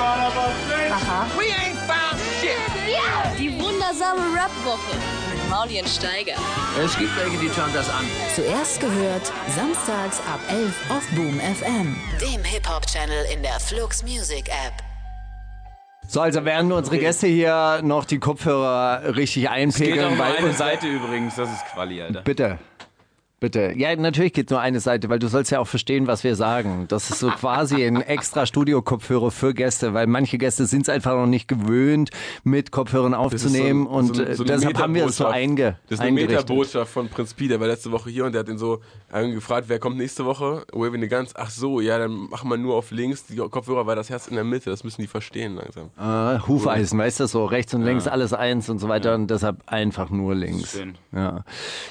Aha. We ain't found shit. Die wundersame Rap-Woche mit Mauli und Steiger. Es gibt welche, die schauen das an. Zuerst gehört, samstags ab 11 auf Boom FM. dem Hip-Hop-Channel in der Flux Music App. So, also während unsere Gäste hier noch die Kopfhörer richtig Geht auch einpegeln, nur weil eine Seite übrigens, das ist Quali, Alter. bitte. Bitte. Ja, natürlich geht nur eine Seite, weil du sollst ja auch verstehen, was wir sagen. Das ist so quasi ein extra Studio-Kopfhörer für Gäste, weil manche Gäste sind es einfach noch nicht gewöhnt, mit Kopfhörern aufzunehmen so- und so- äh, so eine deshalb haben wir es so einge Das ist eine. Metabotschaft von Prinz Pi, der war letzte Woche hier und der hat ihn so gefragt, wer kommt nächste Woche? Waving the Guns. Ach so, ja, dann machen wir nur auf links die Kopfhörer, weil das Herz in der Mitte. Das müssen die verstehen langsam. Äh, Hufeisen, weißt du, so rechts und links alles eins und so weiter und deshalb einfach nur links. Schön. Ja,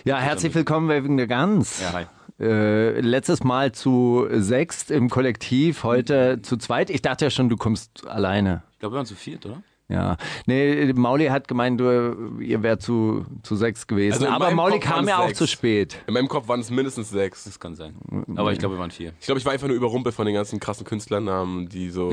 ja herzlich willkommen bei Wegen der Gans. Ja, hi. Äh, letztes Mal zu sechst im Kollektiv, heute zu zweit. Ich dachte ja schon, du kommst alleine. Ich glaube, wir waren zu viert, oder? Ja, nee, Mauli hat gemeint, du, ihr wärt zu, zu sechs gewesen. Also in Aber Mauli Kopf kam ja auch sechs. zu spät. In meinem Kopf waren es mindestens sechs. Das kann sein. Aber ich glaube, wir waren vier. Ich glaube, ich war einfach nur überrumpelt von den ganzen krassen Künstlernamen, die so,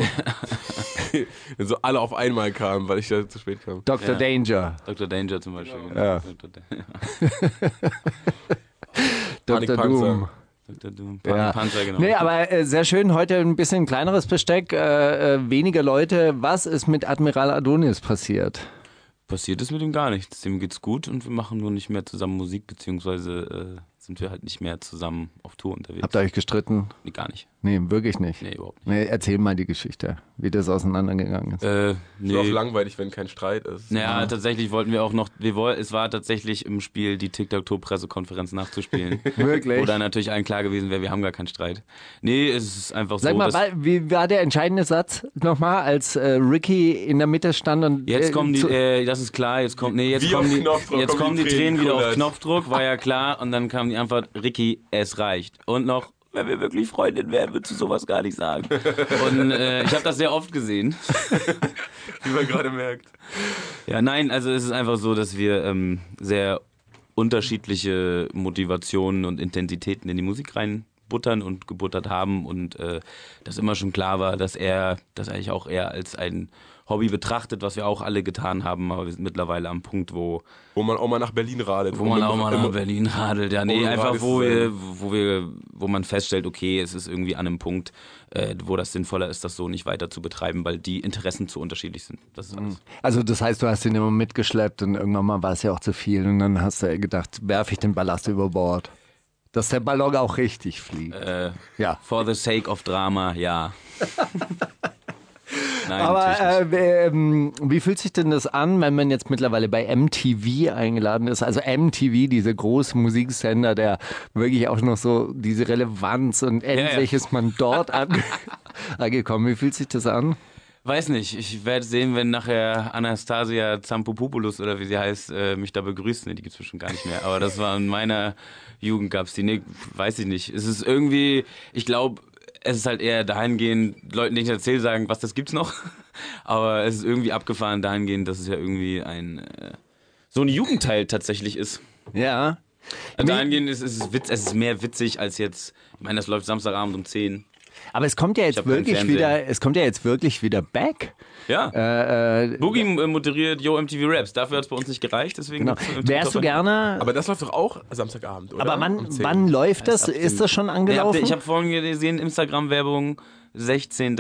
so alle auf einmal kamen, weil ich da zu spät kam. Dr. Ja. Danger. Dr. Danger zum Beispiel. genau. Ja. Dr. Da- Dr. Doom. Dr. Doom. Ja. Panzer, genau. Nee, aber äh, sehr schön. Heute ein bisschen kleineres Besteck, äh, äh, weniger Leute. Was ist mit Admiral Adonis passiert? Passiert ist mit ihm gar nichts. Dem geht's gut und wir machen nur nicht mehr zusammen Musik, beziehungsweise äh, sind wir halt nicht mehr zusammen auf Tour unterwegs. Habt ihr euch gestritten? Nee, gar nicht. Nee, wirklich nicht. Nee, überhaupt nicht. Nee, erzähl mal die Geschichte, wie das auseinandergegangen ist. Äh, Ist auch nee. langweilig, wenn kein Streit ist. Naja, tatsächlich wollten wir auch noch, wir woll, es war tatsächlich im Spiel die TikTok-Pressekonferenz nachzuspielen. Wirklich? Wo dann natürlich allen klar gewesen wäre, wir haben gar keinen Streit. Nee, es ist einfach Sag so, mal, dass wa- wie war der entscheidende Satz nochmal, als äh, Ricky in der Mitte stand und Jetzt äh, kommen die, äh, das ist klar, jetzt kommt, nee, jetzt Wie kommen auf die, Knopfdruck jetzt kommen die Tränen wieder auf. Knopfdruck, war ja klar, und dann kam die Antwort, Ricky, es reicht. Und noch, wenn wir wirklich Freundin wären, würdest du sowas gar nicht sagen. Und äh, ich habe das sehr oft gesehen. Wie man gerade merkt. Ja, nein, also es ist einfach so, dass wir ähm, sehr unterschiedliche Motivationen und Intensitäten in die Musik reinbuttern und gebuttert haben und äh, dass immer schon klar war, dass er das eigentlich auch eher als ein Hobby betrachtet, was wir auch alle getan haben, aber wir sind mittlerweile am Punkt, wo, Wo man auch mal nach Berlin radelt. wo man auch mal nach Berlin radelt. Ja, nee, einfach wo wir, wo wir, wo man feststellt, okay, es ist irgendwie an einem Punkt, äh, wo das sinnvoller ist, das so nicht weiter zu betreiben, weil die Interessen zu unterschiedlich sind. Das ist alles. Also das heißt, du hast ihn immer mitgeschleppt und irgendwann mal war es ja auch zu viel und dann hast du gedacht, werfe ich den Ballast über Bord. Dass der Ballon auch richtig fliegt. Äh, ja. For the sake of Drama, ja. Nein, Aber äh, ähm, wie fühlt sich denn das an, wenn man jetzt mittlerweile bei MTV eingeladen ist? Also MTV, diese große Musiksender, der wirklich auch noch so diese Relevanz und endlich ja. ist man dort an, angekommen. Wie fühlt sich das an? Weiß nicht, ich werde sehen, wenn nachher Anastasia Zampopoulos oder wie sie heißt, äh, mich da begrüßt. Nee, die gibt's bestimmt gar nicht mehr. Aber das war in meiner Jugend gab's die. Nee, weiß ich nicht. Es ist irgendwie, ich glaube, es ist halt eher dahingehend, Leuten, denen ich erzähle, sagen, was, das gibt's noch. Aber es ist irgendwie abgefahren dahingehend, dass es ja irgendwie ein, äh, so ein Jugendteil tatsächlich ist. Ja. Also dahingehend ist, ist es, witz, es ist mehr witzig als jetzt, ich meine, das läuft Samstagabend um 10. Aber es kommt ja jetzt wirklich wieder, es kommt ja jetzt wirklich wieder back. Ja. Äh, äh, Boogie äh, moderiert Yo MTV Raps. Dafür hat es bei uns nicht gereicht, deswegen. genau. Wärst du gerne. Aber das läuft doch auch Samstagabend, oder? Aber wann, Um 10. wann läuft das? dem- Ist das schon angelaufen? ich habe vorhin gesehen, Instagram-Werbung, 16.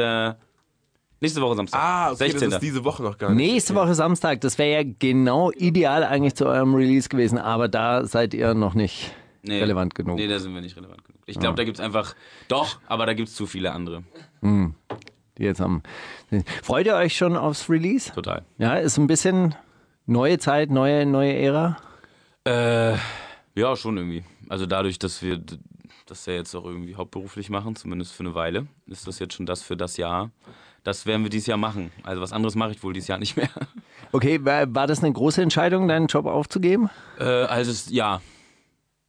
Nächste Woche Samstag. Ah, okay, 16. das ist diese Woche noch gar nicht. Nächste Woche Samstag, das wäre ja genau ideal eigentlich zu eurem Release gewesen, aber da seid ihr noch nicht Nee. relevant genug. Nee, da sind wir nicht relevant genug. Ich glaube, da gibt es einfach. Doch, aber da gibt es zu viele andere. Die jetzt am, freut ihr euch schon aufs Release? Total. Ja, ist ein bisschen neue Zeit, neue, neue Ära. Äh, ja, schon irgendwie. Also dadurch, dass wir das ja jetzt auch irgendwie hauptberuflich machen, zumindest für eine Weile, ist das jetzt schon das für das Jahr. Das werden wir dieses Jahr machen. Also was anderes mache ich wohl dieses Jahr nicht mehr. Okay, war, war das eine große Entscheidung, deinen Job aufzugeben? Äh, also es, ja.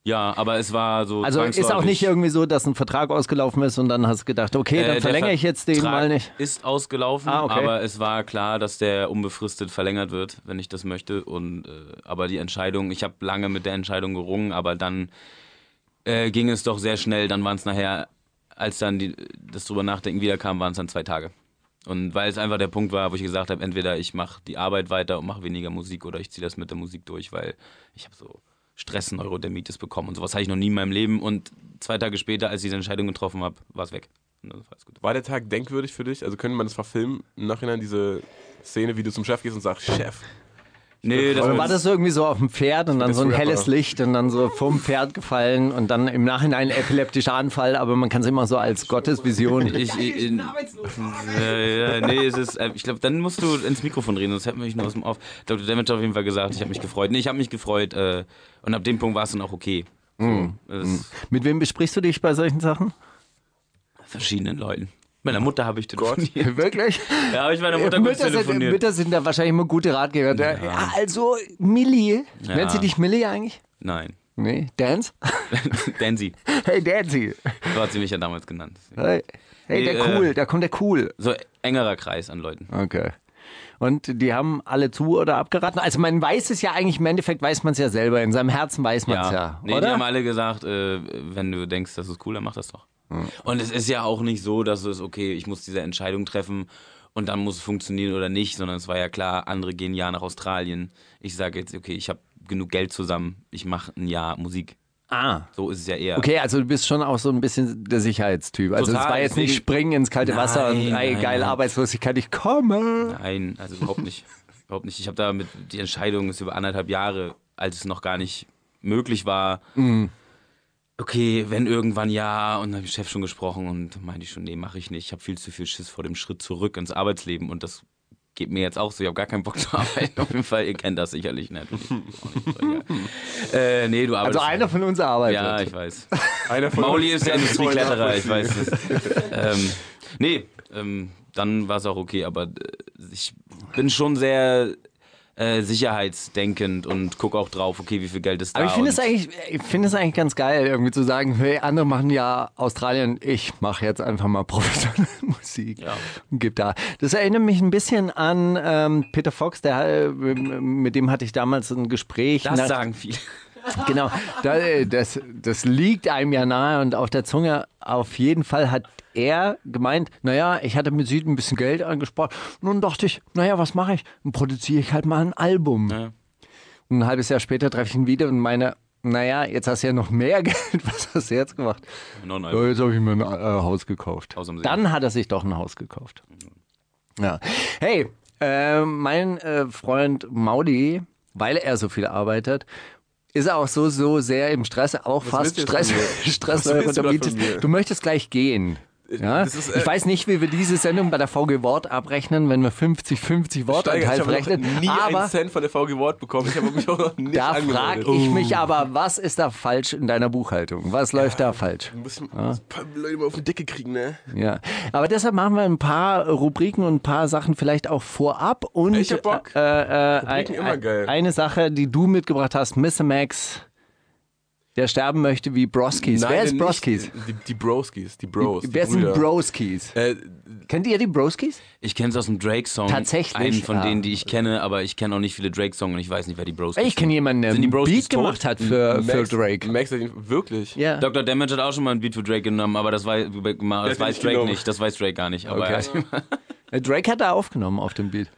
Ja, aber es war so. Also ist auch nicht irgendwie so, dass ein Vertrag ausgelaufen ist und dann hast du gedacht, okay, Äh, dann der verlängere ich jetzt den Vertrag mal nicht. Ist ausgelaufen, Ah, okay. aber es war klar, dass der unbefristet verlängert wird, wenn ich das möchte. Und äh, aber die Entscheidung, ich habe lange mit der Entscheidung gerungen, aber dann äh, ging es doch sehr schnell. Dann waren es nachher, als dann die, das drüber nachdenken wieder kam, waren es dann zwei Tage. Und weil es einfach der Punkt war, wo ich gesagt habe, entweder ich mache die Arbeit weiter und mache weniger Musik oder ich ziehe das mit der Musik durch, weil ich habe so Stress, Neurodermitis bekommen und sowas hatte ich noch nie in meinem Leben. Und zwei Tage später, als ich diese Entscheidung getroffen habe, war es weg. War der Tag denkwürdig für dich? Also könnte man das verfilmen im Nachhinein, diese Szene, wie du zum Chef gehst und sagst, Chef. Nee, das Oder war das irgendwie so auf dem Pferd und dann so ein helles Licht und dann so vom Pferd gefallen und dann im Nachhinein ein epileptischer Anfall, aber man kann es immer so als Gottesvision. Ich, ich, ja, ja, nee, es ist, äh, ich glaube, dann musst du ins Mikrofon reden, sonst hätten wir mich nur aus dem Off. Dr. Damage hat auf jeden Fall gesagt, ich habe mich gefreut. Nee, ich habe mich gefreut äh, und ab dem Punkt war es dann auch okay. So, es- Mit wem besprichst du dich bei solchen Sachen? Verschiedenen Leuten. Meiner Mutter habe ich telefoniert. Wirklich? Ja, habe ich meiner Mutter kurz Mütter sind, telefoniert. Mütter sind da wahrscheinlich immer gute Ratgeber. Ja. also, Millie. Ja. Nennt sie dich Millie eigentlich? Nein. Nee. Dance? Dancy. Hey, Dancy. So hat sie mich ja damals genannt. Hey, hey Nee, der äh, cool, da kommt der cool. So engerer Kreis an Leuten. Okay. Und die haben alle zu oder abgeraten? Also man weiß es ja eigentlich, im Endeffekt weiß man es ja selber. In seinem Herzen weiß man es ja. nee, die oder? haben alle gesagt, äh, wenn du denkst, das ist cool, dann mach das doch. Und es ist ja auch nicht so, dass es, okay, ich muss diese Entscheidung treffen und dann muss es funktionieren oder nicht, sondern es war ja klar, andere gehen ein Jahr nach Australien. Ich sage jetzt, okay, ich habe genug Geld zusammen, ich mache ein Jahr Musik. ah. So ist es ja eher. Okay, also du bist schon auch so ein bisschen der Sicherheitstyp. Also es war jetzt nicht springen ins kalte Wasser und Nein, ey, nein, geil nein. Arbeitslosigkeit, ich komme. Nein, also überhaupt nicht. überhaupt nicht. Ich habe da mit, die Entscheidung ist über anderthalb Jahre, als es noch gar nicht möglich war. Okay, wenn irgendwann ja, und dann habe ich mit dem Chef schon gesprochen und meinte ich schon, nee, mache ich nicht. Ich habe viel zu viel Schiss vor dem Schritt zurück ins Arbeitsleben und das geht mir jetzt auch so. Ich habe gar keinen Bock zu arbeiten. Auf jeden Fall, ihr kennt das sicherlich nicht so egal. äh, nee, du arbeitest. Also einer von uns arbeitet. Ja, ich weiß. Einer von Mauli uns ist der Industriekletterer, ich weiß es. ähm, nee, ähm, dann war es auch okay, aber äh, ich bin schon sehr äh, sicherheitsdenkend und gucke auch drauf, okay, wie viel Geld ist da. Aber ich finde es eigentlich, ich finde es eigentlich ganz geil, irgendwie zu sagen, hey, andere machen ja Australien, ich mache jetzt einfach mal professionelle Musik Ja. und gib da. Das erinnert mich ein bisschen an ähm, Peter Fox, der, äh, mit dem hatte ich damals ein Gespräch. Das nach- sagen viele. Genau, äh, das, das liegt einem ja nahe und auf der Zunge. Auf jeden Fall hat er gemeint, naja, ich hatte mit Süd ein bisschen Geld angespart. Und dann dachte ich, naja, was mache ich? Dann produziere ich halt mal ein Album. Ja. Und ein halbes Jahr später treffe ich ihn wieder und meine, naja, jetzt hast du ja noch mehr Geld. Was hast du jetzt gemacht? Album. jetzt habe ich mir ein äh, Haus gekauft. Haus. Dann hat er sich doch ein Haus gekauft. Ja. Hey, äh, mein äh, Freund Maudi, weil er so viel arbeitet, ist er auch so, so sehr im Stress, auch fast du jetzt Stress? Stress Was willst du? Du möchtest gleich gehen. Ja? Das ist, äh, ich weiß nicht, wie wir diese Sendung bei der VG Wort abrechnen, wenn wir 50-50 Steiger, Wortanteil ich habe nie einen Cent von der VG Wort bekommen. Ich habe mich auch noch nicht da frage ich mich aber, was ist da falsch in deiner Buchhaltung? Was läuft da falsch? Du musst ein paar Leute mal auf die Decke kriegen, ne? Ja, aber deshalb machen wir ein paar Rubriken und ein paar Sachen vielleicht auch vorab. Und Ich hab Bock. Äh, äh, Rubriken ein- immer geil. eine Sache, die du mitgebracht hast, Mr. Max, der sterben möchte wie Broskis. Wer ist. Broskis? Die, die Broskis, die Bros. die Wer sind Brüder. Broskis? Äh, Kennt ihr die Broskis? Ich kenne es aus dem Drake-Song. Tatsächlich? Einen von Ah. denen, die ich kenne, aber ich kenne auch nicht viele Drake-Songs und ich weiß nicht, wer die Bros Ich kenne jemanden, der Sind die einen Broskis Beat tot? gemacht hat für, für Max, Drake. Max hat ihn wirklich. Ja. Dr. Damage hat auch schon mal ein Beat für Drake genommen, aber das, weiß, das weiß Drake genommen. nicht. Das weiß Drake gar nicht. Aber Okay. er- Drake hat da aufgenommen auf dem Beat.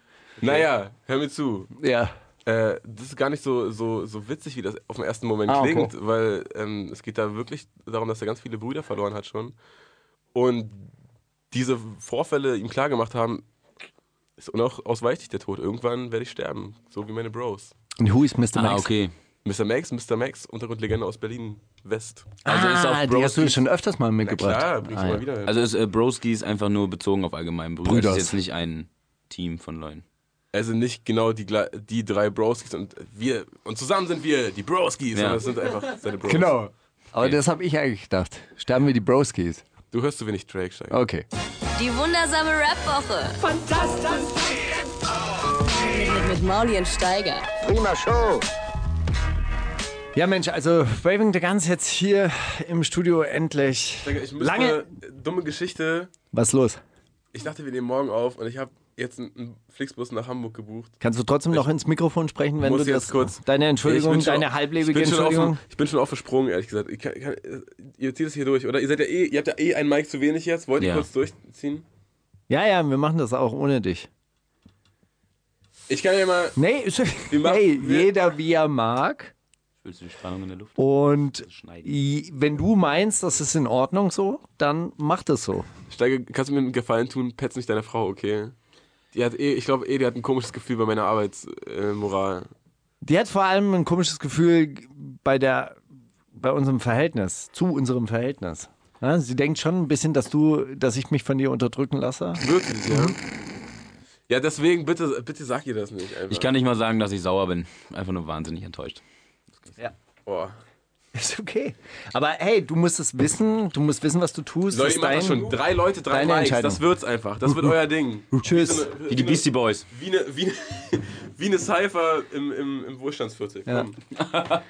Naja, hör mir zu. Ja. Äh, das ist gar nicht so, so, so witzig, wie das auf den ersten Moment Ah, okay. klingt, weil ähm, es geht da wirklich darum, dass er ganz viele Brüder verloren hat schon. Und diese Vorfälle ihm klargemacht haben, ist unausweichlich der Tod. Irgendwann werde ich sterben, so wie meine Bros. Und who is Mr. Max? ah, okay. Mr. Max, Mr. Max, Untergrundlegende aus Berlin West. Also ist ah, auf die hast du schon öfters mal Na mitgebracht. klar, bring ich Ah, mal wieder. Also ist äh, Broskis einfach nur bezogen auf allgemein Brüder. Brüders. Das ist jetzt nicht ein Team von Leuten. Also nicht genau die, die drei Broskis und wir und zusammen sind wir die Broskis, Ja. sondern es sind einfach seine Bros. Genau. Aber das habe ich eigentlich gedacht. Sterben wir die Broskis. Du hörst zu wenig Drake, Steiger. Okay. Die wundersame Rap-Woche. Fantastisch. Mit, mit Mauli und Steiger. Ja, Mensch, also Braving the Guns jetzt hier im Studio endlich. Ich müsste, Lange. dumme Geschichte. Was ist los? Ich dachte, wir nehmen morgen auf und ich habe jetzt einen- Flixbus nach Hamburg gebucht. Kannst du trotzdem noch ins Mikrofon sprechen, wenn muss du jetzt das. kurz- Deine Entschuldigung, Ich bin schon- deine halblebige ich bin schon Entschuldigung. Auf, ich bin schon aufgesprungen, ehrlich gesagt. Ich kann, ich kann, ihr zieht es hier durch, oder? Ihr seid ja eh, ihr habt ja eh einen Mic zu wenig jetzt. Wollt ihr Ja. kurz durchziehen? Ja, ja, wir machen das auch ohne dich. Ich kann ja mal. Nee, ist, Wir machen- hey, wir- jeder wie er mag. Fühlst du die Spannung in der Luft? Und wenn du meinst, das ist in Ordnung so, dann mach das so. Steige, kannst du mir einen Gefallen tun? Petz nicht deine Frau, okay? Die hat eh, ich glaube eh, die hat ein komisches Gefühl bei meiner Arbeitsmoral. Die hat vor allem ein komisches Gefühl bei der, bei unserem Verhältnis, zu unserem Verhältnis. Ja, sie denkt schon ein bisschen, dass du, dass ich mich von dir unterdrücken lasse. Wirklich, ja? Ja, deswegen, bitte, bitte sag ihr das nicht einfach. Ich kann nicht mal sagen, dass ich sauer bin. Einfach nur wahnsinnig enttäuscht. Boah. Ist okay. Aber hey, du musst es wissen, du musst wissen, was du tust. Leute, Das ihr ist macht das schon. Drei Leute, drei deine Likes. Entscheidung. Das wird's einfach. Das wird euer Ding. Tschüss. Wie die Beastie Boys. Wie eine, wie eine, wie eine Cypher im, im, im Wohlstandsviertel. Ja.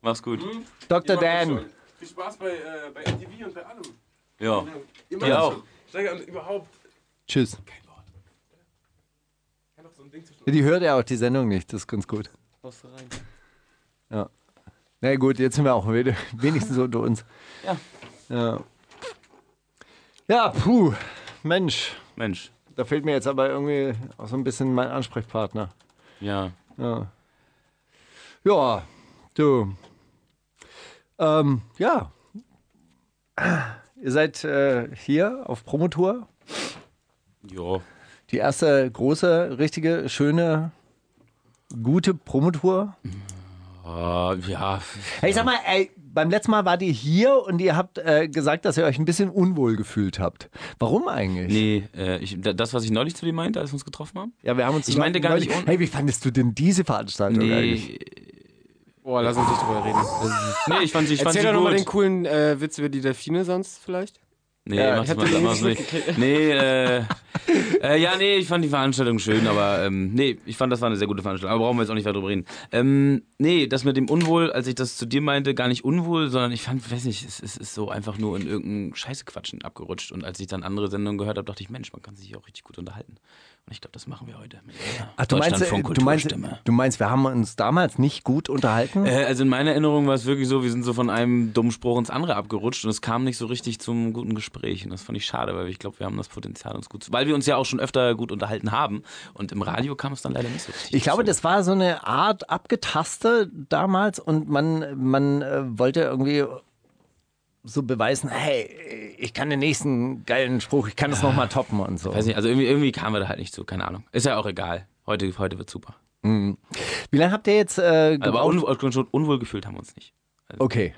Mach's gut. Ihr Dr. Dan. Viel Spaß bei, äh, bei MTV und bei allem. Ja. Ihr macht auch. schon. Steiger, und überhaupt. Tschüss. Kann doch so ein Ding zwischen Ja, Die hört ja auch die Sendung nicht, das ist ganz gut. Ja. Na gut, jetzt sind wir auch we- wenigstens unter uns. Ja. Ja. Ja, puh, Mensch, Mensch. da fehlt mir jetzt aber irgendwie auch so ein bisschen mein Ansprechpartner. Ja. Ja, ja du. Ähm, ja. Ihr seid äh, hier auf Promotour. Ja. Die erste große, richtige, schöne, gute Promotour. Ah, ja. Hey, sag mal, ey, beim letzten Mal wart ihr hier und ihr habt äh, gesagt, dass ihr euch ein bisschen unwohl gefühlt habt. Warum eigentlich? Nee, äh, ich, da- das, was ich neulich zu dir meinte, als wir uns getroffen haben? Ja, wir haben uns Ich meinte gar nicht neulich- un- Hey, wie fandest du denn diese Veranstaltung eigentlich? Nee, Boah, lass uns nicht drüber reden. nee ich fand sie, ich fand Erzähl sie doch nochmal den coolen äh, Witz über die Delfine sonst vielleicht. Nee, Ja, mach's den mach's nicht. Nee, äh, äh, ja, nee, ich fand die Veranstaltung schön, aber ähm, nee, ich fand, das war eine sehr gute Veranstaltung. Aber brauchen wir jetzt auch nicht weiter drüber reden. Ähm, nee, das mit dem Unwohl, als ich das zu dir meinte, gar nicht unwohl, sondern ich fand, weiß nicht, es, es ist so einfach nur in irgendein Scheißequatschen abgerutscht. Und als ich dann andere Sendungen gehört habe, dachte ich, Mensch, man kann sich auch richtig gut unterhalten. Und ich glaube, das machen wir heute mit Ach, du meinst, äh, du, meinst, du meinst, wir haben uns damals nicht gut unterhalten? Äh, also in meiner Erinnerung war es wirklich so, wir sind so von einem dummen Spruch ins andere abgerutscht und es kam nicht so richtig zum guten Gespräch. Und das fand ich schade, weil ich glaube, wir haben das Potenzial uns gut zu. Weil wir uns ja auch schon öfter gut unterhalten haben. Und im Radio kam es dann leider nicht so richtig. Ich glaube, so. das war so eine Art Abgetaste damals und man, man äh, wollte irgendwie so beweisen, hey, ich kann den nächsten geilen Spruch, ich kann das nochmal toppen und so. Weiß nicht, also irgendwie, irgendwie kamen wir da halt nicht zu, keine Ahnung. Ist ja auch egal. Heute, heute wird super. Wie lange habt ihr jetzt äh, Aber gebraucht? un, schon unwohl gefühlt haben wir uns nicht. Okay.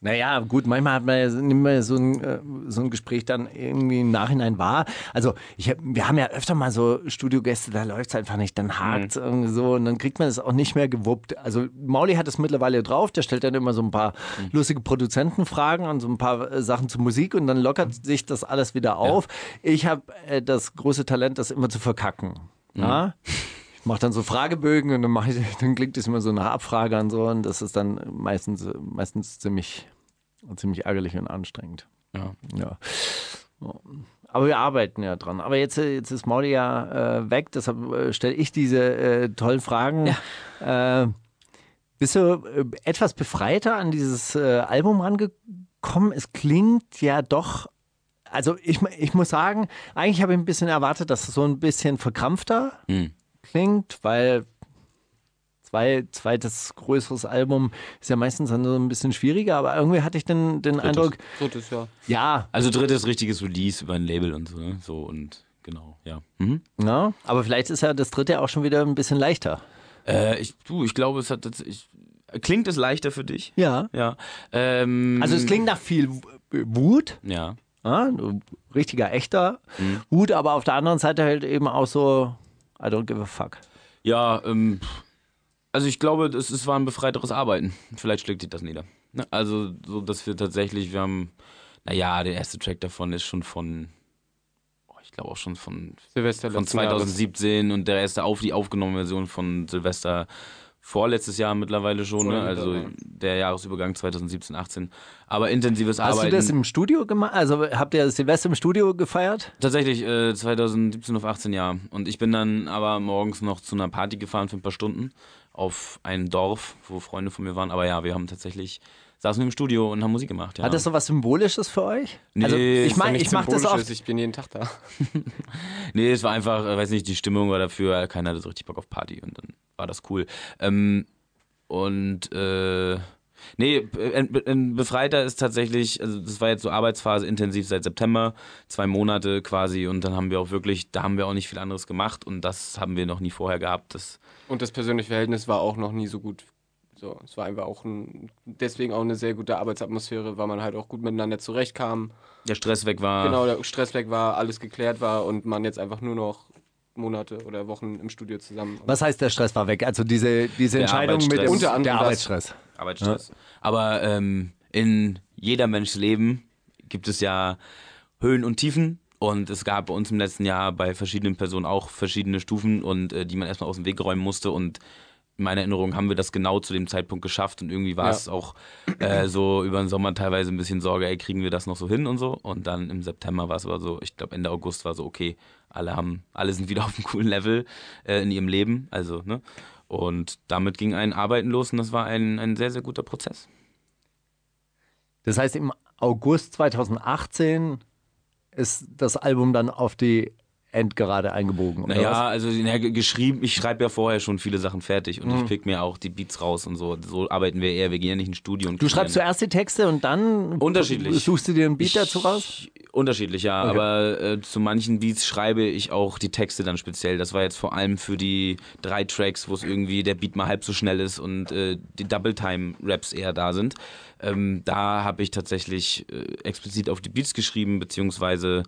Naja, gut, manchmal hat man ja nimmt man ja so ein, äh, so ein Gespräch dann irgendwie im Nachhinein wahr. Also ich hab, wir haben ja öfter mal so Studiogäste, da läuft es einfach nicht, dann hakt es irgendwie so und dann kriegt man es auch nicht mehr gewuppt. Also Mauli hat es mittlerweile drauf, der stellt dann immer so ein paar lustige Produzentenfragen und so ein paar äh, Sachen zur Musik und dann lockert sich das alles wieder auf. Ich habe äh, das große Talent, das immer zu verkacken. Ja? Ich mache dann so Fragebögen und dann, mach ich, dann klingt es immer so nach Abfrage und so und das ist dann meistens, meistens ziemlich, ziemlich ärgerlich und anstrengend. Ja. Ja. Aber wir arbeiten ja dran. Aber jetzt, jetzt ist Mauli ja äh, weg, deshalb äh, stelle ich diese äh, tollen Fragen. Äh, bist du äh, etwas befreiter an dieses äh, Album rangekommen? Es klingt ja doch. Also ich, ich muss sagen, eigentlich habe ich ein bisschen erwartet, dass es so ein bisschen verkrampfter Hm. Klingt, weil zwei, zweites größeres Album ist ja meistens dann so ein bisschen schwieriger, aber irgendwie hatte ich den, den Eindruck, Drittes Jahr. ja, Also drittes richtiges Release über ein Label und so. ne? So und genau, ja. Mhm. ja, aber vielleicht ist ja das dritte auch schon wieder ein bisschen leichter. Äh, ich, du, ich glaube, es hat tatsächlich. Klingt es leichter für dich? Ja. Ja. Ähm, Also es klingt nach viel Wut, Ja. ja, richtiger, echter Wut, aber auf der anderen Seite halt eben auch so, I don't give a fuck. Ja, ähm, also ich glaube, es, es war ein befreiteres Arbeiten. Vielleicht schlägt sich das nieder. Ne? Also, so dass wir tatsächlich, wir haben, naja, der erste Track davon ist schon von, oh, ich glaube auch schon von, Silvester von letzten Jahres. 2017 und der erste auf die aufgenommene Version von Silvester vorletztes Jahr mittlerweile schon, ne? also der Jahresübergang 2017, 18. Aber intensives Hast Arbeiten. du das im Studio gemacht? Also habt ihr Silvester im Studio gefeiert? Tatsächlich, äh, 2017 auf 18 Jahre. Und ich bin dann aber morgens noch zu einer Party gefahren für ein paar Stunden auf ein Dorf, wo Freunde von mir waren. Aber ja, wir haben tatsächlich saßen wir im Studio und haben Musik gemacht. Ja. Hat das so was Symbolisches für euch? Nee, also ist ich meine, Nicht ich mache das ist, Ich bin jeden Tag da. Nee, es war einfach, äh, weiß nicht, die Stimmung war dafür, keiner hatte so richtig Bock auf Party und dann war das cool. Ähm, und äh, nee, ein, ein Befreiter ist tatsächlich, also das war jetzt so Arbeitsphase intensiv seit September, zwei Monate quasi und dann haben wir auch wirklich, da haben wir auch nicht viel anderes gemacht und das haben wir noch nie vorher gehabt. Das, Und das persönliche Verhältnis war auch noch nie so gut. So, es war einfach auch ein, deswegen auch eine sehr gute Arbeitsatmosphäre, weil man halt auch gut miteinander zurechtkam. der Stress weg war. Genau, der Stress weg war, alles geklärt war und man jetzt einfach nur noch Monate oder Wochen im Studio zusammen. Was heißt, der Stress war weg? Also diese, diese Der Entscheidung mit dem Arbeitsstress. Unter anderem der. Arbeitsstress. Arbeitsstress. Aber ähm, in jeder Menschs Leben gibt es ja Höhen und Tiefen. Und es gab bei uns im letzten Jahr bei verschiedenen Personen auch verschiedene Stufen und äh, die man erstmal aus dem Weg räumen musste. Und meiner Erinnerung haben wir das genau zu dem Zeitpunkt geschafft und irgendwie war Ja. es auch äh, so über den Sommer teilweise ein bisschen Sorge, ey, kriegen wir das noch so hin und so. Und dann im September war es aber so, ich glaube Ende August war so, okay, alle haben, alle sind wieder auf einem coolen Level äh, in ihrem Leben. Also, ne? Und damit ging ein Arbeiten los und das war ein, ein sehr, sehr guter Prozess. Das heißt, im August 2018 ist das Album dann auf die Endgerade eingebogen. Oder Naja, was? also na, ge- geschrieben, ich schreibe ja vorher schon viele Sachen fertig und Mhm. ich pick mir auch die Beats raus und so. So arbeiten wir eher. Wir gehen ja nicht ins Studio und Du schreibst zuerst die Texte und dann Unterschiedlich. suchst du dir einen Beat dazu raus? Ich- Unterschiedlich, ja. Aber äh, zu manchen Beats schreibe ich auch die Texte dann speziell. Das war jetzt vor allem für die drei Tracks, wo es irgendwie der Beat mal halb so schnell ist und äh, die Double-Time-Raps eher da sind. Ähm, da habe ich tatsächlich äh, explizit auf die Beats geschrieben, beziehungsweise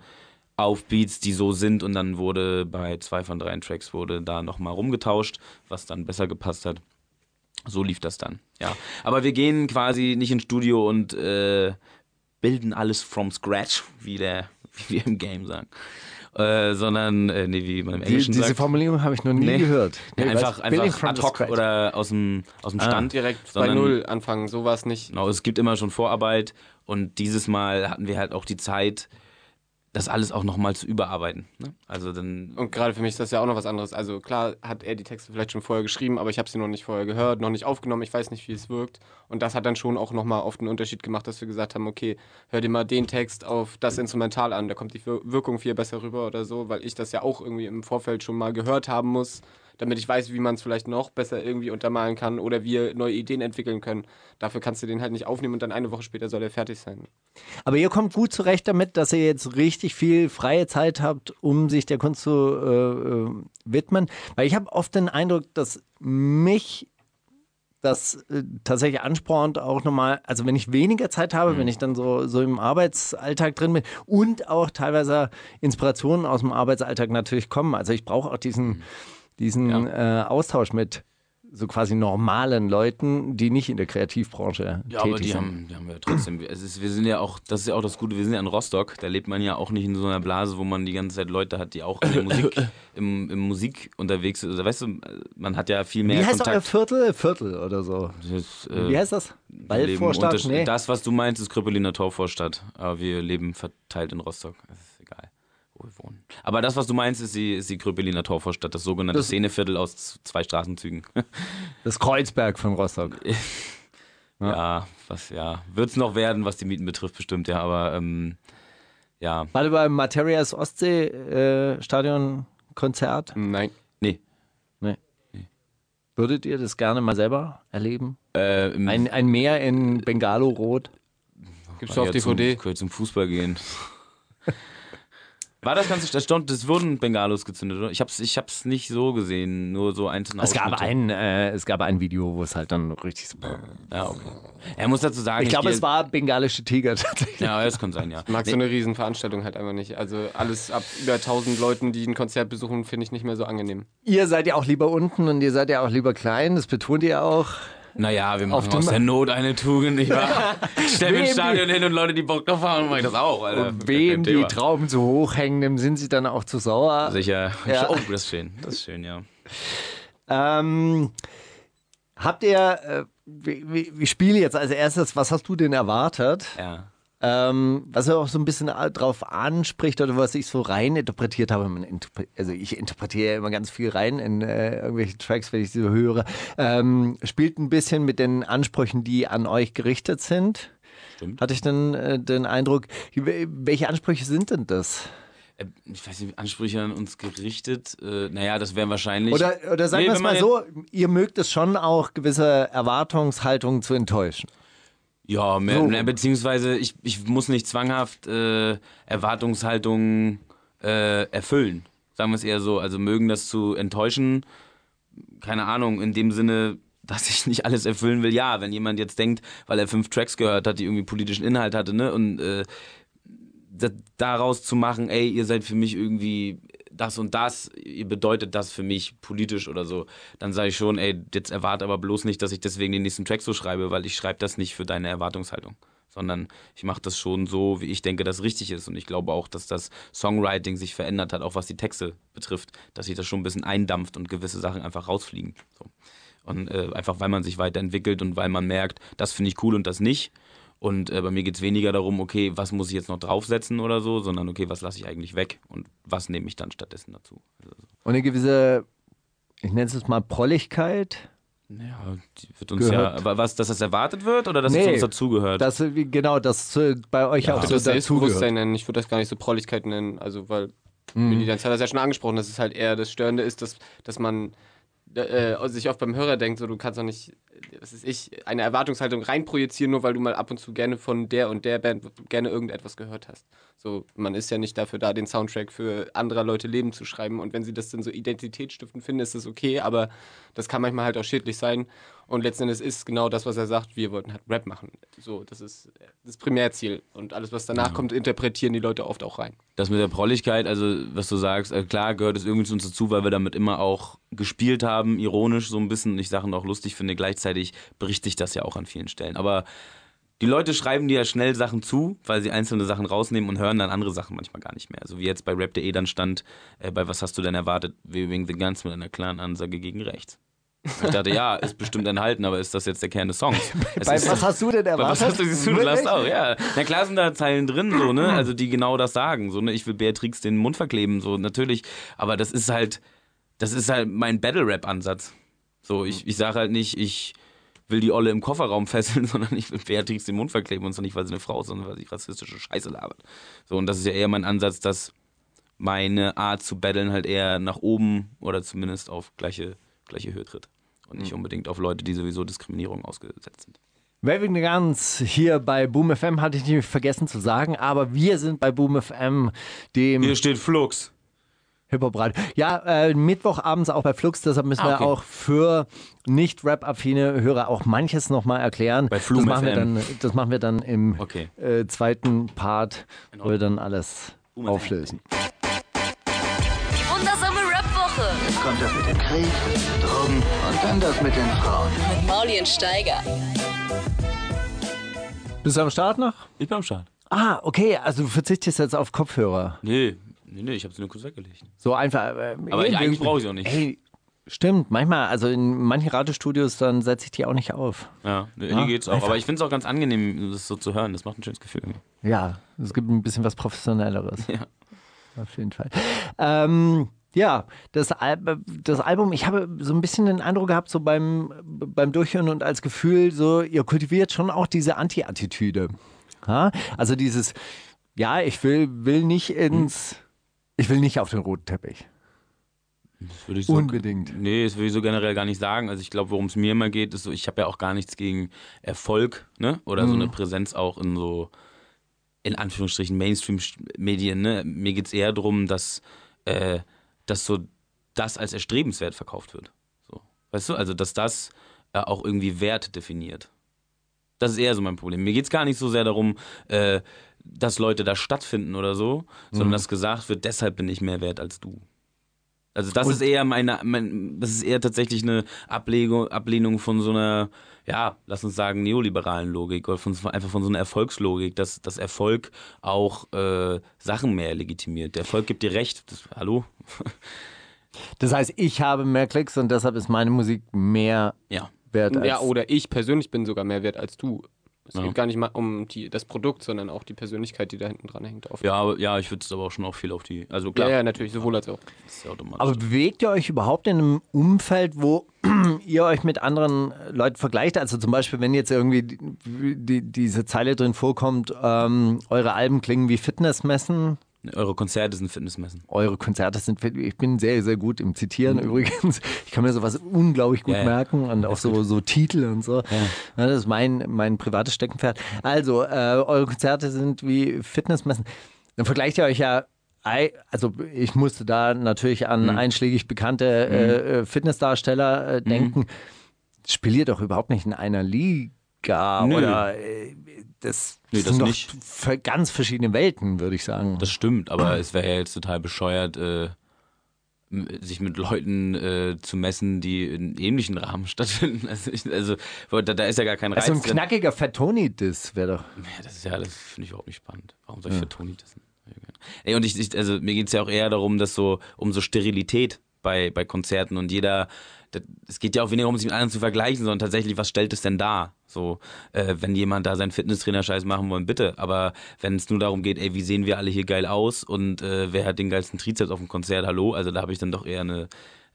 auf Beats, die so sind und dann wurde bei zwei von drei Tracks wurde da nochmal rumgetauscht, was dann besser gepasst hat. So lief das dann, ja. Aber wir gehen quasi nicht ins Studio und äh, bilden alles from scratch, wie, der, wie wir im Game sagen. Äh, sondern, äh, nee, wie man im Die, Englischen diese sagt. Formulierung habe ich noch nie Nee. gehört. Ja, Nee, einfach einfach ad hoc oder aus dem, aus dem Ah. Stand. Direkt bei Null anfangen, so war es nicht. Genau, es gibt immer schon Vorarbeit und dieses Mal hatten wir halt auch die Zeit, das alles auch nochmal zu überarbeiten. Ne? Also dann Und gerade für mich ist das ja auch noch was anderes. Also klar hat er die Texte vielleicht schon vorher geschrieben, aber ich habe sie noch nicht vorher gehört, noch nicht aufgenommen. Ich weiß nicht, wie es wirkt. Und das hat dann schon auch nochmal oft einen Unterschied gemacht, dass wir gesagt haben, okay, hör dir mal den Text auf das Instrumental an, da kommt die Wir- Wirkung viel besser rüber oder so, weil ich das ja auch irgendwie im Vorfeld schon mal gehört haben muss, damit ich weiß, wie man es vielleicht noch besser irgendwie untermalen kann oder wir neue Ideen entwickeln können. Dafür kannst du den halt nicht aufnehmen und dann eine Woche später soll er fertig sein. Aber ihr kommt gut zurecht damit, dass ihr jetzt richtig viel freie Zeit habt, um sich der Kunst zu äh, äh, widmen. Weil ich habe oft den Eindruck, dass mich das äh, tatsächlich anspornt, auch nochmal, also wenn ich weniger Zeit habe, wenn ich dann so, so im Arbeitsalltag drin bin und auch teilweise Inspirationen aus dem Arbeitsalltag natürlich kommen. Also ich brauche auch diesen, diesen äh, Austausch mit so quasi normalen Leuten, die nicht in der Kreativbranche Ja, tätig aber die sind. haben, die haben wir trotzdem. Es ist, wir sind ja auch, das ist ja auch das Gute, wir sind ja in Rostock, da lebt man ja auch nicht in so einer Blase, wo man die ganze Zeit Leute hat, die auch in der Musik, im, im Musik unterwegs sind. Also, weißt du, man hat ja viel mehr Wie heißt euer Kontakt. Viertel? Viertel oder so. Das, äh, Wie heißt das? Waldvorstadt? Nee. Das, was du meinst, ist Kröpeliner Torvorstadt. Aber wir leben verteilt in Rostock. Das ist egal, wo wir wohnen. Aber das, was du meinst, ist die, ist die Kröpeliner Torvorstadt, das sogenannte Das- Szeneviertel aus zwei Straßenzügen. Das Kreuzberg von Rostock. ja, was, ja. Wird es noch werden, was die Mieten betrifft, bestimmt, ja. Aber, ähm, ja. Warte beim Materias Ostsee äh, Stadion Konzert. Nein. Nee. Würdet ihr das gerne mal selber erleben? Äh, Ein, ein Meer in Bengalo-Rot. Gibt's auf ja, DVD? Zum, zum Fußball gehen. War das ganze, das, stand, das wurden Bengalos gezündet, oder? Ich hab's, ich hab's nicht so gesehen, nur so einzelne Es gab, ein, äh, es gab ein Video, wo es halt dann richtig so. Ja, okay. Er muss dazu sagen, Ich glaube, gehe- es war bengalische Tiger tatsächlich. Ja, das kann sein, ja. Ich mag so eine Riesenveranstaltung halt einfach nicht. Also alles ab über 1000 Leuten, die ein Konzert besuchen, finde ich nicht mehr so angenehm. Ihr seid ja auch lieber unten und ihr seid ja auch lieber klein, das betont ihr auch. Naja, wir machen aus der Not eine Tugend, nicht wahr? Ich stell mir ein Stadion hin und Leute, die Bock drauf haben, mache ich das auch, Alter. Und wem die. Trauben zu hoch hängen, dem sind sie dann auch zu sauer. Sicher. Ja. Oh, das ist schön. Das ist schön, ja. Ähm, habt ihr, äh, wie spiele jetzt als erstes, was hast du denn erwartet? Ja. Ähm, was er auch so ein bisschen a- drauf anspricht oder was ich so rein interpretiert habe, also ich interpretiere ja immer ganz viel rein in äh, irgendwelche Tracks, wenn ich sie so höre, ähm, spielt ein bisschen mit den Ansprüchen, die an euch gerichtet sind. Stimmt. Hatte ich dann äh, den Eindruck, welche Ansprüche sind denn das? Äh, Ich weiß nicht, Ansprüche an uns gerichtet. Äh, naja, das wären wahrscheinlich. Oder, oder sagen Nee, wir es mal so, ihr mögt es schon auch, gewisse Erwartungshaltungen zu enttäuschen. Ja, mehr, So. mehr, beziehungsweise ich, ich muss nicht zwanghaft äh, Erwartungshaltungen äh, erfüllen. Sagen wir es eher so. Also mögen das zu enttäuschen, keine Ahnung, in dem Sinne, dass ich nicht alles erfüllen will. Ja, wenn jemand jetzt denkt, weil er fünf Tracks gehört hat, die irgendwie politischen Inhalt hatte, ne, und äh, da- daraus zu machen, ey, ihr seid für mich irgendwie das und das, bedeutet das für mich politisch oder so, dann sage ich schon, ey, jetzt erwarte aber bloß nicht, dass ich deswegen den nächsten Track so schreibe, weil ich schreibe das nicht für deine Erwartungshaltung, sondern ich mache das schon so, wie ich denke, das richtig ist und ich glaube auch, dass das Songwriting sich verändert hat, auch was die Texte betrifft, dass sich das schon ein bisschen eindampft und gewisse Sachen einfach rausfliegen. So. Und äh, einfach, weil man sich weiterentwickelt und weil man merkt, das finde ich cool und das nicht. Und äh, bei mir geht es weniger darum, okay, was muss ich jetzt noch draufsetzen oder so, sondern okay, was lasse ich eigentlich weg und was nehme ich dann stattdessen dazu. Also, Und eine gewisse, ich nenne es jetzt mal Prolligkeit. ja, die wird uns Gehört. ja, aber was, dass das erwartet wird oder dass Nee, es uns dazugehört? Das, äh, genau, das äh, bei euch Ich auch würde so das Selbstbewusstsein nennen. Ich würde das gar nicht so Prolligkeit nennen. Also, weil Mhm. Willi Danz hat das ja schon angesprochen, dass es halt eher das Störende ist, dass, dass man äh, sich oft beim Hörer denkt, so du kannst doch nicht, was ist ich, eine Erwartungshaltung reinprojizieren, nur weil du mal ab und zu gerne von der und der Band gerne irgendetwas gehört hast. So, man ist ja nicht dafür da, den Soundtrack für anderer Leute Leben zu schreiben. Und wenn sie das dann so identitätsstiftend finden, ist das okay, aber das kann manchmal halt auch schädlich sein. Und letzten Endes ist genau das, was er sagt, wir wollten halt Rap machen. So, das ist das Primärziel. Und alles, was danach kommt, interpretieren die Leute oft auch rein. Das mit der Prolligkeit, also was du sagst, äh, klar gehört es irgendwie zu uns dazu, weil wir damit immer auch gespielt haben, ironisch so ein bisschen und ich Sachen auch lustig finde. Gleichzeitig berichte ich das ja auch an vielen Stellen. Aber die Leute schreiben dir ja schnell Sachen zu, weil sie einzelne Sachen rausnehmen und hören dann andere Sachen manchmal gar nicht mehr. So wie jetzt bei rap.de dann stand, äh, bei Was hast du denn erwartet? Waving the Guns mit einer klaren Ansage gegen rechts. Ich dachte, ja, ist bestimmt enthalten, aber ist das jetzt der Kern des Songs? Bei ist- was hast du denn erwartet? was hast du Wirklich? lachst auch, ja. Na klar sind da Zeilen drin, so, ne? Also die genau das sagen. So, ne? Ich will Beatrix den Mund verkleben, so natürlich. Aber das ist halt, das ist halt mein Battle-Rap-Ansatz. So, ich, ich sage halt nicht, ich will die Olle im Kofferraum fesseln, sondern ich will Beatrix den Mund verkleben und zwar nicht, weil sie eine Frau ist, sondern weil sie rassistische Scheiße labert. So, und das ist ja eher mein Ansatz, dass meine Art zu battlen halt eher nach oben oder zumindest auf gleiche, gleiche Höhe tritt. Und nicht unbedingt auf Leute, die sowieso Diskriminierung ausgesetzt sind. Waving the Guns hier bei Boom FM hatte ich nicht vergessen zu sagen, aber wir sind bei Boom FM, dem Hier steht Flux. Hip-Hop-Radio. Ja, äh, Mittwochabends auch bei Flux, deshalb müssen Ah, wir okay. auch für nicht Rap-affine Hörer auch manches nochmal erklären. Bei Flum das, machen wir FM. dann, das machen wir dann im Okay. äh, zweiten Part, wo wir dann alles auflösen. Kommt das mit dem Krieg, das mit den Drogen und dann das mit den Frauen. mit Mauli und Steiger. Bist du am Start noch? Ich bin am Start. Ah, okay, also du verzichtest jetzt auf Kopfhörer. Nee, nee, nee, ich habe sie nur kurz weggelegt. So einfach. Äh, Aber ich, eigentlich brauche ich sie auch nicht. Ey, stimmt, manchmal, also in manchen Radiostudios, dann setze ich die auch nicht auf. Ja, nee, Ja, hier geht's auch. einfach. Aber ich finde es auch ganz angenehm, das so zu hören. Das macht ein schönes Gefühl. Ja, es gibt ein bisschen was Professionelleres. Ja. Auf jeden Fall. Ähm, ja, das, Al das Album, ich habe so ein bisschen den Eindruck gehabt, so beim, beim Durchhören und als Gefühl, so, ihr kultiviert schon auch diese Anti-Attitüde. Ja? Also dieses, ja, ich will, will nicht ins, ich will nicht auf den roten Teppich. Das würde ich so, Unbedingt. Nee, das würde ich so generell gar nicht sagen. Also ich glaube, worum es mir immer geht, ist so, ich habe ja auch gar nichts gegen Erfolg, ne? Oder Mhm. so eine Präsenz auch in so, in Anführungsstrichen, Mainstream-Medien, ne? Mir geht es eher darum, dass, äh, dass so das als erstrebenswert verkauft wird. So. Weißt du, also dass das äh, auch irgendwie Wert definiert. Das ist eher so mein Problem. Mir geht es gar nicht so sehr darum, äh, dass Leute da stattfinden oder so, sondern dass gesagt wird, deshalb bin ich mehr wert als du. Also das ist eher meine, mein, das ist eher tatsächlich eine Ablegung, Ablehnung von so einer, ja, lass uns sagen, neoliberalen Logik oder von, einfach von so einer Erfolgslogik, dass, dass Erfolg auch äh, Sachen mehr legitimiert. Der Erfolg gibt dir recht. Das, hallo? Das heißt, ich habe mehr Klicks und deshalb ist meine Musik mehr Ja. wert als. Ja, oder ich persönlich bin sogar mehr wert als du. Es Ja. geht gar nicht mal um die, das Produkt, sondern auch die Persönlichkeit, die da hinten dran hängt. Oft. Ja, aber, ja, ich würde es aber auch schon auch viel auf die. Also ja, klar, ja, natürlich, sowohl als auch. das ist ja automatisch. Aber bewegt ihr euch überhaupt in einem Umfeld, wo ihr euch mit anderen Leuten vergleicht? Also zum Beispiel, wenn jetzt irgendwie die, die, diese Zeile drin vorkommt, ähm, eure Alben klingen wie Fitnessmessen, Eure Konzerte sind Fitnessmessen. eure Konzerte sind, fit- ich bin sehr, sehr gut im Zitieren übrigens. Ich kann mir sowas unglaublich gut Mhm. Ja, ja. merken und auch so, so Titel und so. Ja, das ist mein, mein privates Steckenpferd. Also, äh, eure Konzerte sind wie Fitnessmessen. Dann vergleicht ihr euch ja, also ich musste da natürlich an Mhm. einschlägig bekannte äh, äh, Fitnessdarsteller äh, denken. Spielt ihr doch überhaupt nicht in einer Liga Nö. oder äh, das, sind das doch nicht. für ganz verschiedene Welten, würde ich sagen. Das stimmt, aber es wäre ja jetzt total bescheuert, äh, sich mit Leuten äh, zu messen, die in ähnlichen Rahmen stattfinden. Also, ich, also da, da ist ja gar kein Reiz. Also ein knackiger Fatoni-Diss wäre doch. Ja, das ist ja, das finde ich überhaupt nicht spannend. Warum soll ich für Toni das? Ey, und ich, ich also mir geht's ja auch eher darum, dass so, um so Sterilität bei, bei Konzerten und jeder, das, es geht ja auch weniger darum, sich mit anderen zu vergleichen, sondern tatsächlich, was stellt es denn dar? So, äh, wenn jemand da seinen Fitnesstrainer-Scheiß machen wollen, bitte. Aber wenn es nur darum geht, ey, wie sehen wir alle hier geil aus und äh, wer hat den geilsten Trizeps auf dem Konzert, hallo? Also da habe ich dann doch eher eine,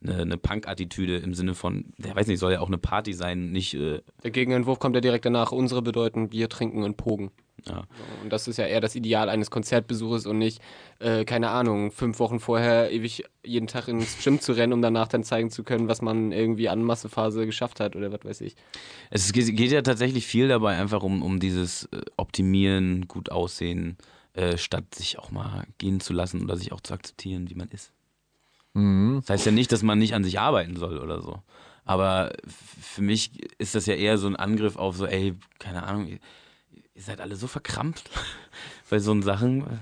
eine, Punk-Attitüde im Sinne von, der weiß nicht, soll ja auch eine Party sein, nicht, äh, Der Gegenentwurf kommt ja direkt danach. Unsere bedeuten Bier trinken und Pogen. Ja. Und das ist ja eher das Ideal eines Konzertbesuches und nicht, äh, keine Ahnung, fünf Wochen vorher ewig jeden Tag ins Gym zu rennen, um danach dann zeigen zu können, was man irgendwie an Massephase geschafft hat oder was weiß ich. Es geht, ja tatsächlich viel dabei einfach um, um dieses äh, Optimieren, gut aussehen, äh, statt sich auch mal gehen zu lassen oder sich auch zu akzeptieren, wie man ist. Das heißt ja nicht, dass man nicht an sich arbeiten soll oder so. Aber für mich ist das ja eher so ein Angriff auf so, ey, keine Ahnung, ihr, seid alle so verkrampft bei so Sachen.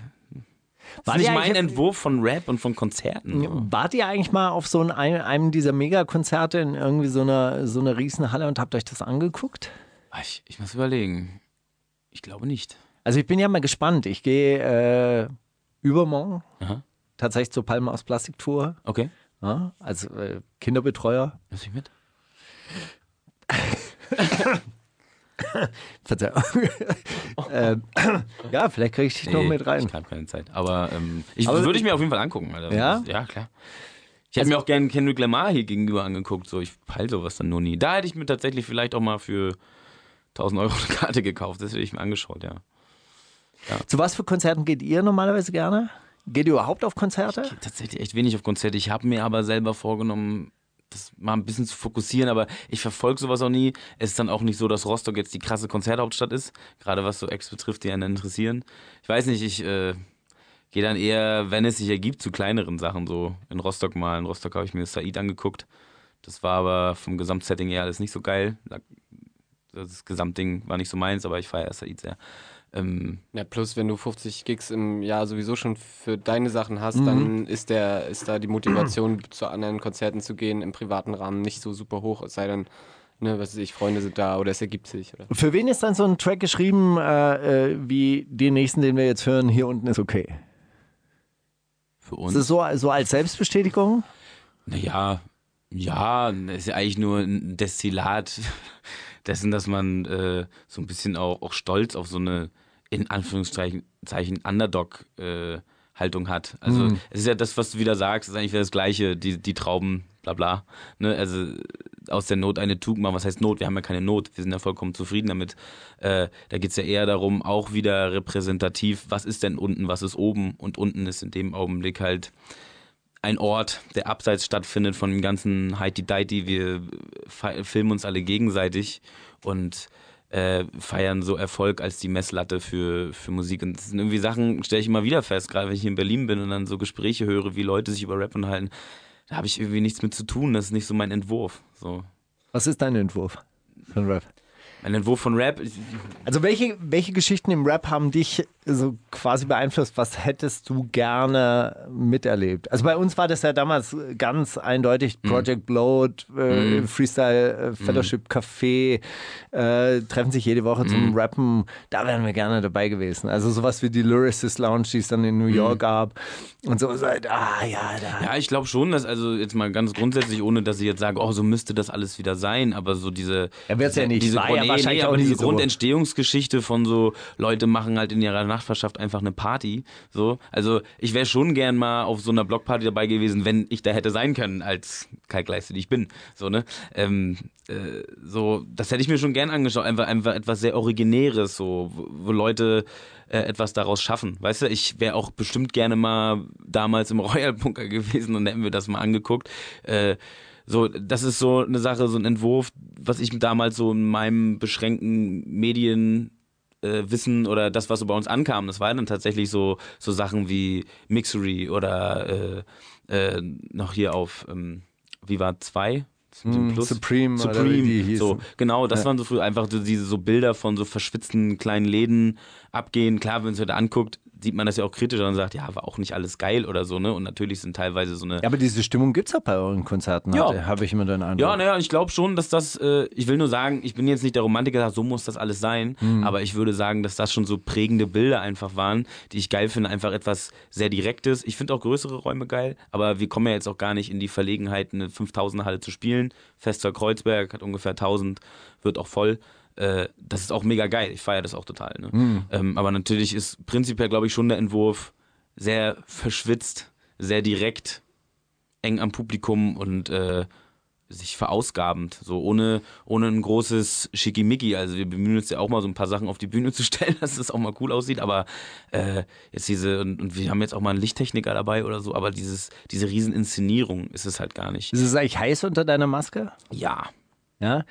War nicht mein Entwurf von Rap und von Konzerten. So. Wart ihr eigentlich mal auf so ein, einem dieser Megakonzerte in irgendwie so einer, so einer Riesenhalle und habt euch das angeguckt? Ah, Ich, ich muss überlegen. Ich glaube nicht. Also ich bin ja mal gespannt. Ich gehe äh, übermorgen Aha. tatsächlich zur Palme aus Plastiktour Okay. ja, als äh, Kinderbetreuer. Lass ich mit? Verzeihung. ähm, ja, vielleicht kriege ich dich noch Nee, mit rein. Ich habe keine Zeit. Aber ähm, ich Aber- würde ich mir auf jeden Fall angucken. Alter. Ja? Also Ja, klar. Ich hätte mir auch gerne Kendrick Lamar hier gegenüber angeguckt. So, ich peil sowas dann nur nie. Da hätte ich mir tatsächlich vielleicht auch mal für 1000 Euro eine Karte gekauft. Das hätte ich mir angeschaut, ja. Zu was für Konzerten geht ihr normalerweise gerne? Geht ihr überhaupt auf Konzerte? Tatsächlich echt wenig auf Konzerte. Ich habe mir aber selber vorgenommen, das mal ein bisschen zu fokussieren, aber ich verfolge sowas auch nie. Es ist dann auch nicht so, dass Rostock jetzt die krasse Konzerthauptstadt ist, gerade was so Acts betrifft, die einen interessieren. Ich weiß nicht, ich äh, gehe dann eher, wenn es sich ergibt, zu kleineren Sachen, so in Rostock mal. In Rostock habe ich mir Said angeguckt. Das war aber vom Gesamtsetting her alles nicht so geil. Das Gesamtding war nicht so meins, aber ich feiere Said sehr. Ähm, Ja, plus wenn du 50 Gigs im Jahr sowieso schon für deine Sachen hast, dann ist der, ist da die Motivation, zu anderen Konzerten zu gehen im privaten Rahmen nicht so super hoch, es sei denn, ne, was weiß ich, Freunde sind da oder es ergibt sich. Oder? Für wen ist dann so ein Track geschrieben, äh, äh, wie den nächsten, den wir jetzt hören, hier unten ist okay? für Ist uns. das so, so als Selbstbestätigung? Naja, ja, ist ja eigentlich nur ein Destillat dessen, dass man äh, so ein bisschen auch, auch stolz auf so eine, in Anführungszeichen, Zeichen Underdog-Haltung hat. Also es ist ja das, was du wieder sagst, ist eigentlich wieder das Gleiche, die, die Trauben, bla bla. Ne? Also aus der Not eine Tugend machen. Was heißt Not? Wir haben ja keine Not. Wir sind ja vollkommen zufrieden damit. Äh, da geht's ja eher darum, auch wieder repräsentativ, was ist denn unten, was ist oben? Und unten ist in dem Augenblick halt ein Ort, der abseits stattfindet von dem ganzen Heidi-Deiti. Wir filmen uns alle gegenseitig und äh, feiern so Erfolg als die Messlatte für, für Musik. Und das sind irgendwie Sachen, stelle ich immer wieder fest, gerade wenn ich in Berlin bin und dann so Gespräche höre, wie Leute sich über Rap unterhalten. Da habe ich irgendwie nichts mit zu tun. Das ist nicht so mein Entwurf. So. Was ist dein Entwurf von Rap? Mein Entwurf von Rap, Also welche, welche Geschichten im Rap haben dich so quasi beeinflusst, was hättest du gerne miterlebt? Also bei uns war das ja damals ganz eindeutig Mhm. Project Bloat, äh, Freestyle äh, Fellowship Café, äh, treffen sich jede Woche Mhm. zum Rappen. Da wären wir gerne dabei gewesen. Also sowas wie die Lyricist Lounge, die es dann in New Mhm. York gab. Und so, so ah ja, da. Ja, ich glaube schon, dass, also jetzt mal ganz grundsätzlich, ohne dass ich jetzt sage, oh, so müsste das alles wieder sein, aber so diese. Ja, wird's ja nicht. Diese, War ja wahrscheinlich nee, aber diese so. Grundentstehungsgeschichte von so, Leute machen halt in ihrer Nachbarschaft einfach eine Party. So. Also ich wäre schon gern mal auf so einer Blockparty dabei gewesen, wenn ich da hätte sein können, als Kalkleiste, die ich bin. So, ne? Ähm, äh, so, das hätte ich mir schon gern angeschaut. Einfach, einfach etwas sehr Originäres, so, wo, wo Leute äh, etwas daraus schaffen. Weißt du, ich wäre auch bestimmt gerne mal damals im Royal Bunker gewesen und hätten wir das mal angeguckt. Äh, so, das ist so eine Sache, so ein Entwurf, was ich damals so in meinem beschränkten Medien äh, Wissen oder das, was so bei uns ankam, das war dann tatsächlich so, so Sachen wie Mixery oder äh, äh, noch hier auf ähm, 2. Mm, Supreme oder Supreme, wie die hießen. so genau, das Ja. waren so früher einfach so diese so Bilder von so verschwitzten kleinen Läden abgehen. Klar, wenn man sich heute anguckt, sieht man das ja auch kritisch und sagt, ja, war auch nicht alles geil oder so, ne? Und natürlich sind teilweise so eine Ja, aber diese Stimmung gibt es auch bei euren Konzerten, Ja. habe ich immer den Eindruck. ja, naja, ich glaube schon, dass das, äh, ich will nur sagen, ich bin jetzt nicht der Romantiker, der sagt, so muss das alles sein, Hm. aber ich würde sagen, dass das schon so prägende Bilder einfach waren, die ich geil finde, einfach etwas sehr Direktes. Ich finde auch größere Räume geil, aber wir kommen ja jetzt auch gar nicht in die Verlegenheit, eine 5000er Halle zu spielen. Fester Kreuzberg hat ungefähr 1000, wird auch voll. Äh, das ist auch mega geil, ich feiere das auch total. Ne? Hm. Ähm, aber natürlich ist prinzipiell, glaube ich, schon der Entwurf sehr verschwitzt, sehr direkt, eng am Publikum und äh, sich verausgabend, so ohne, ohne ein großes Schickimicki. Also wir bemühen uns ja auch mal so ein paar Sachen auf die Bühne zu stellen, dass das auch mal cool aussieht, aber äh, jetzt diese, und, und wir haben jetzt auch mal einen Lichttechniker dabei oder so, aber dieses, diese Rieseninszenierung ist es halt gar nicht. Ist es eigentlich heiß unter deiner Maske? Ja. Ja.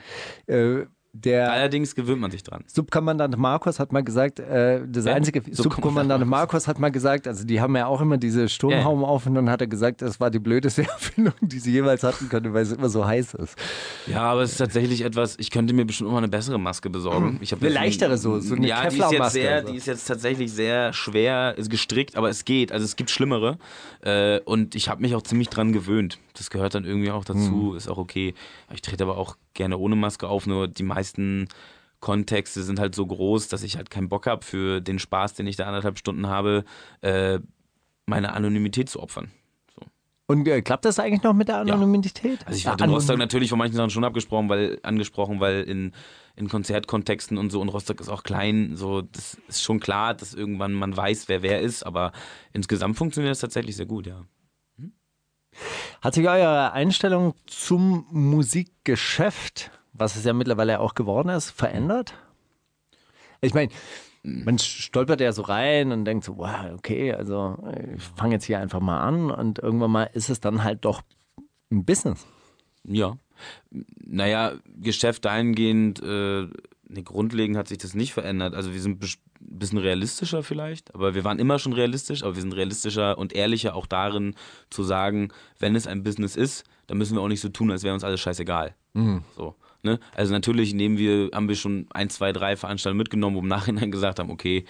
Äh, der Allerdings gewöhnt man sich dran. Subkommandant Markus hat mal gesagt, äh, das Wer? einzige Subkommandant Markus hat mal gesagt, also die haben ja auch immer diese Sturmhaum auf und dann hat er gesagt, das war die blödeste Erfindung, die sie jeweils hatten können, weil es immer so heiß ist. Ja, aber es ist tatsächlich etwas, ich könnte mir bestimmt immer eine bessere Maske besorgen. Ich Eine ein- leichtere so, so eine Ja, die ist, jetzt Kevlar-Maske sehr, also. die ist jetzt tatsächlich sehr schwer, ist gestrickt, aber es geht. Also es gibt schlimmere. Äh, und ich habe mich auch ziemlich dran gewöhnt. Das gehört dann irgendwie auch dazu, ist auch okay. Ich trete aber auch gerne ohne Maske auf, nur die meisten Kontexte sind halt so groß, dass ich halt keinen Bock habe für den Spaß, den ich da anderthalb Stunden habe, äh, meine Anonymität zu opfern. Und äh, klappt das eigentlich noch mit der Anonymität? Also ich Ja, werde in Rostock natürlich von manchen Sachen schon abgesprochen, weil angesprochen, weil in, in Konzertkontexten und so und Rostock ist auch klein, so das ist schon klar, dass irgendwann man weiß, wer wer ist, aber insgesamt funktioniert das tatsächlich sehr gut, ja. Hat sich eure Einstellung zum Musikgeschäft, was es ja mittlerweile auch geworden ist, verändert? Ich meine, man stolpert ja so rein und denkt so, wow, okay, also ich fange jetzt hier einfach mal an und irgendwann mal ist es dann halt doch ein Business. Ja. Naja, Geschäft dahingehend, äh, nee, grundlegend hat sich das nicht verändert. Also wir sind ein bisschen realistischer vielleicht, aber wir waren immer schon realistisch, aber wir sind realistischer und ehrlicher auch darin zu sagen, wenn es ein Business ist, dann müssen wir auch nicht so tun, als wäre uns alles scheißegal. So, ne? Also natürlich nehmen wir, haben wir schon ein, zwei, drei Veranstaltungen mitgenommen, wo im Nachhinein gesagt haben, okay,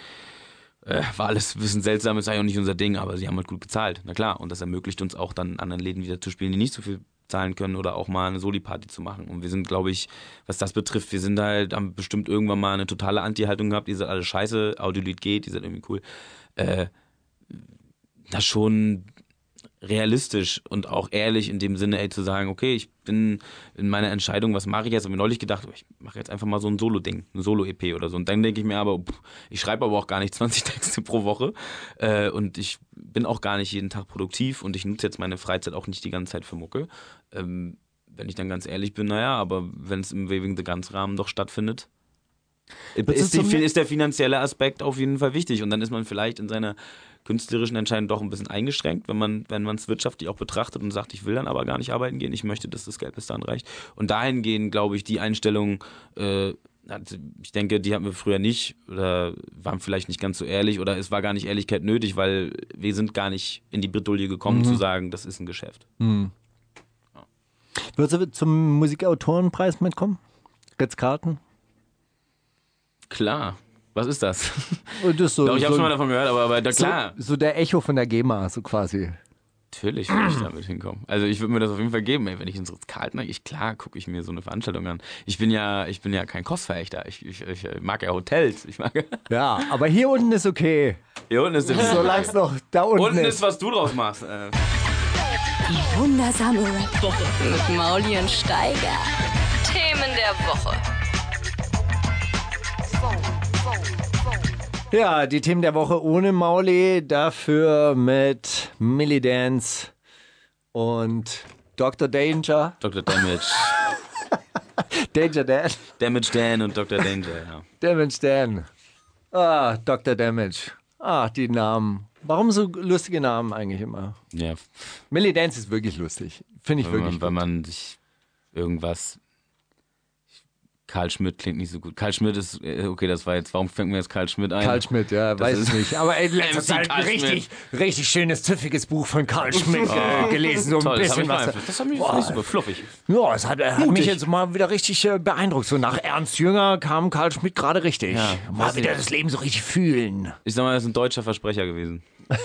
äh, war alles ein bisschen seltsam, ist eigentlich auch nicht unser Ding, aber sie haben halt gut gezahlt. Na klar, und das ermöglicht uns auch dann anderen Läden wieder zu spielen, die nicht so viel zahlen können oder auch mal eine Soli-Party zu machen. Und wir sind, glaube ich, was das betrifft, wir sind halt, haben bestimmt irgendwann mal eine totale Anti-Haltung gehabt, die seid alle scheiße, Audiolied geht, die seid irgendwie cool. Äh, das schon realistisch und auch ehrlich in dem Sinne, ey, zu sagen, okay, ich bin in meiner Entscheidung, was mache ich jetzt? Habe mir neulich gedacht, ich mache jetzt einfach mal so ein Solo-Ding, ein Solo-EP oder so. Und dann denke ich mir aber, pff, ich schreibe aber auch gar nicht 20 Texte pro Woche äh, und ich bin auch gar nicht jeden Tag produktiv und ich nutze jetzt meine Freizeit auch nicht die ganze Zeit für Mucke. Ähm, wenn ich dann ganz ehrlich bin, naja, aber wenn es im Waving the Guns Rahmen doch stattfindet, ist, die, ist der finanzielle Aspekt auf jeden Fall wichtig. Und dann ist man vielleicht in seiner künstlerischen Entscheidung doch ein bisschen eingeschränkt, wenn man wenn man es wirtschaftlich auch betrachtet und sagt, ich will dann aber gar nicht arbeiten gehen, ich möchte, dass das Geld bis dahin reicht. Und dahingehend, glaube ich, die Einstellung, äh, also ich denke, die hatten wir früher nicht oder waren vielleicht nicht ganz so ehrlich oder es war gar nicht Ehrlichkeit nötig, weil wir sind gar nicht in die Bredouille gekommen zu sagen, das ist ein Geschäft. Würdest du zum Musikautorenpreis mitkommen? Ritz Carlton? Klar. Was ist das? Und das ist so, Doch, ich habe so, schon mal davon gehört, aber, aber da, so, klar. so der Echo von der GEMA, so quasi. Natürlich würde ich damit hinkommen. Also ich würde mir das auf jeden Fall geben, ey. wenn ich ins Ritz-Carlton, ich klar gucke ich mir so eine Veranstaltung an. Ich bin ja, ich bin ja kein Kostverächter. Ich, ich, ich mag ja Hotels. Ich mag Ja, aber hier unten ist okay. hier unten ist Solange es noch da unten, unten ist. ist, was du draus machst. Äh, Die wundersame Rap-Woche mit Mauli und Steiger. Themen der Woche. Ja, die Themen der Woche ohne Mauli, dafür mit Millie Dance und Dr. Danger. Dr. Damage. Danger Dan. Damage Dan und Dr. Danger, ja. Damage Dan. Ah, Dr. Damage. Ah, die Namen. Warum so lustige Namen eigentlich immer? Ja, Millie Dance ist wirklich lustig. Finde ich weil wirklich. man, weil man sich irgendwas. Karl Schmidt klingt nicht so gut. Karl Schmidt ist, äh, okay, das war jetzt, warum fängt mir jetzt Karl Schmidt ein? Karl Schmidt, ja, Das weiß ich nicht. Aber in letzter MC Zeit Karl richtig, richtig schönes, tüffiges Buch von Karl Schmidt äh, gelesen. So ein Toll, das hat bisschen mich was. Das hat mich super fluffig. Ja, es hat, äh, hat mich jetzt mal wieder richtig äh, beeindruckt. So nach Ernst Jünger kam Karl Schmidt gerade richtig. Ja, mal wieder das Leben so richtig fühlen. Ich sag mal, das ist ein deutscher Versprecher gewesen.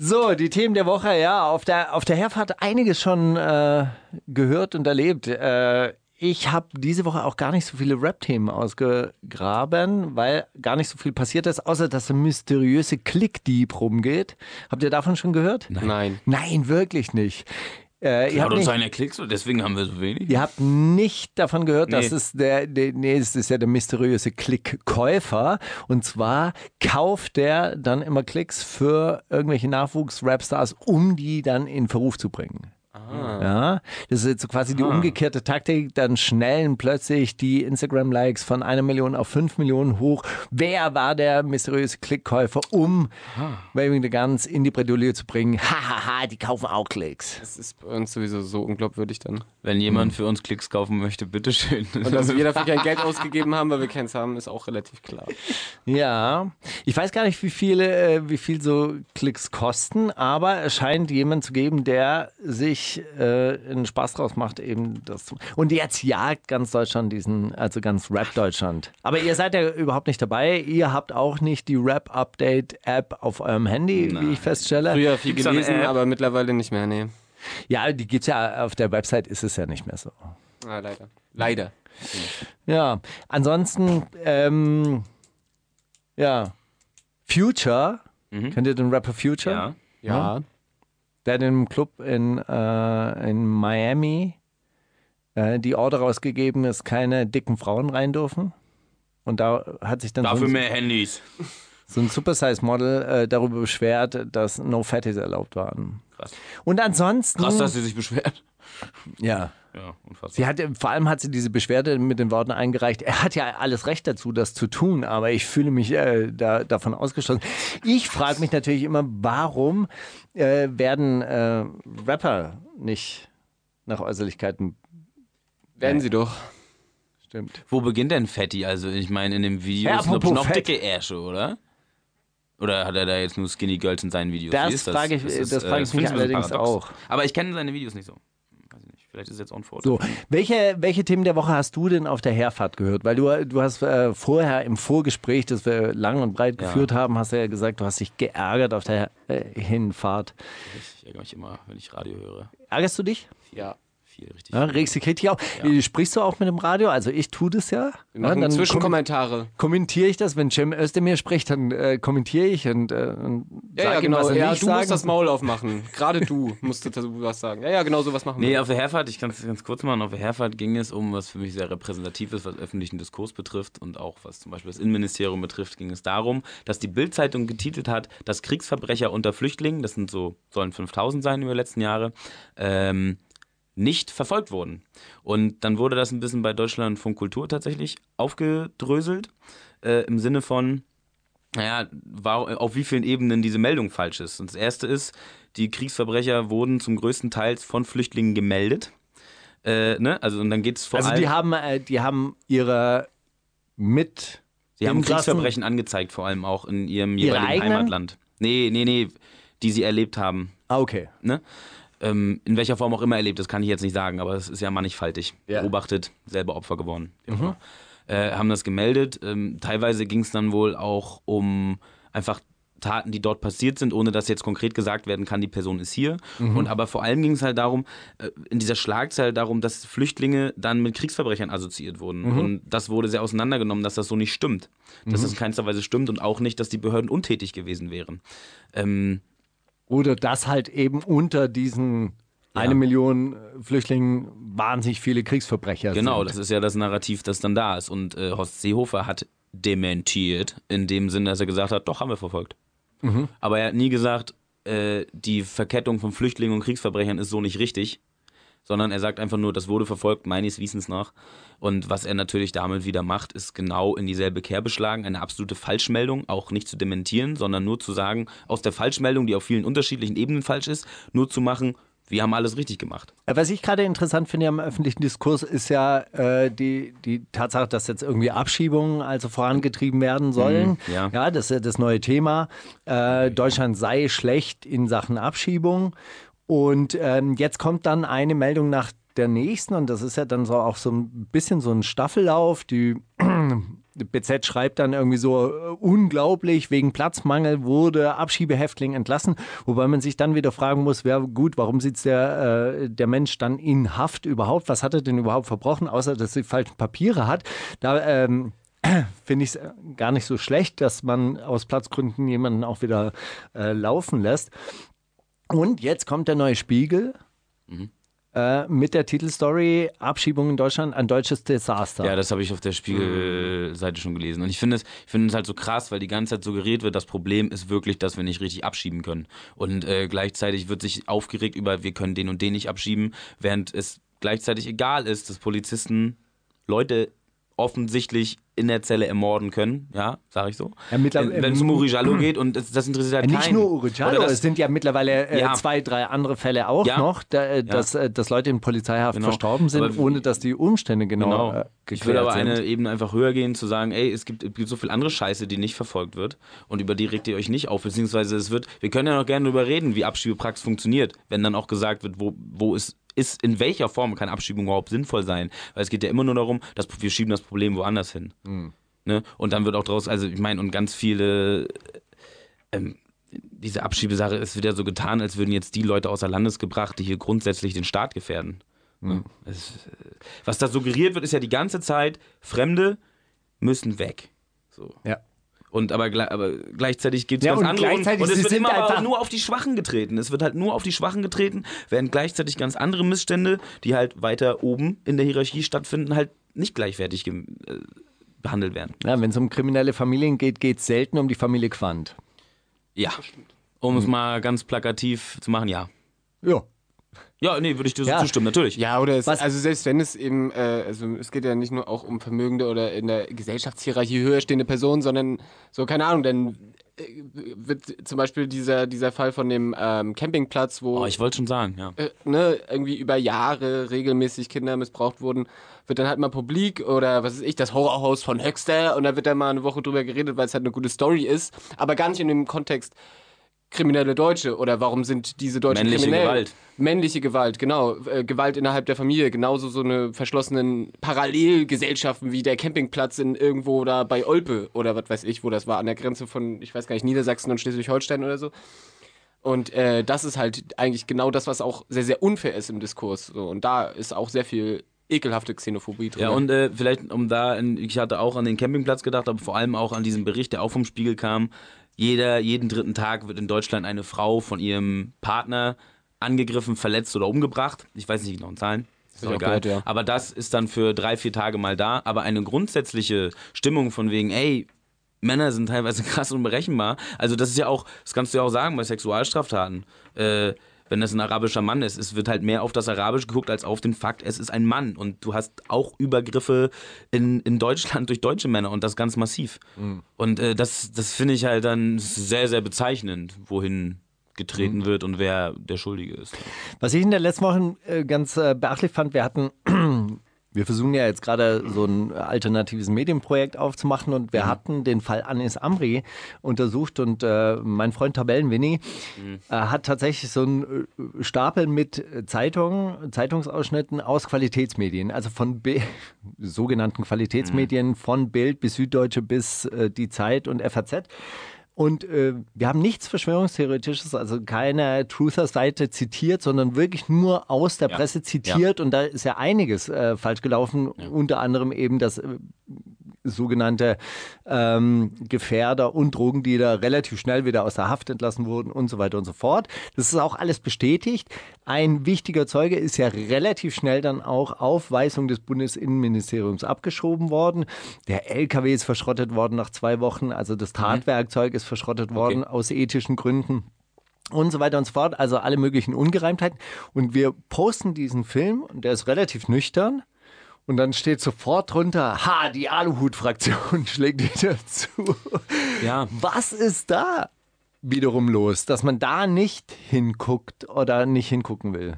So, die Themen der Woche, ja, auf der, auf der Herfahrt einiges schon äh, gehört und erlebt. Äh, ich habe diese Woche auch gar nicht so viele Rap-Themen ausgegraben, weil gar nicht so viel passiert ist, außer dass der mysteriöse Clickdieb rumgeht. Habt ihr davon schon gehört? Nein. Nein, wirklich nicht. Äh, ihr, Hat habt uns einer Klicks und deswegen haben wir so wenig. ihr habt nicht davon gehört, dass Nee. es der, der, nee, es ist ja der mysteriöse Klickkäufer. Und zwar kauft der dann immer Klicks für irgendwelche Nachwuchs-Rapstars, um die dann in Verruf zu bringen. Ja, das ist jetzt so quasi die umgekehrte Taktik. Dann schnellen plötzlich die Instagram-Likes von einer Million auf fünf Millionen hoch. Wer war der mysteriöse Klickkäufer, um Waving the Guns in die Bredouille zu bringen? Hahaha, die kaufen auch Klicks. Das ist bei uns sowieso so unglaubwürdig dann. Wenn jemand für uns Klicks kaufen möchte, bitteschön. Und dass wir dafür kein Geld ausgegeben haben, weil wir keins haben, ist auch relativ klar. Ja, ich weiß gar nicht, wie viele, äh, wie viel so Klicks kosten, aber es scheint jemand zu geben, der sich äh, einen Spaß draus macht, eben das. zu- Und jetzt jagt ganz Deutschland diesen, also ganz Rap Deutschland. Aber ihr seid ja überhaupt nicht dabei. Ihr habt auch nicht die Rap Update App auf eurem Handy, wie ich feststelle. Früher viel gelesen, aber mittlerweile nicht mehr, nee. Ja, die gibt's ja auf der Website, ist es ja nicht mehr so. Ah, leider. Leider. Ja, ansonsten, ähm, ja, Future, kennt ihr den Rapper Future? ja. Ja. Der hat im Club in, äh, in Miami äh, die Order rausgegeben, dass keine dicken Frauen rein dürfen. Und da hat sich dann so Dafür ein, mehr Handys. so ein Super-Size-Model äh, darüber beschwert, dass No Fatties erlaubt waren. Krass. Und ansonsten. Krass, dass sie sich beschwert. ja. Ja, unfassbar. Sie hat, vor allem hat sie diese Beschwerde mit den Worten eingereicht, er hat ja alles Recht dazu, das zu tun, aber ich fühle mich äh, da, davon ausgeschlossen. Ich frage mich natürlich immer, warum äh, werden äh, Rapper nicht nach Äußerlichkeiten Werden sie doch. stimmt? Wo beginnt denn Fatty? Also, ich meine, in dem Video Ja, ist noch, noch Fett. dicke Ärsche, oder? Oder hat er da jetzt nur Skinny Girls in seinen Videos? Das ist frage ich- Ist das frage ich äh, mich allerdings auch. Aber ich kenne seine Videos nicht so. Vielleicht ist es jetzt auch ein Vorteil. So, welche, welche Themen der Woche hast du denn auf der Herfahrt gehört? Weil du, du hast äh, vorher im Vorgespräch, das wir lang und breit Ja. geführt haben, hast du ja gesagt, du hast dich geärgert auf der äh, Hinfahrt. Ich ärgere mich immer, wenn ich Radio höre. Ärgerst du dich? Ja. Viel, richtig. Ja, regst dich richtig auf. Äh, Sprichst du auch mit dem Radio? Also ich tue das ja. Wir machen ja, dann Zwischenkommentare. kommentiere ich das. Wenn Cem Özdemir spricht, dann äh, kommentiere ich und, äh, und Ja, sag ja, ihm, genau. was er Ja, nicht du sagen musst das Maul aufmachen. Gerade du musst dazu was sagen. Ja, ja, genau so was machen Nee, wir. auf der Herfahrt, ich kann es ganz kurz machen, auf der Herfahrt ging es um, was für mich sehr repräsentativ ist, was öffentlichen Diskurs betrifft und auch was zum Beispiel das Innenministerium betrifft, ging es darum, dass die Bild-Zeitung getitelt hat, dass Kriegsverbrecher unter Flüchtlingen, das sind so, sollen 5000 sein über die letzten Jahre, ähm, nicht verfolgt wurden. Und dann wurde das ein bisschen bei Deutschland von Kultur tatsächlich aufgedröselt, äh, im Sinne von, naja, war, auf wie vielen Ebenen diese Meldung falsch ist. Und das erste ist, die Kriegsverbrecher wurden zum größten Teil von Flüchtlingen gemeldet. Äh, ne? Also und dann geht es vor Also allem. die haben, äh, die haben ihre mit Sie haben Kriegsverbrechen angezeigt, vor allem auch in ihrem Ihre jeweiligen eigenen? Heimatland. Nee, nee, nee, die sie erlebt haben. Ah, okay. Ne? Ähm, in welcher Form auch immer erlebt, das kann ich jetzt nicht sagen, aber es ist ja mannigfaltig. Ja. Beobachtet, selber Opfer geworden. immer. äh, haben das gemeldet. Ähm, teilweise ging es dann wohl auch um einfach Taten, die dort passiert sind, ohne dass jetzt konkret gesagt werden kann, die Person ist hier. Und aber vor allem ging es halt darum, äh, in dieser Schlagzeile darum, dass Flüchtlinge dann mit Kriegsverbrechern assoziiert wurden. Und das wurde sehr auseinandergenommen, dass das so nicht stimmt. Dass das in keinster Weise stimmt und auch nicht, dass die Behörden untätig gewesen wären. Ähm, Oder dass halt eben unter diesen eine Million äh, Flüchtlingen wahnsinnig viele Kriegsverbrecher Genau, sind. das ist ja das Narrativ, das dann da ist. Und äh, Horst Seehofer hat dementiert, in dem Sinne, dass er gesagt hat, doch, haben wir verfolgt. Aber er hat nie gesagt, äh, die Verkettung von Flüchtlingen und Kriegsverbrechern ist so nicht richtig, sondern er sagt einfach nur, das wurde verfolgt, meines Wissens nach. Und was er natürlich damit wieder macht, ist genau in dieselbe Kerbe schlagen, eine absolute Falschmeldung, auch nicht zu dementieren, sondern nur zu sagen, aus der Falschmeldung, die auf vielen unterschiedlichen Ebenen falsch ist, nur zu machen, wir haben alles richtig gemacht. Was ich gerade interessant finde am öffentlichen Diskurs ist ja äh, die, die Tatsache, dass jetzt irgendwie Abschiebungen also vorangetrieben werden sollen. Mhm, ja. ja, das ist ja das neue Thema. Äh, Deutschland sei schlecht in Sachen Abschiebung. Und ähm, jetzt kommt dann eine Meldung nach der nächsten und das ist ja dann so auch so ein bisschen so ein Staffellauf. Die BZ schreibt dann irgendwie so, äh, unglaublich, wegen Platzmangel wurde Abschiebehäftling entlassen. Wobei man sich dann wieder fragen muss, wer gut, warum sitzt der, äh, der Mensch dann in Haft überhaupt? Was hat er denn überhaupt verbrochen, außer dass er falschen Papiere hat? Da ähm, finde ich es gar nicht so schlecht, dass man aus Platzgründen jemanden auch wieder äh, laufen lässt. Und jetzt kommt der neue Spiegel. Äh, mit der Titelstory Abschiebung in Deutschland, ein deutsches Desaster. Ja, das habe ich auf der Spiegelseite schon gelesen. Und ich finde es, ich finde es halt so krass, weil die ganze Zeit suggeriert wird, das Problem ist wirklich, dass wir nicht richtig abschieben können. Und äh, gleichzeitig wird sich aufgeregt über, wir können den und den nicht abschieben, während es gleichzeitig egal ist, dass Polizisten Leute offensichtlich in der Zelle ermorden können, ja, sage ich so. Ja, Wenn es um Uri Jallo geht und das, das interessiert halt Äh, Nicht keinen. nur Uri Jallo, Oder das- es sind ja mittlerweile äh, Ja. zwei, drei andere Fälle auch Ja. noch, da, äh, dass, äh, dass Leute in Polizeihaft Genau. verstorben sind, Aber- ohne dass die Umstände genau, Genau. äh, ich will aber sind. eine Ebene einfach höher gehen, zu sagen, ey, es gibt, es gibt so viel andere Scheiße, die nicht verfolgt wird und über die regt ihr euch nicht auf, beziehungsweise es wird, wir können ja noch gerne darüber reden, wie Abschiebepraxis funktioniert, wenn dann auch gesagt wird, wo, wo ist, ist, in welcher Form kann Abschiebung überhaupt sinnvoll sein, weil es geht ja immer nur darum, dass wir schieben das Problem woanders hin. Ne? Und dann wird auch draus, also ich meine, und ganz viele, ähm, diese Abschiebesache ist wieder so getan, als würden jetzt die Leute außer Landes gebracht, die hier grundsätzlich den Staat gefährden. Ne? Es, äh, was da suggeriert wird, ist ja die ganze Zeit, Fremde müssen weg. So. Ja. Und aber, aber gleichzeitig gibt es Ja, ganz und andere. gleichzeitig, und es sie wird sind immer aber einfach- nur auf die Schwachen getreten. Es wird halt nur auf die Schwachen getreten, während gleichzeitig ganz andere Missstände, die halt weiter oben in der Hierarchie stattfinden, halt nicht gleichwertig äh, behandelt werden. Ja, Wenn es um kriminelle Familien geht, geht es selten um die Familie Quandt. Ja. Um es mal ganz plakativ zu machen, ja. Ja. Ja, nee, würde ich dir so Ja. zustimmen, natürlich. Ja, oder es, Was- also selbst wenn es eben, äh, also es geht ja nicht nur auch um Vermögende oder in der Gesellschaftshierarchie höher stehende Personen, sondern so, keine Ahnung, dann äh, wird zum Beispiel dieser, dieser Fall von dem ähm, Campingplatz, wo Oh, ich wollte schon sagen, ja. äh, ne, irgendwie über Jahre regelmäßig Kinder missbraucht wurden, wird dann halt mal publik oder was weiß ich, das Horrorhaus von Höxter und da wird dann mal eine Woche drüber geredet, weil es halt eine gute Story ist, aber gar nicht in dem Kontext kriminelle Deutsche oder warum sind diese Deutschen Männliche kriminell? Gewalt. Männliche Gewalt, genau. Äh, Gewalt innerhalb der Familie, genauso so eine verschlossenen Parallelgesellschaften wie der Campingplatz in irgendwo da bei Olpe oder was weiß ich, wo das war, an der Grenze von, ich weiß gar nicht, Niedersachsen und Schleswig-Holstein oder so. Und äh, das ist halt eigentlich genau das, was auch sehr, sehr unfair ist im Diskurs. So. Und da ist auch sehr viel ekelhafte Xenophobie drin. Ja, und äh, vielleicht, um da, in, ich hatte auch an den Campingplatz gedacht, aber vor allem auch an diesen Bericht, der auch vom Spiegel kam. Jeder, jeden dritten Tag wird in Deutschland eine Frau von ihrem Partner angegriffen, verletzt oder umgebracht. Ich weiß nicht die genauen Zahlen. Ist auch egal. gehört, ja. Aber das ist dann für drei, vier Tage mal da. Aber eine grundsätzliche Stimmung von wegen, ey, Männer sind teilweise krass unberechenbar. Also das ist ja auch, das kannst du ja auch sagen bei Sexualstraftaten. Äh, wenn das ein arabischer Mann ist, es wird halt mehr auf das Arabisch geguckt als auf den Fakt, es ist ein Mann. Und du hast auch Übergriffe in, in Deutschland durch deutsche Männer und das ganz massiv. Und äh, das, das finde ich halt dann sehr, sehr bezeichnend, wohin getreten wird und wer der Schuldige ist. Was ich in der letzten Woche äh, ganz äh, beachtlich fand, wir hatten Wir versuchen ja jetzt gerade so ein alternatives Medienprojekt aufzumachen und wir hatten den Fall Anis Amri untersucht und äh, mein Freund Tabellenwinnie äh, hat tatsächlich so einen äh, Stapel mit Zeitungen, Zeitungsausschnitten aus Qualitätsmedien, also von Bi sogenannten Qualitätsmedien von Bild bis Süddeutsche bis äh, die Zeit und FAZ. Und äh, wir haben nichts Verschwörungstheoretisches, also keine Truther-Seite zitiert, sondern wirklich nur aus der Presse zitiert. Und da ist ja einiges äh, falsch gelaufen, unter anderem eben das äh, sogenannte ähm, Gefährder und Drogendealer relativ schnell wieder aus der Haft entlassen wurden und so weiter und so fort. Das ist auch alles bestätigt. Ein wichtiger Zeuge ist ja relativ schnell dann auch auf Weisung des Bundesinnenministeriums abgeschoben worden. Der LKW ist verschrottet worden nach zwei Wochen, also das Tatwerkzeug ist verschrottet worden aus ethischen Gründen und so weiter und so fort. Also alle möglichen Ungereimtheiten. Und wir posten diesen Film und der ist relativ nüchtern. Und dann steht sofort drunter, ha, die Aluhut-Fraktion schlägt wieder zu. Ja. Was ist da wiederum los, dass man da nicht hinguckt oder nicht hingucken will?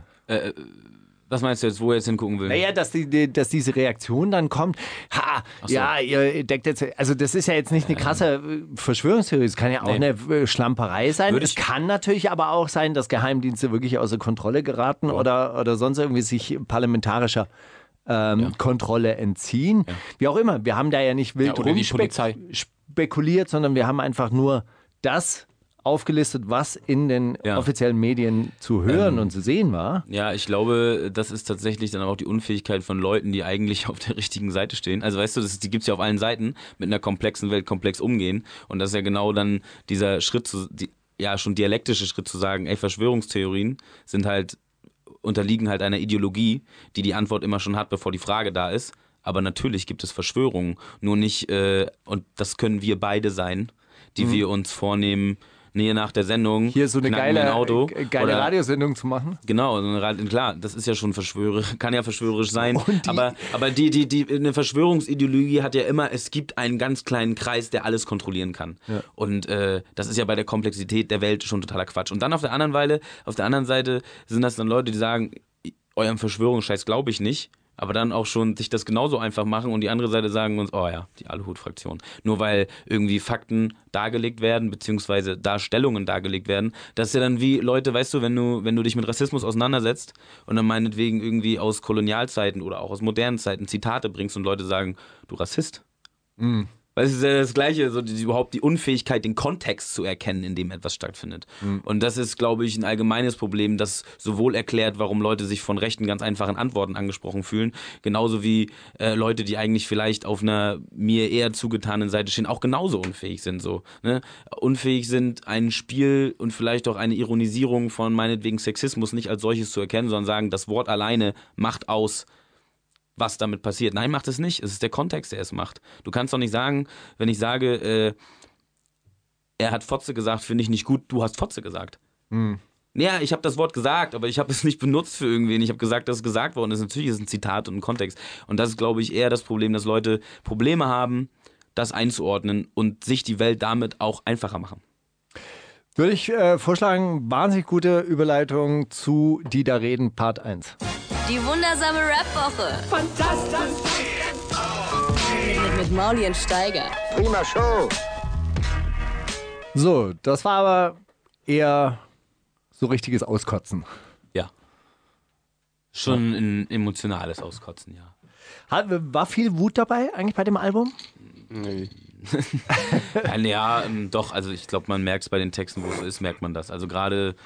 Was meinst du jetzt, wo er jetzt hingucken will? Naja, dass, die, dass diese Reaktion dann kommt, ha, so. ja, ihr deckt jetzt, also das ist ja jetzt nicht eine krasse äh, Verschwörungstheorie, es kann ja auch Nee. eine äh, Schlamperei sein. Würde Es kann natürlich aber auch sein, dass Geheimdienste wirklich außer Kontrolle geraten oder, oder sonst irgendwie sich parlamentarischer ähm, Kontrolle entziehen. Wie auch immer, wir haben da ja nicht wild Ja, oder die rumspek- Polizei. spekuliert, sondern wir haben einfach nur das aufgelistet, was in den Ja. offiziellen Medien zu hören und zu sehen war. Ja, ich glaube, das ist tatsächlich dann auch die Unfähigkeit von Leuten, die eigentlich auf der richtigen Seite stehen. Also weißt du, das die gibt's ja auf allen Seiten, mit einer komplexen Welt komplex umgehen. Und das ist ja genau dann dieser Schritt, zu, die, ja schon dialektische Schritt zu sagen, ey, Verschwörungstheorien sind halt, unterliegen halt einer Ideologie, die die Antwort immer schon hat, bevor die Frage da ist. Aber natürlich gibt es Verschwörungen, nur nicht, äh, und das können wir beide sein, die wir uns vornehmen, Nähe nach der Sendung, Hier so eine geile, ein Auto, äh, geile oder- Radiosendung zu machen. Genau, klar, das ist ja schon verschwörerisch, kann ja verschwörerisch sein. aber aber die, die, die, eine Verschwörungsideologie hat ja immer, es gibt einen ganz kleinen Kreis, der alles kontrollieren kann. Und äh, das ist ja bei der Komplexität der Welt schon totaler Quatsch. Und dann auf der anderen Seite, auf der anderen Seite sind das dann Leute, die sagen, eurem Verschwörungsscheiß glaube ich nicht. Aber dann auch schon sich das genauso einfach machen und die andere Seite sagen uns, oh ja, die Aluhut-Fraktion. Nur weil irgendwie Fakten dargelegt werden, beziehungsweise Darstellungen dargelegt werden. Das ist ja dann wie, Leute, weißt du, wenn du, wenn du dich mit Rassismus auseinandersetzt und dann meinetwegen irgendwie aus Kolonialzeiten oder auch aus modernen Zeiten Zitate bringst und Leute sagen, du Rassist. Weil es ist ja das Gleiche, so die, überhaupt die Unfähigkeit, den Kontext zu erkennen, in dem etwas stattfindet. Und das ist, glaube ich, ein allgemeines Problem, das sowohl erklärt, warum Leute sich von rechten ganz einfachen Antworten angesprochen fühlen, genauso wie äh, Leute, die eigentlich vielleicht auf einer mir eher zugetanen Seite stehen, auch genauso unfähig sind. So, ne? Unfähig sind, ein Spiel und vielleicht auch eine Ironisierung von meinetwegen Sexismus nicht als solches zu erkennen, sondern sagen, das Wort alleine macht aus, was damit passiert. Nein, macht es nicht. Es ist der Kontext, der es macht. Du kannst doch nicht sagen, wenn ich sage, äh, er hat Fotze gesagt, finde ich nicht gut, du hast Fotze gesagt. Ja, ich habe das Wort gesagt, aber ich habe es nicht benutzt für irgendwen. Ich habe gesagt, dass es gesagt worden ist. Natürlich ist es ein Zitat und ein Kontext. Und das ist, glaube ich, eher das Problem, dass Leute Probleme haben, das einzuordnen und sich die Welt damit auch einfacher machen. Würde ich äh, vorschlagen, wahnsinnig gute Überleitung zu Die da reden, Part 1. Die wundersame Rap-Woche. Fantastisch. Mit, mit Mauli und Steiger. Prima Show. So, das war aber eher so richtiges Auskotzen. Ja. Schon ein emotionales Auskotzen, ja. Hat, war viel Wut dabei eigentlich bei dem Album? Nee. Ja, ja ähm, doch, also ich glaube, man merkt es bei den Texten, wo es so ist, merkt man das. Also gerade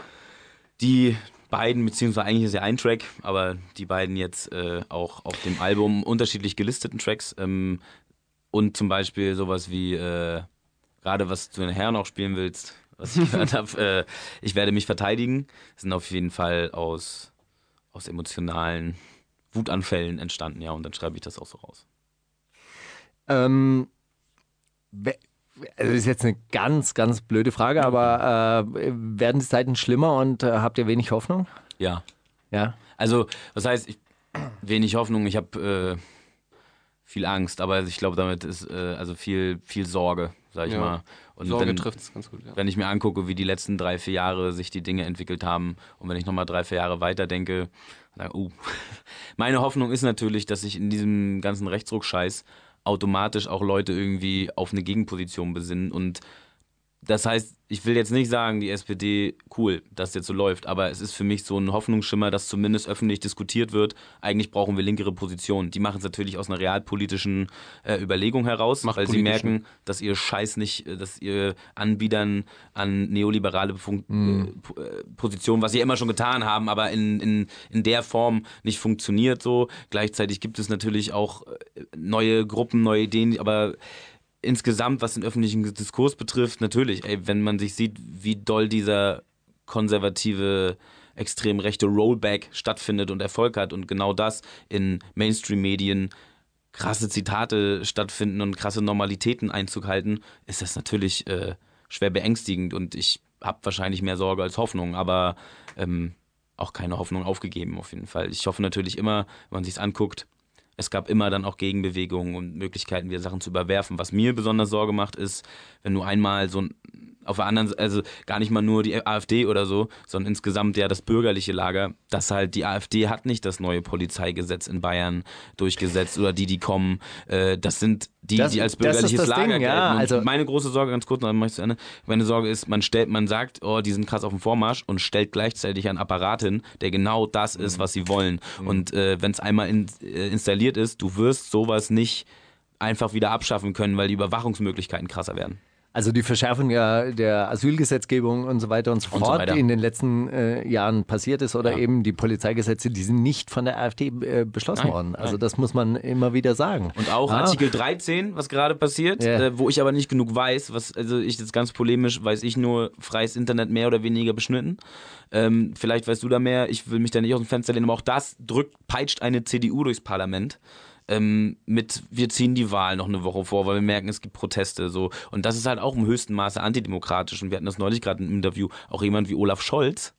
die beiden, beziehungsweise eigentlich ist ja ein Track, aber die beiden jetzt äh, auch auf dem Album unterschiedlich gelisteten Tracks ähm, und zum Beispiel sowas wie, äh, gerade was du nachher noch spielen willst, was ich gehört habe, äh, ich werde mich verteidigen, sind auf jeden Fall aus, aus emotionalen Wutanfällen entstanden, ja, und dann schreibe ich das auch so raus. Ähm, also das ist jetzt eine ganz, ganz blöde Frage, aber äh, werden die Zeiten schlimmer und äh, habt ihr wenig Hoffnung? Ja. Ja. Also, was heißt, ich, wenig Hoffnung, ich habe äh, viel Angst, aber ich glaube, damit ist äh, also viel, viel Sorge. sag ich Ja. mal. Und Sorge trifft es ganz gut. Ja. wenn ich mir angucke, wie die letzten drei, vier Jahre sich die Dinge entwickelt haben und wenn ich nochmal drei, vier Jahre weiter denke, dann, uh. meine Hoffnung ist natürlich, dass sich in diesem ganzen Rechtsruck-Scheiß automatisch auch Leute irgendwie auf eine Gegenposition besinnen und das heißt, ich will jetzt nicht sagen, die SPD, cool, dass jetzt so läuft, aber es ist für mich so ein Hoffnungsschimmer, dass zumindest öffentlich diskutiert wird. Eigentlich brauchen wir linkere Positionen. Die machen es natürlich aus einer realpolitischen äh, Überlegung heraus, weil sie merken, dass ihr Scheiß nicht, äh, dass ihr Anbietern an neoliberale Fun äh, Po- äh, Positionen, was sie immer schon getan haben, aber in, in, in der Form nicht funktioniert so. Gleichzeitig gibt es natürlich auch äh, neue Gruppen, neue Ideen, aber insgesamt, was den öffentlichen Diskurs betrifft, natürlich, ey, wenn man sich sieht, wie doll dieser konservative, extrem rechte Rollback stattfindet und Erfolg hat und genau das in Mainstream-Medien krasse Zitate stattfinden und krasse Normalitäten Einzug halten, ist das natürlich äh, schwer beängstigend und ich habe wahrscheinlich mehr Sorge als Hoffnung, aber ähm, auch keine Hoffnung aufgegeben auf jeden Fall. Ich hoffe natürlich immer, wenn man sich's anguckt, es gab immer dann auch Gegenbewegungen und Möglichkeiten, wieder Sachen zu überwerfen. Was mir besonders Sorge macht, ist, wenn du einmal so ein auf der anderen, also gar nicht mal nur die AfD oder so, sondern insgesamt ja das bürgerliche Lager, dass halt die AfD hat nicht das neue Polizeigesetz in Bayern durchgesetzt oder die, die kommen, äh, das sind die, Das- die als bürgerliches Lager Ding, ja, gelten. Und also- meine große Sorge, ganz kurz, dann mach ich zu Ende. Meine Sorge ist, man stellt, man sagt, oh, die sind krass auf dem Vormarsch und stellt gleichzeitig einen Apparat hin, der genau das ist, was sie wollen. Und äh, wenn es einmal in, äh, installiert ist, du wirst sowas nicht einfach wieder abschaffen können, weil die Überwachungsmöglichkeiten krasser werden. Also die Verschärfung ja der Asylgesetzgebung und so weiter und so Und so fort, weiter. die in den letzten äh, Jahren passiert ist, oder Ja. eben die Polizeigesetze, die sind nicht von der AfD äh, beschlossen Nein, worden. Also nein. das muss man immer wieder sagen. Und auch Ah. Artikel 13, was gerade passiert, Ja. äh, wo ich aber nicht genug weiß, was, also ich jetzt ganz polemisch, weiß ich nur freies Internet mehr oder weniger beschnitten. Ähm, vielleicht weißt du da mehr, ich will mich da nicht aus dem Fenster lehnen, aber auch das drückt, peitscht eine CDU durchs Parlament. Ähm, mit wir ziehen die Wahl noch eine Woche vor, weil wir merken, es gibt Proteste so. Und das ist halt auch im höchsten Maße antidemokratisch. Und wir hatten das neulich gerade im Interview auch jemand wie Olaf Scholz,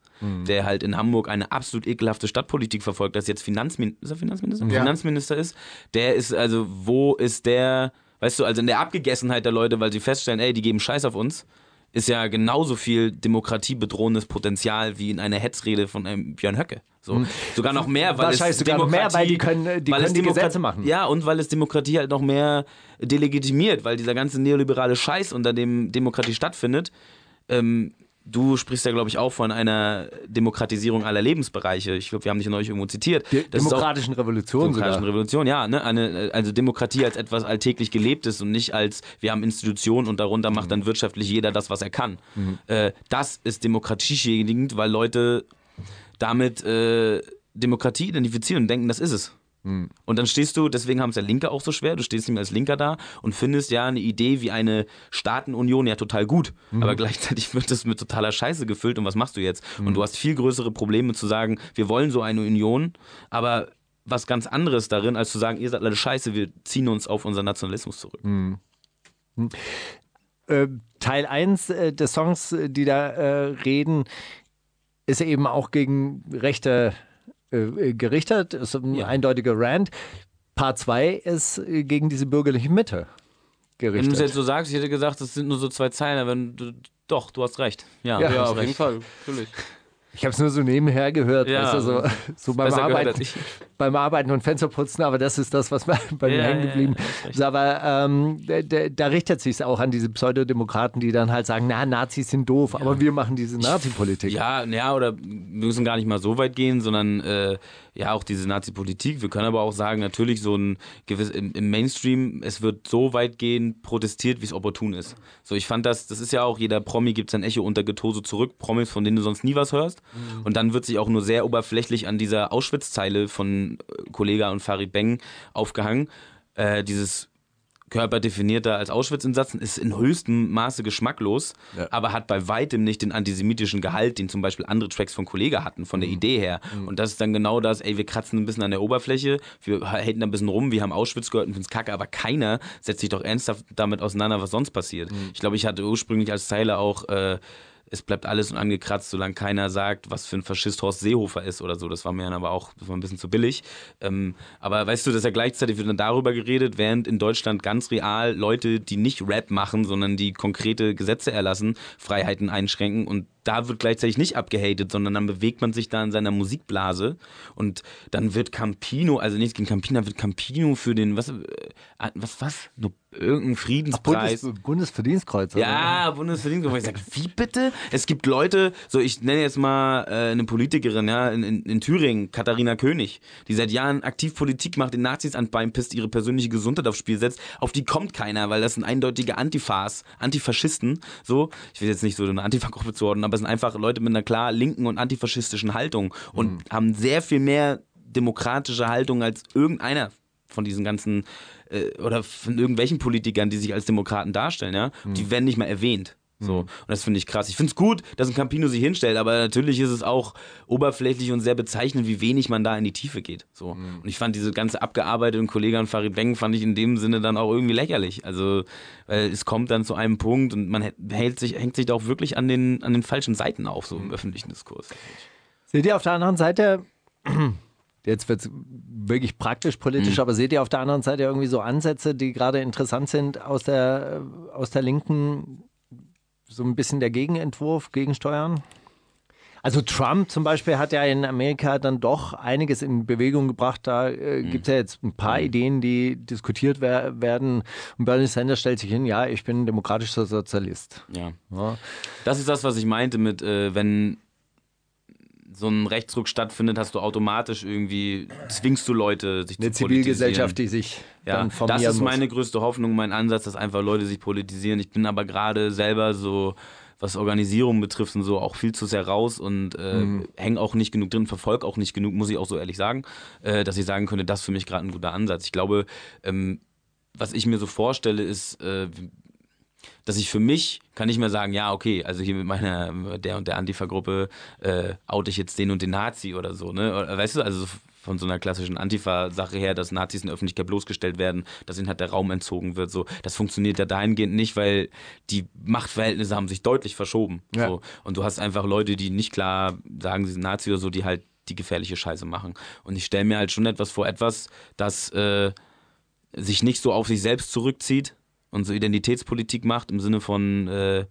der halt in Hamburg eine absolut ekelhafte Stadtpolitik verfolgt, das jetzt Finanzmin ist er Finanzminister? Finanzminister ist, der ist also, wo ist der, weißt du, also in der Abgegessenheit der Leute, weil sie feststellen, ey, die geben Scheiß auf uns, ist ja genauso viel demokratiebedrohendes Potenzial wie in einer Hetzrede von einem Björn Höcke. So. Sogar noch mehr, weil Wahrscheinlich es sogar noch mehr, weil die können- die können die Gesetze machen. Ja, und weil es Demokratie halt noch mehr delegitimiert, weil dieser ganze neoliberale Scheiß, unter dem Demokratie stattfindet, ähm, du sprichst ja, glaube ich, auch von einer Demokratisierung aller Lebensbereiche. Ich glaube, wir haben dich neulich irgendwo zitiert. Das ist auch- demokratischen Revolution Demokratischen sogar. Revolution, ja, ne? Eine, also Demokratie als etwas alltäglich gelebtes und nicht als wir haben Institutionen und darunter macht dann wirtschaftlich jeder das, was er kann. Äh, das ist demokratieschädigend, weil Leute damit äh, Demokratie identifizieren und denken, das ist es. Und dann stehst du, deswegen haben es ja Linke auch so schwer, du stehst nicht mehr als Linker da und findest ja eine Idee wie eine Staatenunion ja total gut, aber gleichzeitig wird es mit totaler Scheiße gefüllt und was machst du jetzt? Und du hast viel größere Probleme zu sagen, wir wollen so eine Union, aber was ganz anderes darin, als zu sagen, ihr seid alle scheiße, wir ziehen uns auf unseren Nationalismus zurück. Äh, Teil 1 äh, des Songs, äh, die da reden, ist eben auch gegen Rechte äh, gerichtet, ist ein Ja. eindeutiger Rant. Part 2 ist äh, gegen diese bürgerliche Mitte Wenn du es gerichtet. jetzt so sagst, ich hätte gesagt, das sind nur so zwei Zeilen, aber du, doch, du hast recht. Ja, Ja, Ja, auf jeden recht. Fall, natürlich. Ich habe es nur so nebenher gehört, Ja, weißt du, so, so beim, Arbeiten, beim Arbeiten und Fensterputzen, aber das ist das, was bei mir Ja, hängen geblieben ja, ist. Aber ähm, da, da, richtet sich auch an diese Pseudodemokraten, die dann halt sagen, na, Nazis sind doof, aber wir machen diese Nazi-Politik. Ja, ja, oder wir müssen gar nicht mal so weit gehen, sondern äh, ja, auch diese Nazi-Politik. Wir können aber auch sagen, natürlich so ein gewiss im, im Mainstream, es wird so weit gehen, protestiert, wie es opportun ist. So, ich fand das, das ist ja auch, jeder Promi gibt sein Echo unter Getose zurück, Promis, von denen du sonst nie was hörst. Und dann wird sich auch nur sehr oberflächlich an dieser Auschwitz-Zeile von äh, Kollega und Farid Beng aufgehangen. Äh, dieses Körper definierter als Auschwitz-Insassen ist in höchstem Maße geschmacklos, aber hat bei weitem nicht den antisemitischen Gehalt, den zum Beispiel andere Tracks von Kollega hatten, von der Idee her. Und das ist dann genau das, ey, wir kratzen ein bisschen an der Oberfläche, wir halten da ein bisschen rum, wir haben Auschwitz gehört und finden's kacke, aber keiner setzt sich doch ernsthaft damit auseinander, was sonst passiert. Ich glaube, ich hatte ursprünglich als Zeile auch äh, es bleibt alles unangekratzt, solange keiner sagt, was für ein Faschist Horst Seehofer ist oder so. Das war mir dann aber auch das war ein bisschen zu billig. Ähm, aber weißt du, dass ja gleichzeitig wird dann darüber geredet, während in Deutschland ganz real Leute, die nicht Rap machen, sondern die konkrete Gesetze erlassen, Freiheiten einschränken und da wird gleichzeitig nicht abgehatet, sondern dann bewegt man sich da in seiner Musikblase und dann wird Campino, also nichts gegen Campino, dann wird Campino für den, was, äh, was, was? Irgendein Friedenspreis. Bundes, Bundesverdienstkreuz. Ja, Bundesverdienstkreuz. Ich sage, wie bitte? Es gibt Leute, so ich nenne jetzt mal äh, eine Politikerin, ja, in, in, in, Thüringen, Katharina König, die seit Jahren aktiv Politik macht, den Nazis an Bein pisst, ihre persönliche Gesundheit aufs Spiel setzt. Auf die kommt keiner, weil das sind eindeutige Antifas, Antifaschisten. So, ich will jetzt nicht so eine Antifa-Gruppe zuordnen, aber es sind einfach Leute mit einer klar linken und antifaschistischen Haltung und mhm. haben sehr viel mehr demokratische Haltung als irgendeiner von diesen ganzen äh, oder von irgendwelchen Politikern, die sich als Demokraten darstellen, ja, mhm. die werden nicht mal erwähnt. So. Mhm. Und das finde ich krass. Ich finde es gut, dass ein Campino sich hinstellt, aber natürlich ist es auch oberflächlich und sehr bezeichnend, wie wenig man da in die Tiefe geht. So. Mhm. Und ich fand diese ganze abgearbeitete Kollege an Farid Beng fand ich in dem Sinne dann auch irgendwie lächerlich. Also, weil es kommt dann zu einem Punkt und man hält sich, hängt sich da auch wirklich an den, an den falschen Seiten auf, so im mhm. öffentlichen Diskurs. Seht ihr auf der anderen Seite, jetzt wird es wirklich praktisch politisch, mhm. aber seht ihr auf der anderen Seite irgendwie so Ansätze, die gerade interessant sind aus der, aus der Linken so ein bisschen der Gegenentwurf, Gegensteuern? Also Trump zum Beispiel hat ja in Amerika dann doch einiges in Bewegung gebracht. Da äh, mhm. gibt es ja jetzt ein paar mhm. Ideen, die diskutiert wer werden. Und Bernie Sanders stellt sich hin, ja, ich bin demokratischer Sozialist. Ja. ja. Das ist das, was ich meinte mit, äh, wenn so ein Rechtsruck stattfindet, hast du automatisch irgendwie, zwingst du Leute, sich Eine zu Zivilgesellschaft, die sich ja, dann formieren Das ist meine größte Hoffnung, mein Ansatz, dass einfach Leute sich politisieren. Ich bin aber gerade selber so, was Organisierung betrifft und so, auch viel zu sehr raus und äh, mhm. hänge auch nicht genug drin, verfolge auch nicht genug, muss ich auch so ehrlich sagen, äh, dass ich sagen könnte, das ist für mich gerade ein guter Ansatz. Ich glaube, ähm, was ich mir so vorstelle, ist, äh, dass ich für mich kann nicht mehr sagen, ja, okay, also hier mit meiner, der und der Antifa-Gruppe äh, oute ich jetzt den und den Nazi oder so, ne? Weißt du, also von so einer klassischen Antifa-Sache her, dass Nazis in der Öffentlichkeit bloßgestellt werden, dass ihnen halt der Raum entzogen wird. So, das funktioniert ja dahingehend nicht, weil die Machtverhältnisse haben sich deutlich verschoben. Ja. So. Und du hast einfach Leute, die nicht klar sagen, sie sind Nazi oder so, die halt die gefährliche Scheiße machen. Und ich stelle mir halt schon etwas vor, etwas, das äh, sich nicht so auf sich selbst zurückzieht, und so Identitätspolitik macht im Sinne von äh,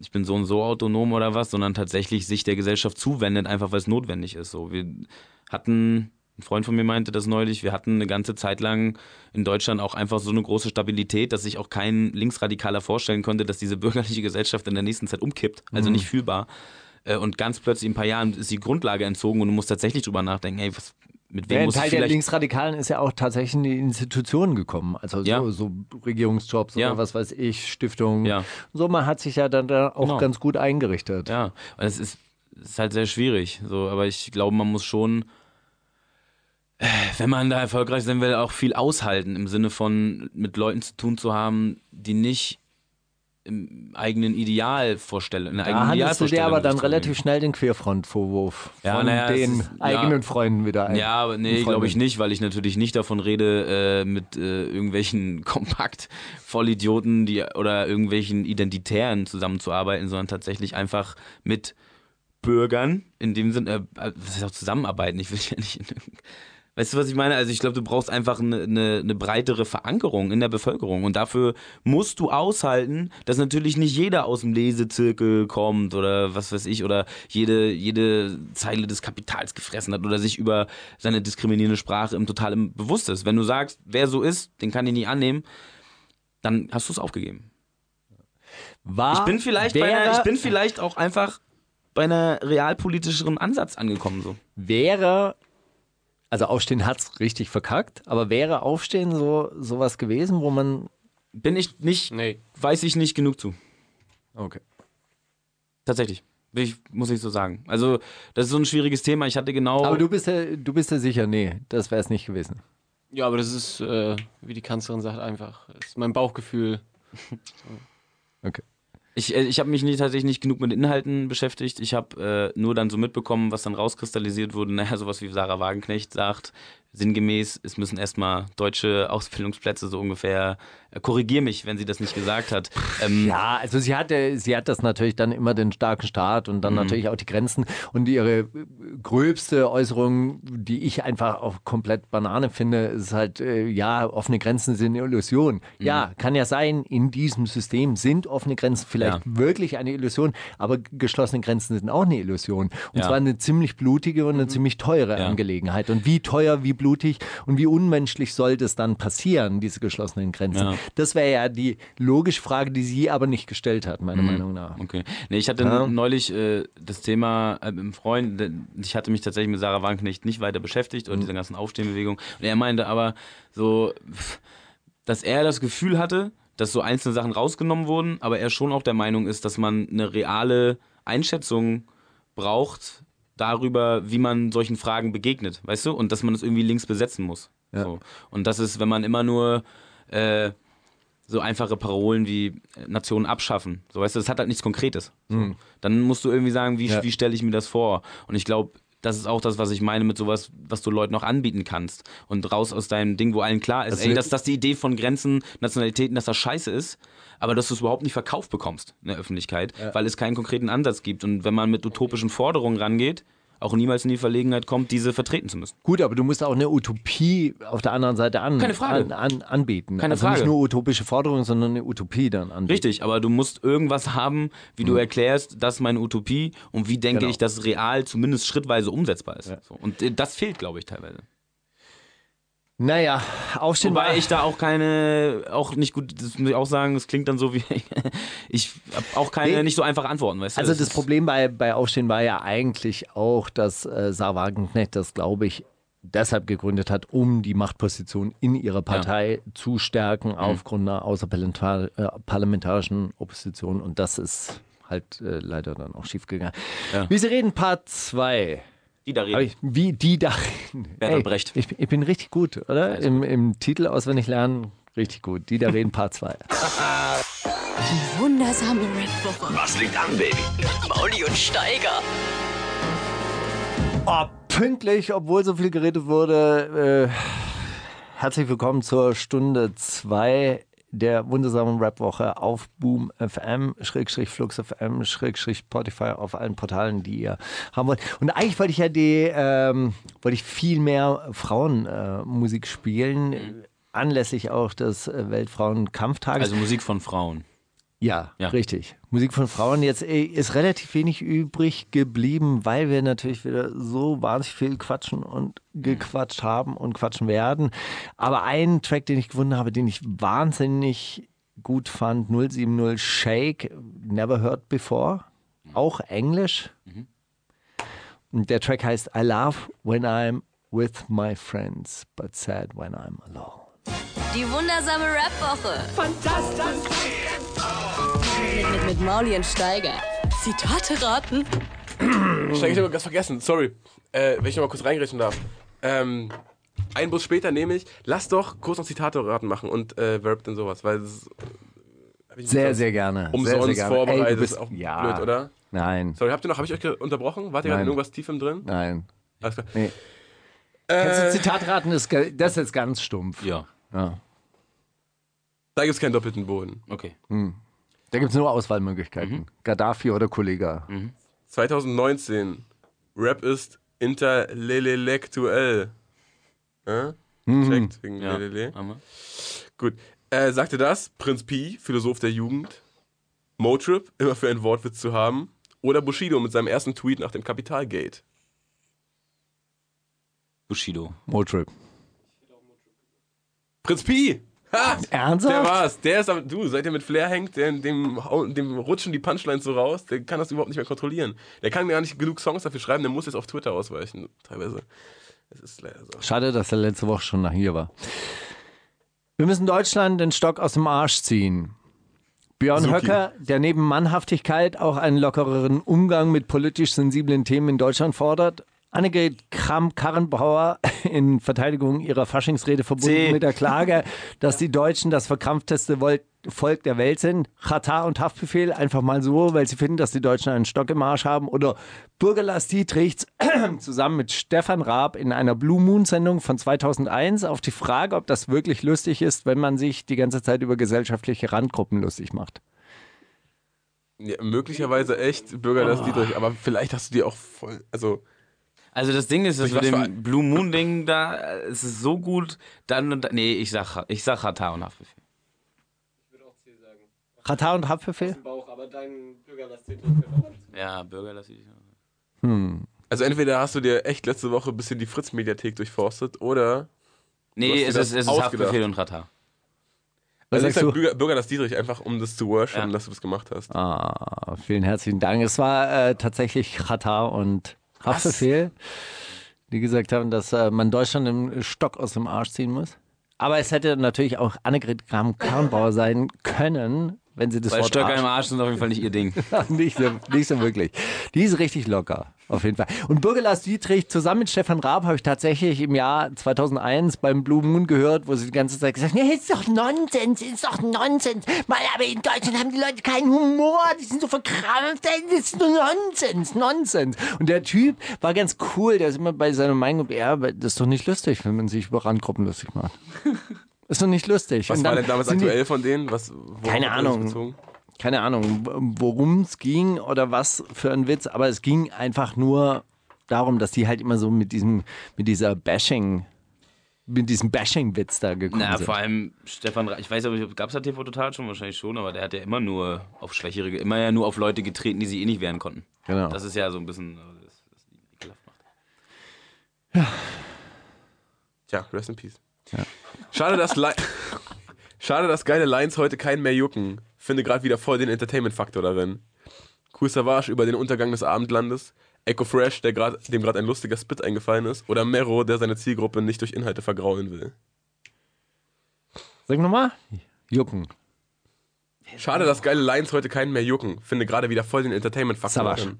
ich bin so und so autonom oder was, sondern tatsächlich sich der Gesellschaft zuwendet, einfach weil es notwendig ist. So, wir hatten ein Freund von mir meinte das neulich, wir hatten eine ganze Zeit lang in Deutschland auch einfach so eine große Stabilität, dass sich auch kein Linksradikaler vorstellen konnte, dass diese bürgerliche Gesellschaft in der nächsten Zeit umkippt. Also mhm. nicht fühlbar. Äh, und ganz plötzlich in ein paar Jahren ist die Grundlage entzogen und du musst tatsächlich drüber nachdenken, hey, was, mit wem ja, muss Teil der Linksradikalen ist ja auch tatsächlich in die Institutionen gekommen. Also ja. so, so, Regierungsjobs ja. oder was weiß ich, Stiftungen. Ja. So, man hat sich ja dann da auch genau. ganz gut eingerichtet. Ja, und es ist, ist halt sehr schwierig. So, aber ich glaube, man muss schon, wenn man da erfolgreich sein will, auch viel aushalten im Sinne von mit Leuten zu tun zu haben, die nicht im eigenen Ideal vorstellen. Da handelst du dir aber dann relativ schnell den Querfront-Vorwurf ja, von naja, den ist, eigenen ja, Freunden wieder ein. Ja, aber nee, glaube ich nicht, weil ich natürlich nicht davon rede, äh, mit äh, irgendwelchen kompakt Vollidioten die, oder irgendwelchen Identitären zusammenzuarbeiten, sondern tatsächlich einfach mit Bürgern, in dem Sinne, äh, äh, das ist auch zusammenarbeiten, ich will ja nicht in Weißt du, was ich meine? Also ich glaube, du brauchst einfach eine, eine, eine, breitere Verankerung in der Bevölkerung. Und dafür musst du aushalten, dass natürlich nicht jeder aus dem Lesezirkel kommt oder was weiß ich, oder jede, jede Zeile des Kapitals gefressen hat oder sich über seine diskriminierende Sprache im totalen bewusst ist. Wenn du sagst, wer so ist, den kann ich nicht annehmen, dann hast du es aufgegeben. War, ich bin vielleicht einer, ich bin vielleicht auch einfach bei einer realpolitischeren Ansatz angekommen so. Wäre also Aufstehen hat es richtig verkackt, aber wäre Aufstehen so sowas gewesen, wo man. Bin ich nicht, nee. weiß ich nicht genug zu. Okay. Tatsächlich. Ich, muss ich so sagen. Also, das ist so ein schwieriges Thema. Ich hatte genau. Aber du bist ja, du bist ja sicher, nee, das wäre es nicht gewesen. Ja, aber das ist, äh, wie die Kanzlerin sagt, einfach. Das ist mein Bauchgefühl. okay. Ich, äh, ich habe mich nicht, tatsächlich nicht genug mit Inhalten beschäftigt. Ich habe äh, nur dann so mitbekommen, was dann rauskristallisiert wurde. Naja, sowas wie Sarah Wagenknecht sagt, sinngemäß, es müssen erstmal deutsche Ausbildungsplätze so ungefähr, äh, korrigier mich, wenn sie das nicht gesagt hat. Ähm, Ja, also sie hatte, sie hat das natürlich dann immer den starken Staat und Mhm. dann natürlich auch die Grenzen und ihre äh, gröbste Äußerung, die ich einfach auch komplett Banane finde, ist halt, äh, ja, offene Grenzen sind eine Illusion. Mhm. Ja, kann ja sein, in diesem System sind offene Grenzen vielleicht Ja. wirklich eine Illusion, aber geschlossene Grenzen sind auch eine Illusion. Und Ja. Mhm. zwar eine ziemlich blutige und eine ziemlich teure Ja. Angelegenheit. Und wie teuer, wie blutig und wie unmenschlich soll das dann passieren, diese geschlossenen Grenzen? Ja. Das wäre ja die logische Frage, die sie aber nicht gestellt hat, meiner Meinung nach. Okay. Nee, ich hatte Ja. neulich äh, das Thema äh, mit einem Freund, ich hatte mich tatsächlich mit Sarah Wagenknecht nicht weiter beschäftigt Mhm. und dieser ganzen Aufstehenbewegung. Und er meinte aber so, dass er das Gefühl hatte, dass so einzelne Sachen rausgenommen wurden, aber er schon auch der Meinung ist, dass man eine reale Einschätzung braucht darüber, wie man solchen Fragen begegnet, weißt du? Und dass man das irgendwie links besetzen muss. Ja. So. Und das ist, wenn man immer nur äh, so einfache Parolen wie äh, Nationen abschaffen. So weißt du, das hat halt nichts Konkretes. So. Dann musst du irgendwie sagen, wie, Ja. wie stelle ich mir das vor? Und ich glaube, das ist auch das, was ich meine mit sowas, was du Leuten auch anbieten kannst. Und raus aus deinem Ding, wo allen klar ist, Das ey, dass das die Idee von Grenzen, Nationalitäten, dass das scheiße ist, aber dass du es überhaupt nicht verkauft bekommst in der Öffentlichkeit, weil es keinen konkreten Ansatz gibt. Und wenn man mit utopischen Forderungen rangeht, auch niemals in die Verlegenheit kommt, diese vertreten zu müssen. Gut, aber du musst auch eine Utopie auf der anderen Seite an, Keine Frage. An, an, anbieten. Keine also Frage. nicht nur utopische Forderungen, sondern eine Utopie dann anbieten. Richtig, aber du musst irgendwas haben, wie du erklärst, das ist meine Utopie und wie denke Genau. ich, dass real zumindest schrittweise umsetzbar ist. So. Und äh, das fehlt, glaube ich, teilweise. Naja, aufstehen Wobei war- ich da auch keine, auch nicht gut, das muss ich auch sagen, es klingt dann so wie, ich habe auch keine, Nee. nicht so einfach Antworten, weißt du? Also das ist- Problem bei, bei Aufstehen war ja eigentlich auch, dass äh, Sarah Wagenknecht das, glaube ich, deshalb gegründet hat, um die Machtposition in ihrer Partei zu stärken aufgrund einer außerparlamentarischen Opposition. Und das ist halt äh, leider dann auch schiefgegangen. Ja. Wie Sie reden, Part 2. die da reden. ich, wie die da. Bertolt Brecht. Ich, ich bin richtig gut, oder? Im, Im Titel auswendig lernen, richtig gut. Die da reden, Part 2. Wundersame Red Woche. Was liegt an, Baby? Mauli und Steiger. Oh, pünktlich, obwohl so viel geredet wurde. Äh, herzlich willkommen zur Stunde 2 der wundersamen Rap-Woche auf Boom FM, Schrägstrich Flux FM, Schrägstrich Spotify auf allen Portalen, die ihr haben wollt. Und eigentlich wollte ich ja die, ähm, wollte ich viel mehr Frauenmusik äh, spielen, anlässlich auch des äh, Weltfrauenkampftages. Also Musik von Frauen. Ja, Ja. richtig. Musik von Frauen. Jetzt äh, ist relativ wenig übrig geblieben, weil wir natürlich wieder so wahnsinnig viel quatschen und gequatscht haben und quatschen werden. Aber einen Track, den ich gefunden habe, den ich wahnsinnig gut fand, 070 Shake, Never Heard Before, auch Englisch. Und der Track heißt I love when I'm with my friends, but sad when I'm alone. Die wundersame Red Woche. Fantastisch. Mit, mit, mit Mauli und Steiger. Zitate raten. Steig, ich habe ganz vergessen, sorry. Äh, wenn ich noch mal kurz reingreifen darf. Ähm, einen Bus später nehme ich, lass doch kurz noch Zitate raten machen und äh, Verb denn sowas, weil hab ich Sehr, umsonst- sehr gerne. Umsonst sehr, sehr gerne. vorbereitet, Ey, du bist, ist auch ja, blöd, oder? Nein, Sorry, habt ihr noch, habe ich euch unterbrochen? Wart ihr gerade in irgendwas tiefem drin? nein. Alles klar. Nee. Kannst du Äh, Zitatraten? Das ist ge- das ist jetzt ganz stumpf. Ja, Ja. da gibt es keinen doppelten Boden. okay. Da gibt es nur Auswahlmöglichkeiten. Gaddafi oder Kollega. 2019. Rap ist interlelektuell. Äh? Checkt wegen Ja, Lelele. haben wir. Gut. Äh, sagte das Prinz Pi, Philosoph der Jugend. Motrip, immer für einen Wortwitz zu haben. Oder Bushido mit seinem ersten Tweet nach dem Kapitalgate. Bushido. Motrip. Prinz Pi! Ha! Ernsthaft? Der war's. Der ist am, du, seit er mit Flair hängt, dem, hau- dem rutschen die Punchlines so raus, der kann das überhaupt nicht mehr kontrollieren. Der kann gar nicht genug Songs dafür schreiben, der muss jetzt auf Twitter ausweichen, teilweise. Das ist leider so. Schade, dass er letzte Woche schon nach hier war. Wir müssen Deutschland den Stock aus dem Arsch ziehen. Björn Suki. Höcker, der neben Mannhaftigkeit auch einen lockereren Umgang mit politisch sensiblen Themen in Deutschland fordert, Annegret Kramp-Karrenbauer in Verteidigung ihrer Faschingsrede verbunden C. mit der Klage, dass die Deutschen das verkrampfteste Vol- Volk der Welt sind. Katar und Haftbefehl einfach mal so, weil sie finden, dass die Deutschen einen Stock im Arsch haben. Oder Bürgerlass Dietrichs zusammen mit Stefan Raab in einer Blue Moon Sendung von 2001 auf die Frage, ob das wirklich lustig ist, wenn man sich die ganze Zeit über gesellschaftliche Randgruppen lustig macht. Ja, möglicherweise echt Bürger das Dietrich, aber vielleicht hast du die auch voll. Also, Also das Ding ist, dass Durch mit dem Blue Moon Ding da, es ist so gut, dann und dann, nee, ich sag, ich sag Katar und Haftbefehl. Katar und Haftbefehl? Bauch, aber dein Bürgerlass Ja, Bürger lass ich. also entweder hast du dir echt letzte Woche ein bisschen die Fritz-Mediathek durchforstet oder. Nee, dir es das ist, es ist. Haftbefehl und Katar. Was Also ich sag du? Bürger, Bürger das Dietrich einfach, um das zu worshipen, Ja. dass du das gemacht hast. Ah, vielen herzlichen Dank. Es war äh, tatsächlich Katar und Haftbefehl, die gesagt haben, dass äh, man Deutschland im Stock aus dem Arsch ziehen muss. Aber es hätte natürlich auch Annegret Kramp-Karrenbauer sein können, wenn sie das Weil Wort Stöcker im Arsch Arsch sind auf jeden Fall nicht ihr Ding. nicht, so, nicht so wirklich. Die ist richtig locker, auf jeden Fall. Und Bürgerlass Dietrich zusammen mit Stefan Raab habe ich tatsächlich im Jahr 2001 beim Blue Moon gehört, wo sie die ganze Zeit gesagt haben, nee, ist doch Nonsens, ist doch Nonsens. Mal, aber in Deutschland haben die Leute keinen Humor, die sind so verkrampft, das ist nur Nonsens, Nonsens. Und der Typ war ganz cool, der ist immer bei seiner Meinung, ja, das ist doch nicht lustig, wenn man sich über Randgruppen lustig macht. Ist doch nicht lustig. Was Und war denn damals sind die- aktuell von denen? Was, Keine Ahnung. keine Ahnung, worum es ging oder was für ein Witz, aber es ging einfach nur darum, dass die halt immer so mit diesem, mit dieser Bashing, mit diesem Bashing-Witz da gekommen Na, sind. vor allem Stefan, ich weiß aber, gab es da TV Total schon? Wahrscheinlich schon, aber der hat ja immer nur auf Schwächere, immer ja nur auf Leute getreten, die sie eh nicht wehren konnten. Genau. Das ist ja so ein bisschen, äh, das, das ihn ekelhaft macht. Tja, rest in peace. Schade, dass Li Schade, dass geile Lines heute keinen mehr jucken. Finde gerade wieder voll den Entertainment-Faktor darin. Cool Savage über den Untergang des Abendlandes. Echo Fresh, der grad, dem gerade ein lustiger Spit eingefallen ist. Oder Mero, der seine Zielgruppe nicht durch Inhalte vergraulen will. Sag nochmal. Jucken. Schade, dass geile Lines heute keinen mehr jucken. Finde gerade wieder voll den Entertainment-Faktor Savage. darin.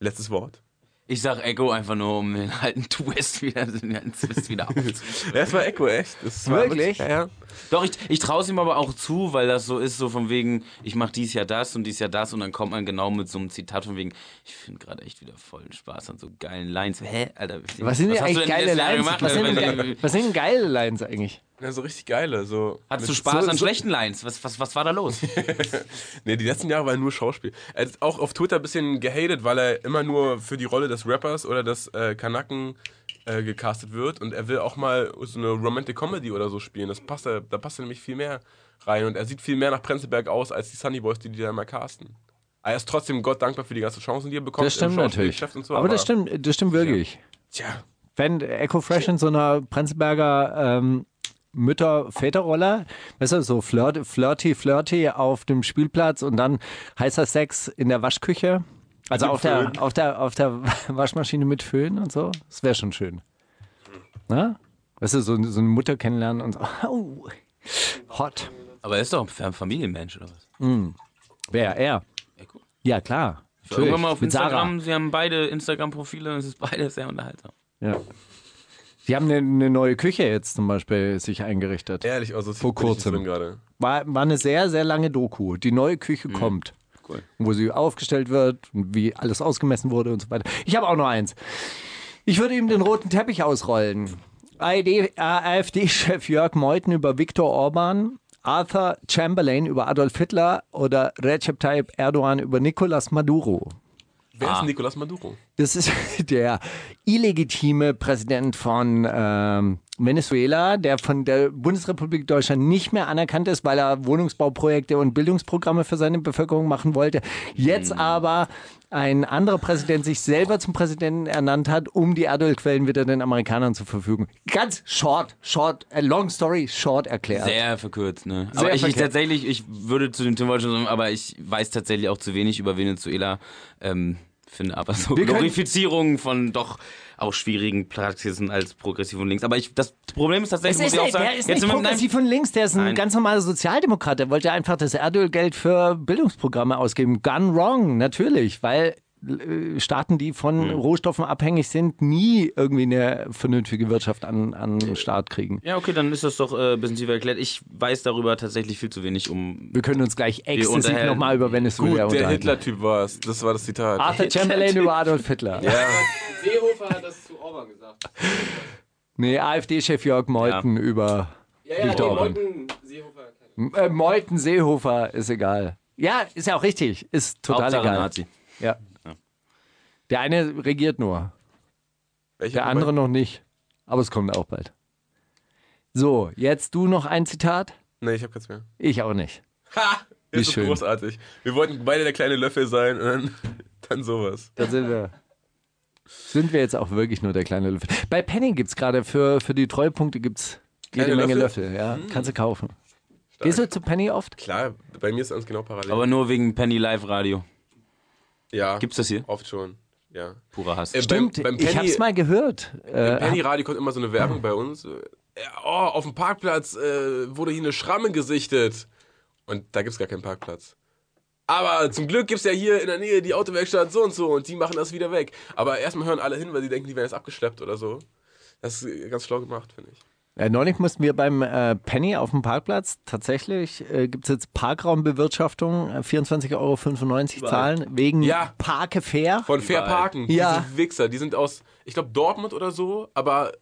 Letztes Wort. Ich sag Echo einfach nur, um den alten Twist wieder, den Twist wieder aufzunehmen. Ja, es war Echo, echt. Das war Wirklich? Ja, ja. Doch, ich, ich traue es ihm aber auch zu, weil das so ist, so von wegen, ich mache dies Jahr das und dies Jahr das und dann kommt man genau mit so einem Zitat von wegen, ich finde gerade echt wieder voll Spaß an so geilen Lines. Hä, Alter? Was sind denn hast du eigentlich geile Lines? gemacht? Was sind, denn Also, was sind denn geile Lines eigentlich? Ja, so richtig geile. So Hattest du Spaß so, an so, schlechten Lines? Was, was, was war da los? Nee, die letzten Jahre war nur Schauspiel. Er ist auch auf Twitter ein bisschen gehatet, weil er immer nur für die Rolle des Rappers oder des äh, Kanaken äh, gecastet wird und er will auch mal so eine Romantic Comedy oder so spielen. Das passt da passt er nämlich viel mehr rein und er sieht viel mehr nach Prenzlberg aus als die Sunny Boys, die die da mal casten. Er ist trotzdem Gott dankbar für die ganzen Chancen, die er bekommt. Das stimmt im natürlich. So, aber das stimmt, das stimmt wirklich. Tja, Wenn Echo Fresh in so einer Prenzlberger ähm, Mütter-Väter-Rolle, weißt du, so flirt, flirty, flirty auf dem Spielplatz und dann heißer Sex in der Waschküche. Also auf der, auf, der, auf der Waschmaschine mit Föhn und so. Das wäre schon schön. Na? Weißt du, so, so eine Mutter kennenlernen und so. Oh, hot. Aber er ist doch ein Familienmensch oder was? Wer? Er? Echo. Ja, klar. Irgendwann mal auf Mit Sarah. Instagram, sie haben beide Instagram-Profile und es ist beides sehr unterhaltsam. Ja. Die haben eine, eine neue Küche jetzt zum Beispiel sich eingerichtet. ehrlich, also Vor kurzem. War, war eine sehr, sehr lange Doku. Die neue Küche kommt. Cool. Wo sie aufgestellt wird, und wie alles ausgemessen wurde und so weiter. Ich habe auch noch eins. Ich würde ihm den roten Teppich ausrollen. AfD AfD-Chef Jörg Meuthen über Viktor Orban, Arthur Chamberlain über Adolf Hitler oder Recep Tayyip Erdogan über Nicolas Maduro. Wer Ah. ist Nicolas Maduro? Das ist der illegitime Präsident von ähm, Venezuela, der von der Bundesrepublik Deutschland nicht mehr anerkannt ist, weil er Wohnungsbauprojekte und Bildungsprogramme für seine Bevölkerung machen wollte. Jetzt aber ein anderer Präsident sich selber zum Präsidenten ernannt hat, um die Erdölquellen wieder den Amerikanern zur Verfügung. Ganz short, short, long story, short erklärt. Sehr verkürzt, ne? Sehr aber ich, ich tatsächlich, ich würde zu dem Thema schon sagen, aber ich weiß tatsächlich auch zu wenig über Venezuela. Ähm, finde aber so Wir Glorifizierungen von doch auch schwierigen Praxisen als progressiv und links. Aber ich, das Problem ist tatsächlich, Es muss ist ich auch nicht, sagen, der ist jetzt nicht progressiv von links, der ist ein Nein. ganz normaler Sozialdemokrat. Der wollte einfach das Erdölgeld für Bildungsprogramme ausgeben. Gone wrong, natürlich, weil Staaten, die von Rohstoffen abhängig sind, nie irgendwie eine vernünftige Wirtschaft an, an den Start kriegen. Ja, okay, dann ist das doch äh, ein bisschen tiefer erklärt. Ich weiß darüber tatsächlich viel zu wenig, um. Wir können uns gleich exzessiv nochmal über Gut, Venezuela der unterhalten. Hitler-Typ war es. Das war das Zitat. Arthur Chamberlain über Adolf Hitler. Ja. Seehofer hat das zu Orban gesagt. Nee, AfD-Chef Jörg Meuthen über Ja, Viktor Orban. Seehofer. Äh, Meuthen, Seehofer, ist egal. Ja, ist ja auch richtig. Ist total Hauptsache egal. Nazi. Ja. Der eine regiert nur, Welcher der andere noch nicht. Aber es kommt auch bald. So, jetzt du noch ein Zitat? Nee, ich hab keins mehr. Ich auch nicht. Ha! Wie Das ist schön. großartig. Wir wollten beide der kleine Löffel sein und dann, dann sowas. Da sind wir. Sind wir jetzt auch wirklich nur der kleine Löffel. Bei Penny gibt es gerade für, für die Treupunkte gibt's jede Kleine Menge Löffel? Löffel. Ja, kannst du kaufen. Gehst du zu Penny oft? Klar, bei mir ist alles genau parallel. Aber nur wegen Penny Live Radio. ja, Gibt's das hier? oft schon. Ja. Purer Hass. Äh, Stimmt, beim, beim ich Penny, hab's mal gehört. Im Äh, Penny Radio kommt immer so eine Werbung bei uns. Äh, Oh, auf dem Parkplatz äh, wurde hier eine Schramme gesichtet. Und da gibt's gar keinen Parkplatz. Aber zum Glück gibt's ja hier in der Nähe die Autowerkstatt so und so und die machen das wieder weg. Aber erstmal hören alle hin, weil die denken, die werden jetzt abgeschleppt oder so. Das ist ganz schlau gemacht, finde ich. Äh, neulich mussten wir beim äh, Penny auf dem Parkplatz tatsächlich, äh, gibt es jetzt Parkraumbewirtschaftung, äh, 24,95 Euro zahlen, wegen Ja. Parke Fair. Von Fair Parken, Ja. diese Wichser, die sind aus, ich glaube, Dortmund oder so, aber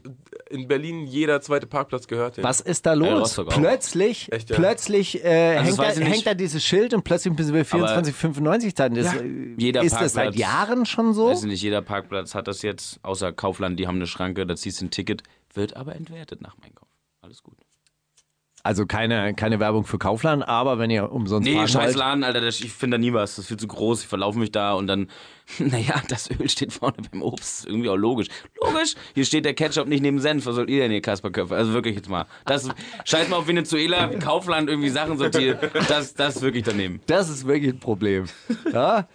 in Berlin jeder zweite Parkplatz gehört denen. Was ist da los? Auch. Plötzlich, Echt, ja? plötzlich äh, Also, hängt, da, hängt da dieses Schild und plötzlich müssen wir 24,95 zahlen. Das, Ja. äh, Jeder ist das seit Parkplatz- Jahren schon so? Weiß ich nicht, jeder Parkplatz hat das jetzt, außer Kaufland, die haben eine Schranke, da ziehst du ein Ticket, wird aber entwertet nach dem Einkauf. Alles gut. Also keine, keine Werbung für Kaufland, aber wenn ihr umsonst Nee, scheiß wollt, Laden, Alter, das, ich finde da nie was. Das ist viel zu groß, ich verlaufe mich da und dann, naja, das Öl steht vorne beim Obst. Ist irgendwie auch logisch. Logisch! Hier steht der Ketchup nicht neben Senf. Was sollt ihr denn hier, Kasperköpfe? Also wirklich jetzt mal. Das, scheiß mal auf Venezuela, Kaufland irgendwie Sachen sortiert. Das, das ist wirklich daneben. Das ist wirklich ein Problem. Ja?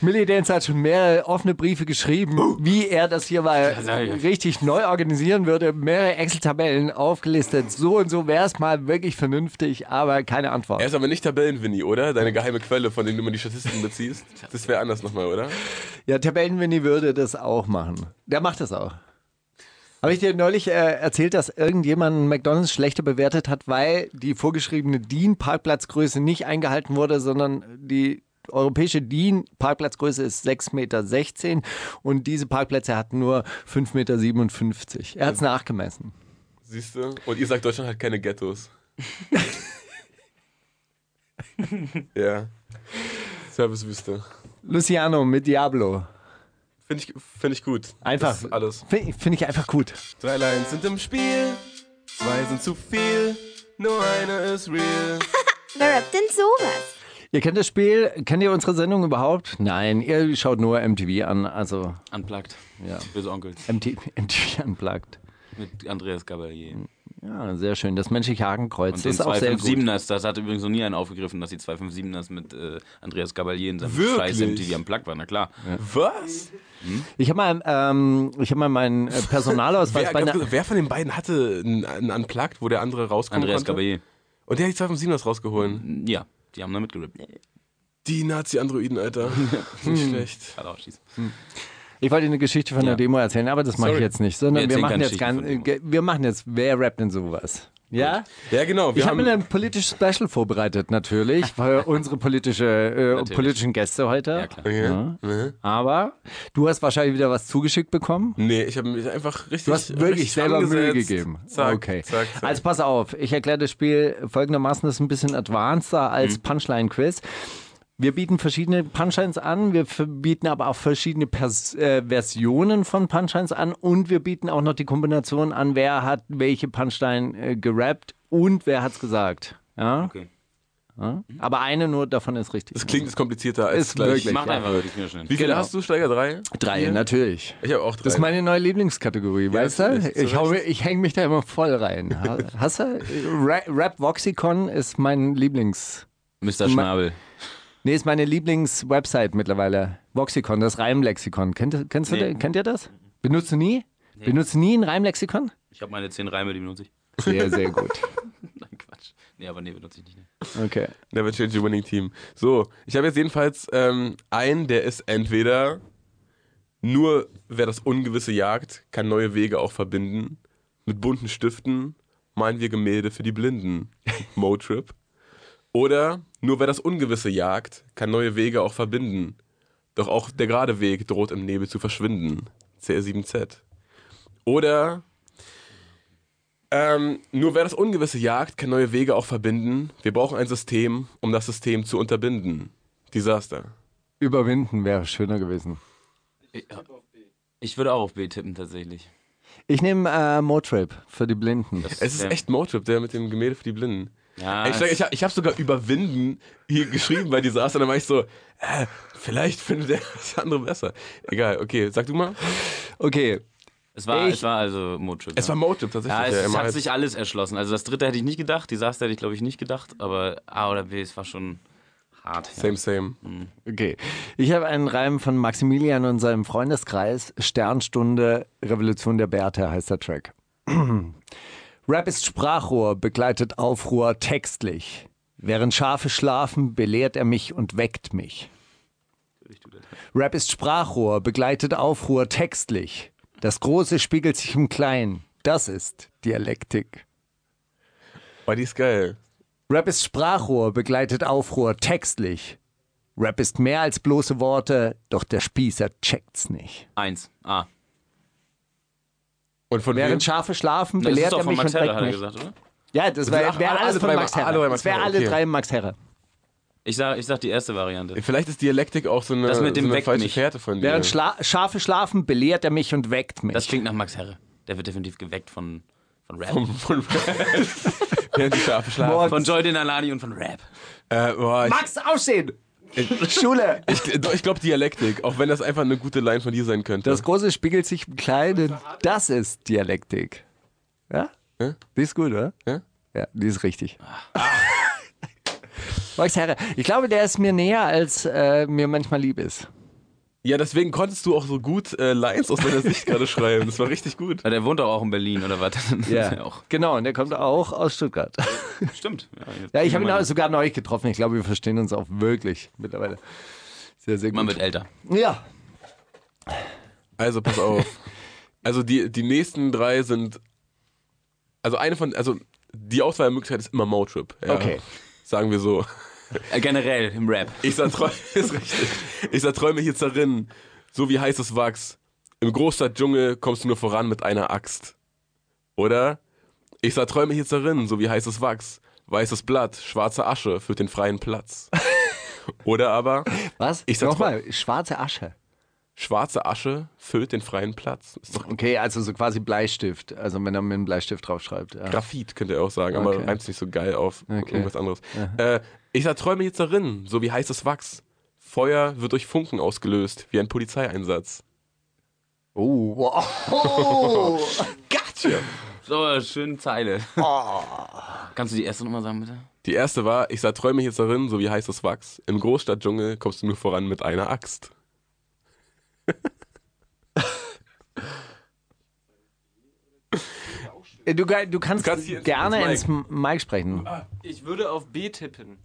Millie Dance hat schon mehrere offene Briefe geschrieben, wie er das hier mal richtig neu organisieren würde. Mehrere Excel-Tabellen aufgelistet. So und so wäre es mal wirklich vernünftig, aber keine Antwort. Er ist aber nicht Tabellenwinnie, oder? Deine geheime Quelle, von denen du immer die Statistiken beziehst. Das wäre anders nochmal, oder? Ja, Tabellenwinnie würde das auch machen. Der macht das auch. Habe ich dir neulich äh, erzählt, dass irgendjemand McDonalds schlechter bewertet hat, weil die vorgeschriebene DIN-Parkplatzgröße nicht eingehalten wurde, sondern die europäische DIN-Parkplatzgröße ist 6,16 Meter und diese Parkplätze hatten nur 5,57 Meter. Er hat es nachgemessen. Siehst du? Und ihr sagt, Deutschland hat keine Ghettos. ja. Servicewüste. Luciano mit Diablo. Finde ich, find ich gut. Einfach. Alles. Finde find ich einfach gut. Drei Lines sind im Spiel, zwei sind zu viel, nur eine ist real. Wer rappt denn sowas? Ihr kennt das Spiel, kennt ihr unsere Sendung überhaupt? Nein, ihr schaut nur MTV an, also Unplugged. Ja. Böse Onkels. MTV, MTV Unplugged. Mit Andreas Gabalier. Ja, sehr schön. Das menschliche Hakenkreuz, Und das den ist auch sehr gut. 257ers, das hat übrigens noch nie einen aufgegriffen, dass die 257ers mit äh, Andreas Gabalier in seinem Wirklich? scheiß MTV am Plug waren, na klar. Was? Ich habe mal, ähm, ich hab mal meinen äh, Personalausweis Wer, bei einer, wer von den beiden hatte einen, einen Unplugged, wo der andere rauskommen Andreas konnte? Gabalier. Und der hat die 257 rausgeholt. Ja, die haben da mitgerippt. Die Nazi-Androiden, Alter. Nicht schlecht. Kann auch schießen. Ich wollte eine Geschichte von der Ja. Demo erzählen, aber das mache ich jetzt nicht, sondern Wir wir, machen jetzt ganz, äh, wir machen jetzt, wer rappt denn sowas? Ja? Ja, genau. Wir Ich habe haben, mir ein politisches Special vorbereitet, natürlich, für unsere politische, äh, Natürlich. politischen Gäste heute. Ja, klar. ja. Mhm. Aber du hast wahrscheinlich wieder was zugeschickt bekommen. Nee, ich habe mich einfach richtig. Du hast wirklich richtig selber Mühe angesetzt. gegeben. Zack, okay. zack, zack. Also pass auf, ich erkläre das Spiel folgendermaßen, das ist ein bisschen advanceder als Mhm. Punchline-Quiz. Wir bieten verschiedene Punchlines an, wir bieten aber auch verschiedene Pers äh, Versionen von Punchlines an und wir bieten auch noch die Kombination an, wer hat welche Punchline äh, gerappt und wer hat's gesagt. Ja? Okay. ja? Aber eine nur davon ist richtig. das klingt jetzt komplizierter als Ist gleich. wirklich. Macht einfach wirklich mir schnell. Wie viele Genau. hast du? Steiger drei? Drei, natürlich. Ich habe auch drei. Das ist meine neue Lieblingskategorie, weißt du? Ich, hau, ich hänge mich da immer voll rein. Ha- Hast du? Ra Rap Voxicon ist mein Lieblings. Mr. Schnabel. Nee, ist meine Lieblings-Website mittlerweile. Voxicon, das Reimlexikon. Kennt, kennst du, Nee. kennt ihr das? Benutzt du nie? Benutzt du nie ein Reimlexikon? Ich habe meine zehn Reime, die benutze ich. Sehr, sehr gut. Nein, Quatsch. Nee, aber nee, benutze ich nicht. Ne. Okay. Never change your winning team. So, ich habe jetzt jedenfalls ähm, einen, der ist entweder nur wer das Ungewisse jagt, kann neue Wege auch verbinden. Mit bunten Stiften malen wir Gemälde für die Blinden. Motrip. Oder nur wer das Ungewisse jagt, kann neue Wege auch verbinden. Doch auch der gerade Weg droht im Nebel zu verschwinden. CR7Z. Oder ähm, nur wer das Ungewisse jagt, kann neue Wege auch verbinden. Wir brauchen ein System, um das System zu unterbinden. Desaster. Überwinden wäre schöner gewesen. Ich, ich würde auch auf B tippen, tatsächlich. Ich nehme äh, Motrip für die Blinden. Es ist echt Motrip, der mit dem Gemälde für die Blinden. Ja, ich sag, ich habe ich hab sogar überwinden hier geschrieben bei Desaster, dann war ich so, äh, vielleicht findet er das andere besser. Egal, okay, sag du mal. Okay. Es war, Ich- es war also Motrip. Es war Motrip tatsächlich. ja, es, ja, es hat halt- sich alles erschlossen. Also das dritte hätte ich nicht gedacht, Desaster hätte ich glaube ich nicht gedacht, aber A oder B, es war schon hart. Ja. Same, same. Okay. Ich habe einen Reim von Maximilian und seinem Freundeskreis. Sternstunde, Revolution der Bärte heißt der Track. Rap ist Sprachrohr, begleitet Aufruhr textlich. Während Schafe schlafen, belehrt er mich und weckt mich. Rap ist Sprachrohr, begleitet Aufruhr textlich. Das Große spiegelt sich im Kleinen. Das ist Dialektik. War die ist geil. Rap ist Sprachrohr, begleitet Aufruhr textlich. Rap ist mehr als bloße Worte, doch der Spießer checkt's nicht. Eins. A. Und von wem? Während Schafe schlafen, Das ist belehrt er von mich Max und Herre, weckt hat er mich. gesagt, oder? Ja, das Ach, wäre alle- wär alle alles von drei- Max Herre. Das wäre alle okay. drei Max Herre. Ich sag, ich sag die erste Variante. Vielleicht ist Dialektik auch so eine, Das mit dem so eine falsche mich. Fährte von dir. Während Schla Schafe schlafen, belehrt er mich und weckt mich. Das klingt nach Max Herre. Der wird definitiv geweckt von, von Rap. von, während die Schafe schlafen. Morgens. Von Joy Denalani und von Rap. Äh, boah, Max, aussehen! Schule! ich, ich glaube Dialektik, auch wenn das einfach eine gute Line von dir sein könnte. Das Große spiegelt sich im Kleinen. Das ist Dialektik. Ja? Ja? Die ist gut, oder? Ja? Ja, die ist richtig. Max Herre, ich glaube, der ist mir näher, als äh, mir manchmal lieb ist. Ja, deswegen konntest du auch so gut äh, Lines aus deiner Sicht gerade schreiben. Das war richtig gut. Ja, Der wohnt doch auch in Berlin, oder was? Ja, auch. genau, und der kommt auch aus Stuttgart. Stimmt. Ja, jetzt Ja, ich habe ihn sogar neu getroffen. Ich glaube, wir verstehen uns auch wirklich mittlerweile. Sehr, sehr Man gut. wird älter. Ja, Also pass auf. Also die, die nächsten drei sind. Also eine von. Also die Auswahlmöglichkeit ist immer Motrip. Ja. Okay. Sagen wir so. Äh, generell im Rap. Ich sag, träume, ist richtig. Ich sag, träume hier zerrinnen, so wie heißes Wachs. Im Großstadtdschungel kommst du nur voran mit einer Axt. Oder? Ich sag, träume hier zerrinnen, so wie heißes Wachs. Weißes Blatt, schwarze Asche für den freien Platz. Oder aber, was? Ich Nochmal, schwarze Asche. schwarze Asche füllt den freien Platz. Okay, also so quasi Bleistift. Also wenn er mit einem Bleistift draufschreibt. Ja. Graphit, könnt ihr auch sagen, aber Okay. reimt sich nicht so geil auf Okay. irgendwas anderes. Äh, ich sag, träume hier zerrinnen, so wie heißes Wachs. Feuer wird durch Funken ausgelöst, wie ein Polizeieinsatz. Oh, wow. Gotcha! So, schöne Zeile. Kannst du die erste nochmal sagen, bitte? Die erste war, ich sah Träume hier zerrinnen, so wie heißes Wachs. Im Großstadtdschungel kommst du nur voran mit einer Axt. Du, du kannst, kannst hier ins- gerne ins ins Mic sprechen. Ich würde auf B tippen.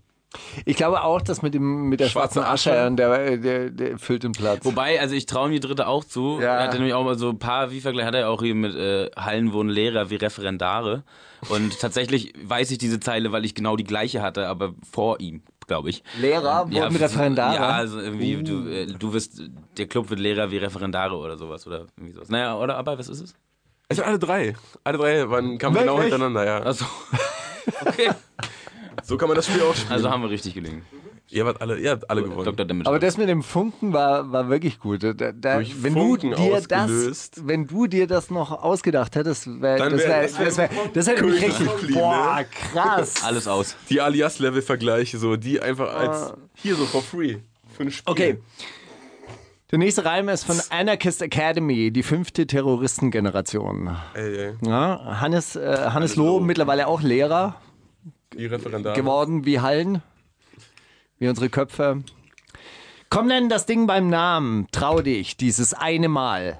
Ich glaube auch, dass mit, dem, mit der Schwarze schwarzen Asche, Asche. und der, der, der füllt den Platz. Wobei, also ich traue ihm die dritte auch zu. Ja. Er hatte nämlich auch mal so ein paar, wie vergleich hat er auch hier mit äh, Hallen wohnen Lehrer wie Referendare. Und tatsächlich weiß ich diese Zeile, weil ich genau die gleiche hatte, aber vor ihm, glaube ich. Lehrer wurden mit Referendare? Ja, also irgendwie, du, äh, du wirst, der Club wird Lehrer wie Referendare oder sowas. Oder irgendwie sowas. Naja, oder aber was ist es? Es sind alle drei. Alle drei waren, kamen Wirklich? genau hintereinander, ja. Achso. Okay. So kann man das Spiel auch spielen. Also haben wir richtig gelegen. ihr, habt alle, ihr habt alle gewonnen. Dr. Demeter. Aber das mit dem Funken war, war wirklich gut. Da, da, Durch wenn, du Funken dir ausgelöst. das, wenn du dir das noch ausgedacht hättest, wär, Dann das, wär- wär, das wär das, wär, das hätte mich richtig. Königsdisziplin, Boah, ne? krass. Alles aus. Die Alias-Level-Vergleiche, so, die einfach als, hier so for free. Für ein Spiel. Okay. Der nächste Reim ist von Anarchist Academy, die fünfte Terroristengeneration. Ey, ey, Ja, Hannes, äh, Hannes Loh, mittlerweile auch Lehrer die Referendare. geworden wie Hallen, wie unsere Köpfe. Komm, nenn das Ding beim Namen, trau dich, dieses eine Mal.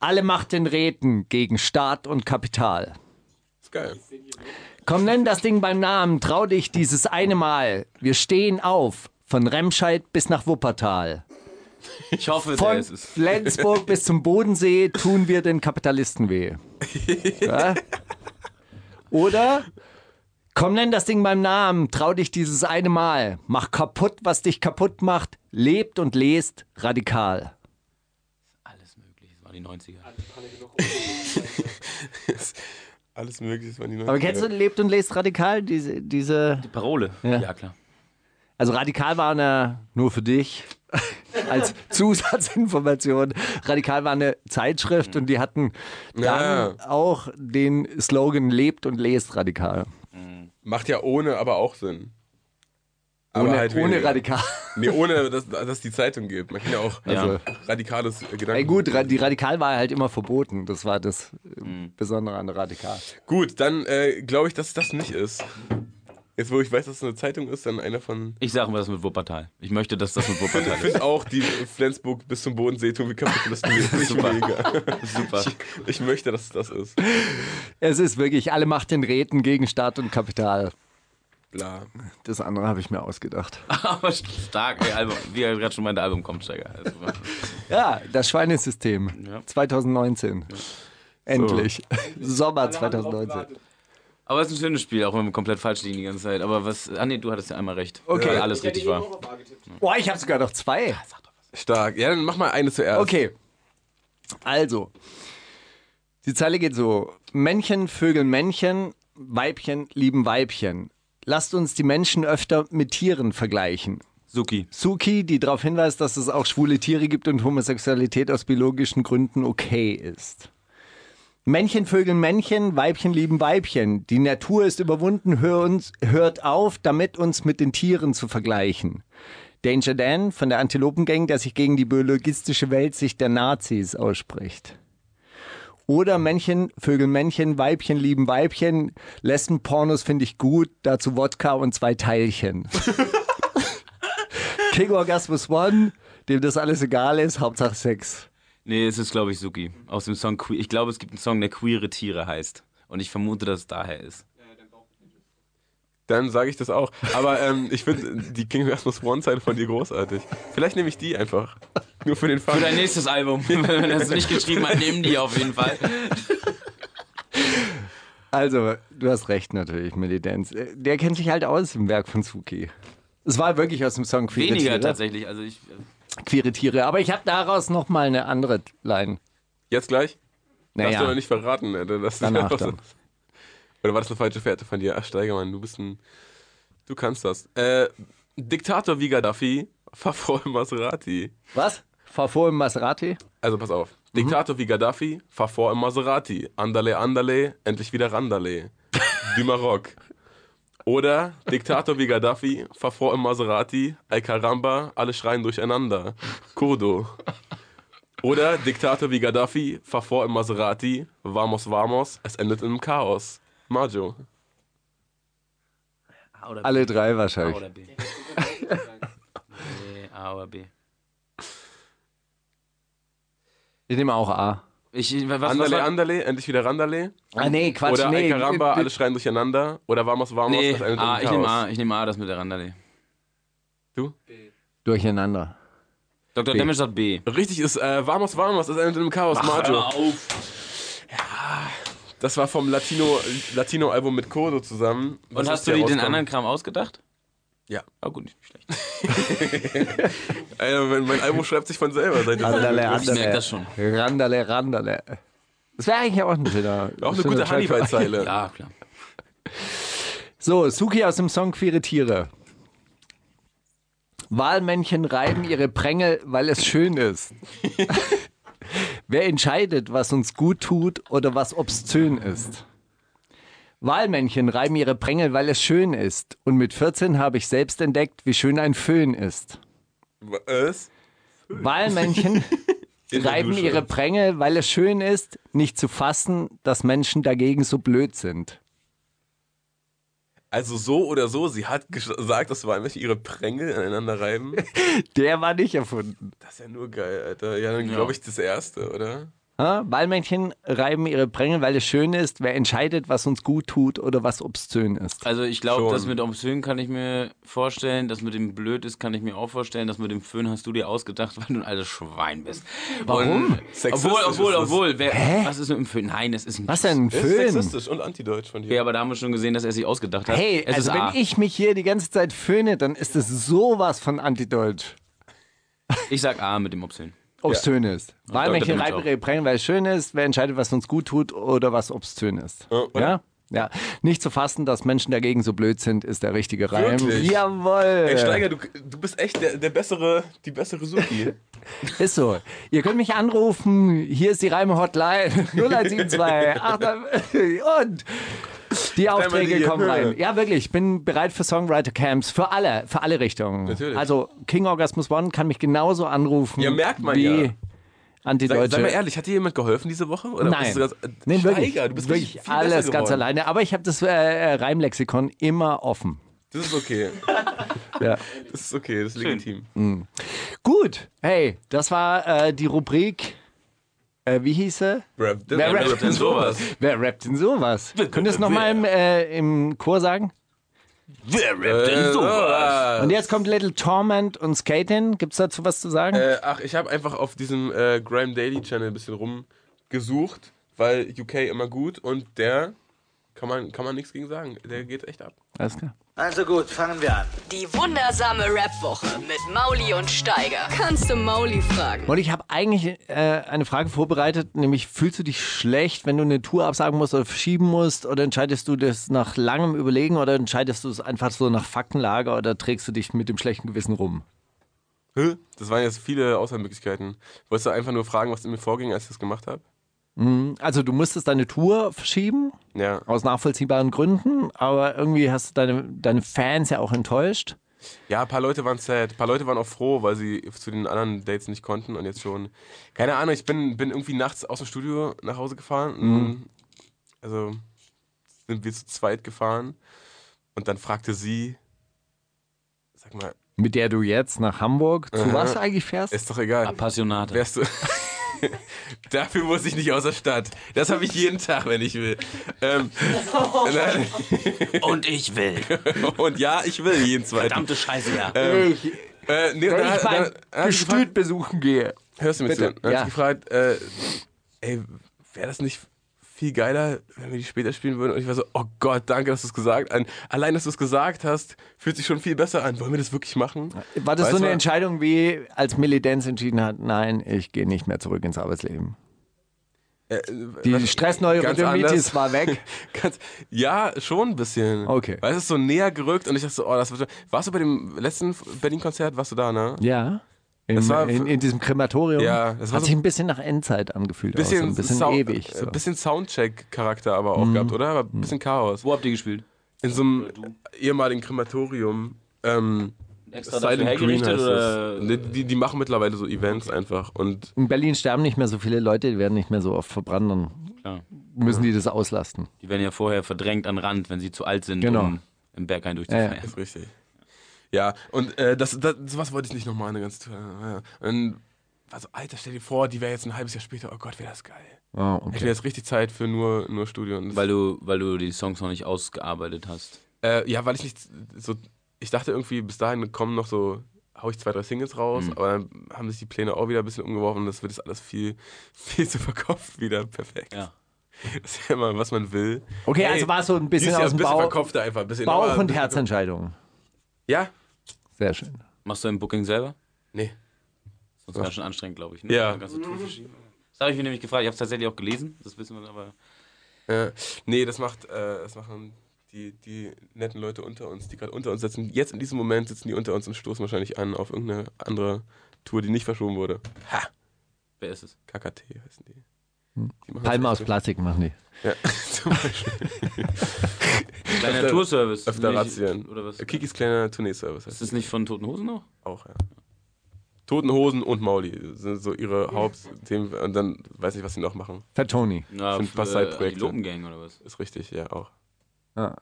Alle Macht den Räten gegen Staat und Kapital. Ist geil. Komm, nenn das Ding beim Namen, trau dich dieses eine Mal. Wir stehen auf, von Remscheid bis nach Wuppertal. Ich hoffe, der Von ist es. Flensburg bis zum Bodensee tun wir den Kapitalisten weh. Ja? Oder? Komm, nenn das Ding beim Namen, trau dich dieses eine Mal. Mach kaputt, was dich kaputt macht. Lebt und lest radikal. Alles möglich. Das waren die 90er. Alles mögliche, das waren die Aber kennst du Lebt und lest radikal? Diese, diese Die Parole. Ja. Ja, klar. Also radikal war eine, nur für dich, als Zusatzinformation, radikal war eine Zeitschrift und die hatten dann Ja. auch den Slogan Lebt und lest radikal. Macht ja ohne aber auch Sinn. Aber Ohne, halt ohne radikal. Nee, ohne, dass, dass es die Zeitung gibt. Man kann ja auch Ja. also, radikales Gedanken. Ey gut, die Radikal war halt immer verboten. Das war das äh, Mhm. Besondere an der Radikal. Gut, dann äh, glaube ich, dass das nicht ist. Jetzt, wo ich weiß, dass es eine Zeitung ist, dann einer von. Ich sage mal das mit Wuppertal. Ich möchte, dass das mit Ich Wuppertal ist. finde auch die Flensburg bis zum Bodensee tun wie Kapitalisten. Nicht Super. mega. Super. Ich möchte, dass es das ist. Es ist wirklich, alle Macht den Räten gegen Staat und Kapital. Bla. Das andere habe ich mir ausgedacht. Aber stark. Ey, Album. Wie er gerade schon meinte, Album kommt, Steiger. Also, Ja, das Schweinesystem. Ja. 2019. Endlich. Sommer 2019. aber es ist ein schönes Spiel, auch wenn wir komplett falsch liegen die ganze Zeit. Aber was. Ah, nee, du hattest ja einmal recht. Okay. Weil alles richtig war. Boah, ich habe sogar noch zwei. Stark. Ja, dann mach mal eine zuerst. Okay. Also, die Zeile geht so: Männchen vögeln Männchen, Weibchen lieben Weibchen. Lasst uns die Menschen öfter mit Tieren vergleichen. Suki. Suki, die darauf hinweist, dass es auch schwule Tiere gibt und Homosexualität aus biologischen Gründen okay ist. Männchen vögeln Männchen, Weibchen lieben Weibchen. Die Natur ist überwunden, hör uns, hört auf, damit uns mit den Tieren zu vergleichen. Danger Dan von der Antilopengang, der sich gegen die biologistische Weltsicht der Nazis ausspricht. Oder Männchen vögeln Männchen, Weibchen lieben Weibchen. Lesben-Pornos finde ich gut, dazu Wodka und zwei Teilchen. King Orgasmus One, dem das alles egal ist, Hauptsache Sex. Nee, es ist, glaube ich, Suki. Aus dem Song Que Ich glaube, es gibt einen Song, der Queere Tiere heißt. Und ich vermute, dass es daher ist. Dann sage ich das auch. Aber ähm, ich finde die King Rasmus One-Zeile von dir großartig. Vielleicht nehme ich die einfach. Nur für den Fall. Für dein nächstes Album. Wenn er es nicht geschrieben hat, nehmen die auf jeden Fall. Also, du hast recht natürlich, Millie Dance. Äh, Der kennt sich halt aus im Werk von Suki. Es war wirklich aus dem Song Queere Weniger Tiere. tatsächlich. Also ich. Queere Tiere. Aber ich habe daraus noch mal eine andere Line. Jetzt gleich? Darfst du Naja, noch nicht verraten. Ne? Das Danach dann. Oder war das eine falsche Fährte von dir? Ach, Steigermann, du bist ein. Du kannst das. Äh, Diktator wie Gaddafi, fahr vor im Maserati. was? Fahr vor im Maserati? Also pass auf. Mhm. Diktator wie Gaddafi, fahr vor im Maserati. Andale, andale, endlich wieder Randale. Du Maroc. Oder Diktator wie Gaddafi, fahr vor im Maserati. Ay caramba, alle schreien durcheinander. Kurdo. Oder Diktator wie Gaddafi, fahr vor im Maserati. Vamos, vamos, es endet in einem Chaos. Majo. A oder B. Alle drei A wahrscheinlich. oder B. nee, A oder B. Ich nehme auch A. Ich, was, was Andale, war- andale, endlich wieder Randale. Ah, nee, Quatsch, Oder nee. Äh, alle schreien durcheinander. Oder Vamos, vamos, Nee, es endet in A, einem ich nehme Chaos. A, ich nehme A, das mit der Randale. Durcheinander. Dr. B. Damage sagt B. Richtig ist äh, Vamos, vamos, es endet einem Chaos. Majo. auf. Das war vom Latino, Latino-Album mit Kodo zusammen. Und Was hast du dir den anderen Kram ausgedacht? Ja. Ah, gut, nicht schlecht. Ey, mein, mein Album schreibt sich von selber. Seit jetzt. Andale, Ich andale. merk das schon. Randale, randale. Das wäre eigentlich auch ein schöner. Auch eine gute Hannibal-Zeile. Ja, klar. So, Suki aus dem Song Queere Tiere. Wahlmännchen reiben ihre Prängel, weil es schön ist. Wer entscheidet, was uns gut tut oder was obszön ist? Wahlmännchen reiben ihre Prängel, weil es schön ist. Und mit 14 habe ich selbst entdeckt, wie schön ein Föhn ist. Was? Wahlmännchen reiben ihre Prängel, weil es schön ist, nicht zu fassen, dass Menschen dagegen so blöd sind. Also so oder so, sie hat gesagt, dass Wahlmännchen ihre Prängel aneinander reiben. Der war nicht erfunden. Das ist ja nur geil, Alter. Ja, dann glaube ich das erste, oder? Ha? Wahlmännchen reiben ihre Prängel, weil es schön ist. Wer entscheidet, was uns gut tut oder was obszön ist? Also ich glaube, das mit obszön kann ich mir vorstellen, das mit dem blöd ist, kann ich mir auch vorstellen, das mit dem Föhn hast du dir ausgedacht, weil du ein altes Schwein bist. Warum? Und, Sexistisch obwohl, obwohl, ist das. obwohl, wer, was ist mit dem Föhn? Nein, es ist ein Was denn ein Ist Föhn? sexistisch und antideutsch von dir. Ja, aber da haben wir schon gesehen, dass er sich ausgedacht hat. Hey, es also ist wenn A. ich mich hier die ganze Zeit föhne, dann ist das sowas von antideutsch. ich sag A mit dem obszön. Obszön ist. Wahlmännchen ihre Prängel, weil es schön ist. Wer entscheidet, was uns gut tut oder was obszön ist? Ja, oder? Ja? Nicht zu fassen, dass Menschen dagegen so blöd sind, ist der richtige Reim. Wirklich? Jawohl. Ey, Steiger, du, du bist echt der, der bessere, die bessere Suki. Ist so. Ihr könnt mich anrufen. Hier ist die Reime-Hotline. 0172. Ach, da- und die Aufträge die- kommen rein. Ja, wirklich. Ich bin bereit für Songwriter-Camps. Für alle. Für alle Richtungen. Natürlich. Also King Orgasmus One kann mich genauso anrufen. Ja, merkt man wie ja. Antideutsche. Sag, sag mal ehrlich, hat dir jemand geholfen diese Woche? Oder Nein. bist du ganz, Nee, wirklich. du bist wirklich alles ganz alleine. Aber ich habe das äh, äh, Reimlexikon immer offen. Das ist okay. Ja. Das ist okay, das ist legitim. Gut. Hey, das war äh, die Rubrik. Äh, wie hieß sie? Rap, Wer Rap rappt denn sowas? Wer rappt denn sowas? Könnt ihr es nochmal im, äh, im Chor sagen? Wer rappt Äh, sowas? Und jetzt kommt Little Torment und Skating. Gibt's dazu was zu sagen? Äh, ach, ich habe einfach auf diesem äh, Grime Daily Channel ein bisschen rumgesucht, weil UK immer gut und der kann man, kann man nichts gegen sagen. Der geht echt ab. Alles klar. Also gut, fangen wir an. Die wundersame Rap-Woche mit Mauli und Steiger. Kannst du Mauli fragen? Und ich habe eigentlich äh, eine Frage vorbereitet, nämlich fühlst du dich schlecht, wenn du eine Tour absagen musst oder verschieben musst? Oder entscheidest du das nach langem Überlegen oder entscheidest du es einfach so nach Faktenlage oder trägst du dich mit dem schlechten Gewissen rum? Hä? Das waren jetzt viele Auswahlmöglichkeiten. Wolltest du einfach nur fragen, was in mir vorging, als ich das gemacht habe? Also du musstest deine Tour verschieben, Ja. aus nachvollziehbaren Gründen, aber irgendwie hast du deine, deine Fans ja auch enttäuscht. Ja, ein paar Leute waren sad. Ein paar Leute waren auch froh, weil sie zu den anderen Dates nicht konnten und jetzt schon. Keine Ahnung, ich bin, bin irgendwie nachts aus dem Studio nach Hause gefahren. Mhm. Also sind wir zu zweit gefahren und dann fragte sie, sag mal, Mit der du jetzt nach Hamburg zu Aha. was eigentlich fährst? ist doch egal. Appassionate. Wärst du. Dafür muss ich nicht aus der Stadt. Das habe ich jeden Tag, wenn ich will. Ähm. Und ich will. und ja, ich will jeden zweiten. Verdammte Scheiße, ja. ich, Äh, nee, wenn da- ich da- Gestüt besuchen gehe. Hörst du mich Bitte, zu? Ja. hat sie gefragt, äh, ey, wäre das nicht viel geiler, wenn wir die später spielen würden? Und ich war so, oh Gott, danke, dass du es gesagt hast. Allein, dass du es gesagt hast, fühlt sich schon viel besser an. Wollen wir das wirklich machen? War das Weißt so eine du- Entscheidung, wie als Militanz entschieden hat, nein, ich gehe nicht mehr zurück ins Arbeitsleben? Äh, Die ganz war weg. Ganz, ja, schon ein bisschen. Okay. Weil es ist so näher gerückt und ich dachte so, oh, das wird. Warst du bei dem letzten Berlin-Konzert? Warst du da, ne? Ja. In, Das war- in, in diesem Krematorium. Ja, das war Hat so- sich ein bisschen nach Endzeit angefühlt. auch, so ein bisschen Sound- ewig. So. Mhm. bisschen Soundcheck-Charakter aber auch gehabt, oder? Aber ein bisschen Chaos. Wo habt ihr gespielt? In so einem ehemaligen Krematorium. Ähm, Extra dafür Silent Green hergerichtet heißt oder? das. Die, die, machen mittlerweile so Events einfach. Und In Berlin sterben nicht mehr so viele Leute, die werden nicht mehr so oft verbrannt. Dann Klar. müssen die das auslasten. Die werden ja vorher verdrängt an Rand, wenn sie zu alt sind, Genau. um im Berghain durchzufeiern. ist richtig. Ja, und äh, das, das, sowas wollte ich nicht nochmal eine ganze Tour. Ja. Und war so, Alter, stell dir vor, die wäre jetzt ein halbes Jahr später. Oh Gott, wäre das geil. Oh, Ich okay. hätte jetzt richtig Zeit für nur, nur Studio. Und das, Weil du, weil du die Songs noch nicht ausgearbeitet hast. äh, ja, weil ich nicht so. Ich dachte irgendwie, bis dahin kommen noch so, hau ich zwei, drei Singles raus, Mhm. aber dann haben sich die Pläne auch wieder ein bisschen umgeworfen und das wird jetzt alles viel, viel zu verkopft wieder. Perfekt. Ja. Das ist ja immer, was man will. Okay, Hey, also war es so ein bisschen aus dem ein bisschen Bauch, einfach. Ein bisschen, Bauch und Herzentscheidung. Ja? Sehr schön. Machst du ein Booking selber? Nee. Sonst wäre schon anstrengend, glaube ich. Ne? Ja. Das habe ich mir nämlich gefragt. Ich habe es tatsächlich auch gelesen. Das wissen wir aber. Äh, nee, das macht, äh, das machen die, die netten Leute unter uns, die gerade unter uns sitzen. Jetzt in diesem Moment sitzen die unter uns und stoßen wahrscheinlich an auf irgendeine andere Tour, die nicht verschoben wurde. Ha! Wer ist es? KKT heißen die. Hm. Palme aus Plastik machen die. Ja, zum Beispiel. Kleiner Öfter- Tourservice. Öfter Nicht- Razzien. Oder was? Kikis kleiner Tourneeservice Ist das nicht von Toten Hosen noch? auch, ja. Toten Hosen und Mauli sind so ihre Hauptthemen und dann weiß ich, was sie noch machen. Fat Tony. Na, Sind für, was äh, die Lopengang oder was? Ist richtig, ja, auch. Ja.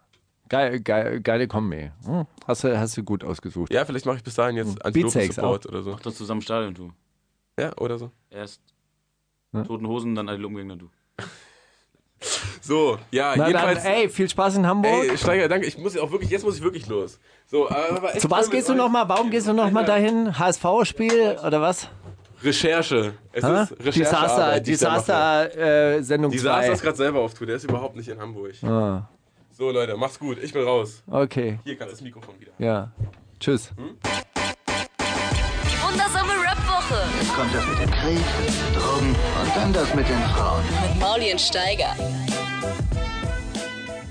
Geil, geil, geile Kombi. Hm, Hast, du, hast du gut ausgesucht. Ja, vielleicht mache ich bis dahin jetzt Beatsex Antilopen-Support oder so. Macht das zusammen Stadion-Tour. Ja, oder so. Erst Toten Hosen, dann alle Umgänge, du. So, ja, Na jedenfalls. dann, ey, viel Spaß in Hamburg. Ey, Steiger, danke. Ich muss auch wirklich, jetzt muss ich wirklich los. So, aber echt Zu was gehst du nochmal? Warum gehst du nochmal dahin? HSV-Spiel oder was? Recherche. Es Hä? ist Disaster, ich da mache. Disaster äh, Sendung Disaster 2. ist gerade selber auf Tour, der ist überhaupt nicht in Hamburg. Ah, So, Leute, macht's gut. Ich bin raus. okay, Hier kann das Mikrofon wieder. ja. Tschüss. Die wundersame Jetzt kommt das mit dem Krieg, Drogen und dann das mit den Frauen. mit Mauli und Steiger.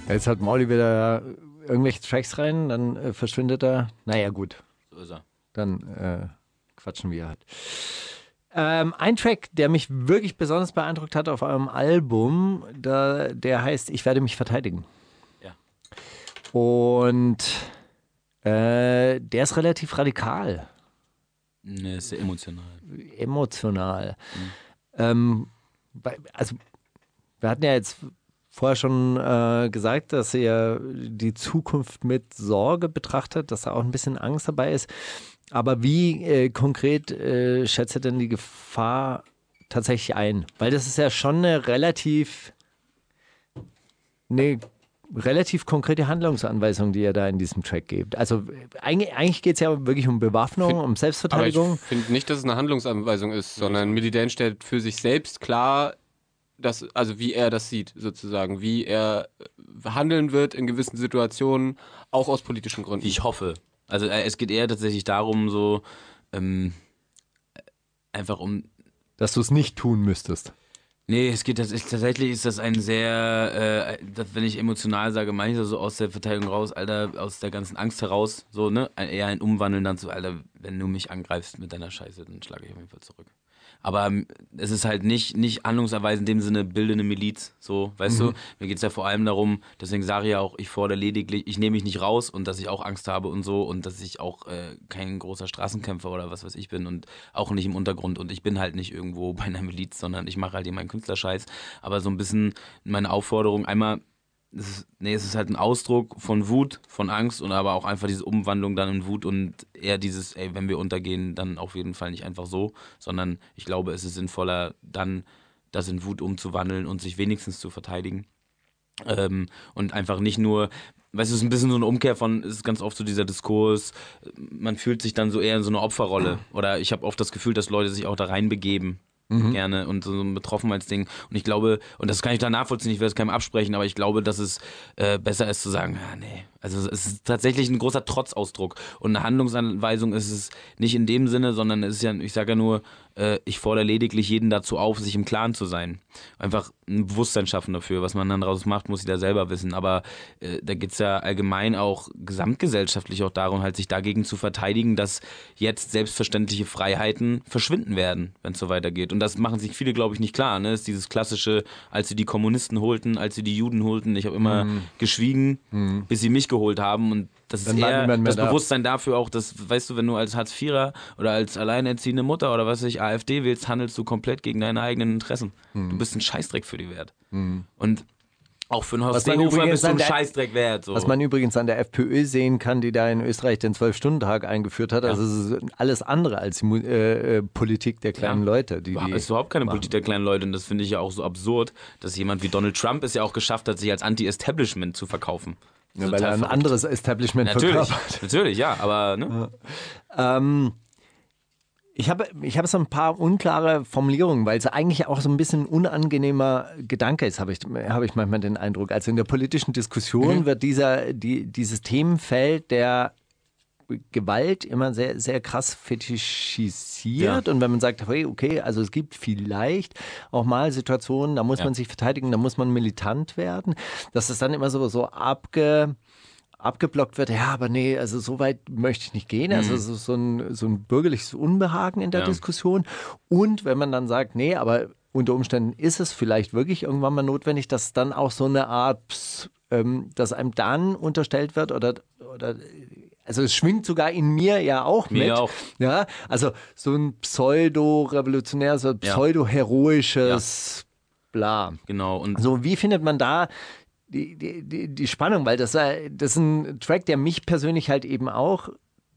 Jetzt hat Mauli wieder irgendwelche Tracks rein, dann äh, verschwindet er. Naja, gut. So ist er. Dann äh, quatschen wir halt. Ähm, ein Track, der mich wirklich besonders beeindruckt hat auf eurem Album, da, der heißt Ich werde mich verteidigen. Ja. Und äh, der ist relativ radikal, Ne, ist sehr emotional. Emotional. Ähm, bei- also, wir hatten ja jetzt vorher schon äh, gesagt, dass ihr die Zukunft mit Sorge betrachtet, dass da auch ein bisschen Angst dabei ist. Aber wie äh, konkret äh, schätzt ihr denn die Gefahr tatsächlich ein? Weil das ist ja schon eine relativ, eine relativ konkrete Handlungsanweisung, die ihr da in diesem Track gebt. Also eigentlich, eigentlich geht es ja wirklich um Bewaffnung, um Aber ich Selbstverteidigung. finde nicht, dass es eine Handlungsanweisung ist, sondern Militär stellt für sich selbst klar, dass, also wie er das sieht, sozusagen, wie er äh, handeln wird in gewissen Situationen, auch aus politischen Gründen. Ich hoffe. Also äh, es geht eher tatsächlich darum, so ähm, äh, einfach um. Dass du es nicht tun müsstest. Nee, es geht tatsächlich, tatsächlich ist das ein sehr, äh, das, wenn ich emotional sage, meine ich das so aus der Verteidigung raus, Alter, aus der ganzen Angst heraus, so, ne? Ein, eher ein Umwandeln dann zu, Alter, wenn du mich angreifst mit deiner Scheiße, dann schlage ich auf jeden Fall zurück. Aber ähm, es ist halt nicht, nicht handlungserweisend in dem Sinne bildende Miliz, so, weißt du? Mir geht's ja vor allem darum, deswegen sage ich ja auch, ich fordere lediglich, ich nehme mich nicht raus und dass ich auch Angst habe und so und dass ich auch äh, kein großer Straßenkämpfer oder was weiß ich bin und auch nicht im Untergrund und ich bin halt nicht irgendwo bei einer Miliz, sondern ich mache halt eben meinen Künstlerscheiß. Aber so ein bisschen meine Aufforderung, einmal es ist, nee, es ist halt ein Ausdruck von Wut, von Angst und aber auch einfach diese Umwandlung dann in Wut und eher dieses, ey, wenn wir untergehen, dann auf jeden Fall nicht einfach so, sondern ich glaube, es ist sinnvoller, dann das in Wut umzuwandeln und sich wenigstens zu verteidigen. Ähm, und einfach nicht nur, weißt du, es ist ein bisschen so eine Umkehr von, es ist ganz oft so dieser Diskurs, man fühlt sich dann so eher in so eine Opferrolle. Oder ich habe oft das Gefühl, dass Leute sich auch da reinbegeben. Gerne und so ein Betroffenheitsding. Und ich glaube, und das kann ich da nachvollziehen, ich will es keinem absprechen, aber ich glaube, dass es äh, besser ist zu sagen, ja, nee. Also es ist tatsächlich ein großer Trotzausdruck. Und eine Handlungsanweisung ist es nicht in dem Sinne, sondern es ist ja, ich sage ja nur, äh, ich fordere lediglich jeden dazu auf, sich im Klaren zu sein. Einfach ein Bewusstsein schaffen dafür. Was man dann daraus macht, muss jeder selber wissen. Aber äh, da geht's ja allgemein auch gesamtgesellschaftlich auch darum, halt sich dagegen zu verteidigen, dass jetzt selbstverständliche Freiheiten verschwinden werden, wenn es so weitergeht. Und das machen sich viele, glaube ich, nicht klar. Ne? Ist dieses klassische, als sie die Kommunisten holten, als sie die Juden holten. Ich habe immer geschwiegen, bis sie mich geholt haben. Und das Dann ist eher das da. Bewusstsein dafür auch, dass, weißt du, wenn du als Hartz-Vierer oder als alleinerziehende Mutter oder was weiß ich, AfD wählst, handelst du komplett gegen deine eigenen Interessen. Hm. Du bist ein Scheißdreck für die Wert. Und auch für einen Horst Seehofer bist du ein Scheißdreck wert. So. Was man übrigens an der FPÖ sehen kann, die da in Österreich den Zwölf-Stunden-Tag eingeführt hat. Also es ist alles andere als die äh, äh, Politik der kleinen Ja. Leute. Die, die ist überhaupt keine machen. Politik der kleinen Leute und das finde ich ja auch so absurd, dass jemand wie Donald Trump es ja auch geschafft hat, sich als Anti-Establishment zu verkaufen. Ja, weil er ein verrückt. anderes Establishment Natürlich, verkörpert. natürlich, ja, aber ne? Ähm, ich habe ich habe so ein paar unklare Formulierungen, weil es eigentlich auch so ein bisschen ein unangenehmer Gedanke ist, habe ich, habe ich manchmal den Eindruck. Also in der politischen Diskussion Mhm. wird dieser, die, dieses Themenfeld der Gewalt immer sehr, sehr krass fetischisiert. Und wenn man sagt, hey, okay, also es gibt vielleicht auch mal Situationen, da muss Ja. man sich verteidigen, da muss man militant werden, dass es dann immer so, so abge abgeblockt wird, ja, aber nee, also so weit möchte ich nicht gehen. Also es ist so ein, so ein bürgerliches Unbehagen in der Mhm. Ja. Diskussion. Und wenn man dann sagt, nee, aber unter Umständen ist es vielleicht wirklich irgendwann mal notwendig, dass dann auch so eine Art, ähm, dass einem dann unterstellt wird oder, oder also es schwingt sogar in mir ja auch Mir mit. auch. Ja, also so ein pseudo-revolutionär, so Ja. pseudo-heroisches Bla. Genau. Und So, wie findet man da die, die, die, die Spannung? Weil das, äh, das ist ein Track, der mich persönlich halt eben auch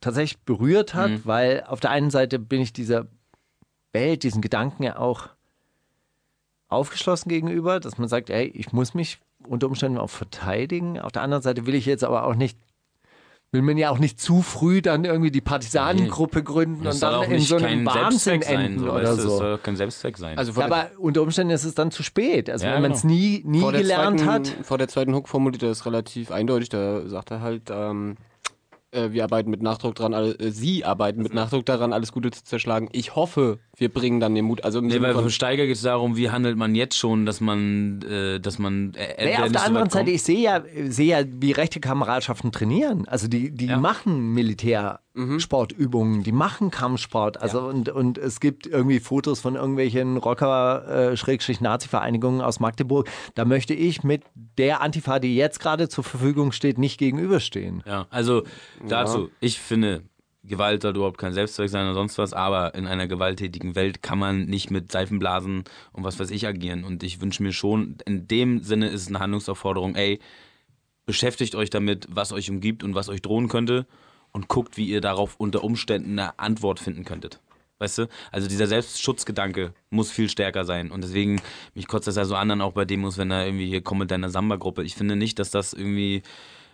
tatsächlich berührt hat, Mhm. weil auf der einen Seite bin ich dieser Welt, diesen Gedanken ja auch aufgeschlossen gegenüber, dass man sagt, ey, ich muss mich unter Umständen auch verteidigen. Auf der anderen Seite will ich jetzt aber auch nicht will man ja auch nicht zu früh dann irgendwie die Partisanengruppe gründen Das und soll dann auch in so einem Wahnsinn Selbstzweck sein, enden so, oder du, Das so. soll kein Selbstzweck sein. Also Ja, aber unter Umständen ist es dann zu spät. Also Ja, wenn man es genau. nie, nie gelernt zweiten, hat. vor der zweiten Hook formuliert er das relativ eindeutig. Da sagt er halt, ähm, äh, wir arbeiten mit Nachdruck dran, äh, Sie arbeiten mit Nachdruck daran, alles Gute zu zerschlagen. Ich hoffe, wir bringen dann den Mut. Also im Nee, Sinne weil von, Steiger geht es darum, wie handelt man jetzt schon, dass man, äh, dass man. Äh, Naja, auf der anderen Seite, ich sehe ja, sehe ja, wie rechte Kameradschaften trainieren. Also die, die Ja. machen Militärsportübungen, die machen Kampfsport. Also und, und es gibt irgendwie Fotos von irgendwelchen Rocker-Nazi-Vereinigungen aus Magdeburg. Da möchte ich mit der Antifa, die jetzt gerade zur Verfügung steht, nicht gegenüberstehen. Ja, also dazu, ich finde, Gewalt sollte überhaupt kein Selbstzweck sein oder sonst was, aber in einer gewalttätigen Welt kann man nicht mit Seifenblasen und was weiß ich agieren. Und ich wünsche mir schon, in dem Sinne ist es eine Handlungsaufforderung, ey, beschäftigt euch damit, was euch umgibt und was euch drohen könnte und guckt, wie ihr darauf unter Umständen eine Antwort finden könntet. Weißt du? Also dieser Selbstschutzgedanke muss viel stärker sein. Und deswegen, mich kotzt das ja so an, dann auch bei Demos, wenn da irgendwie hier komm mit deiner Samba-Gruppe. Ich finde nicht, dass das irgendwie,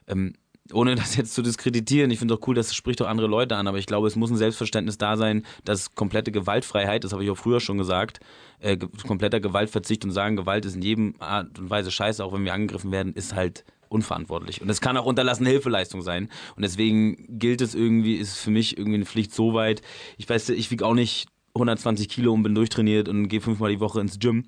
ähm, ohne das jetzt zu diskreditieren, ich finde doch cool, das spricht doch andere Leute an, aber ich glaube, es muss ein Selbstverständnis da sein, dass komplette Gewaltfreiheit, das habe ich auch früher schon gesagt, äh, kompletter Gewaltverzicht und sagen, Gewalt ist in jedem Art und Weise scheiße, auch wenn wir angegriffen werden, ist halt unverantwortlich. Und es kann auch unterlassene Hilfeleistung sein. Und deswegen gilt es irgendwie, ist für mich irgendwie eine Pflicht so weit. Ich weiß, ich wiege auch nicht 120 Kilo und bin durchtrainiert und gehe fünfmal die Woche ins Gym.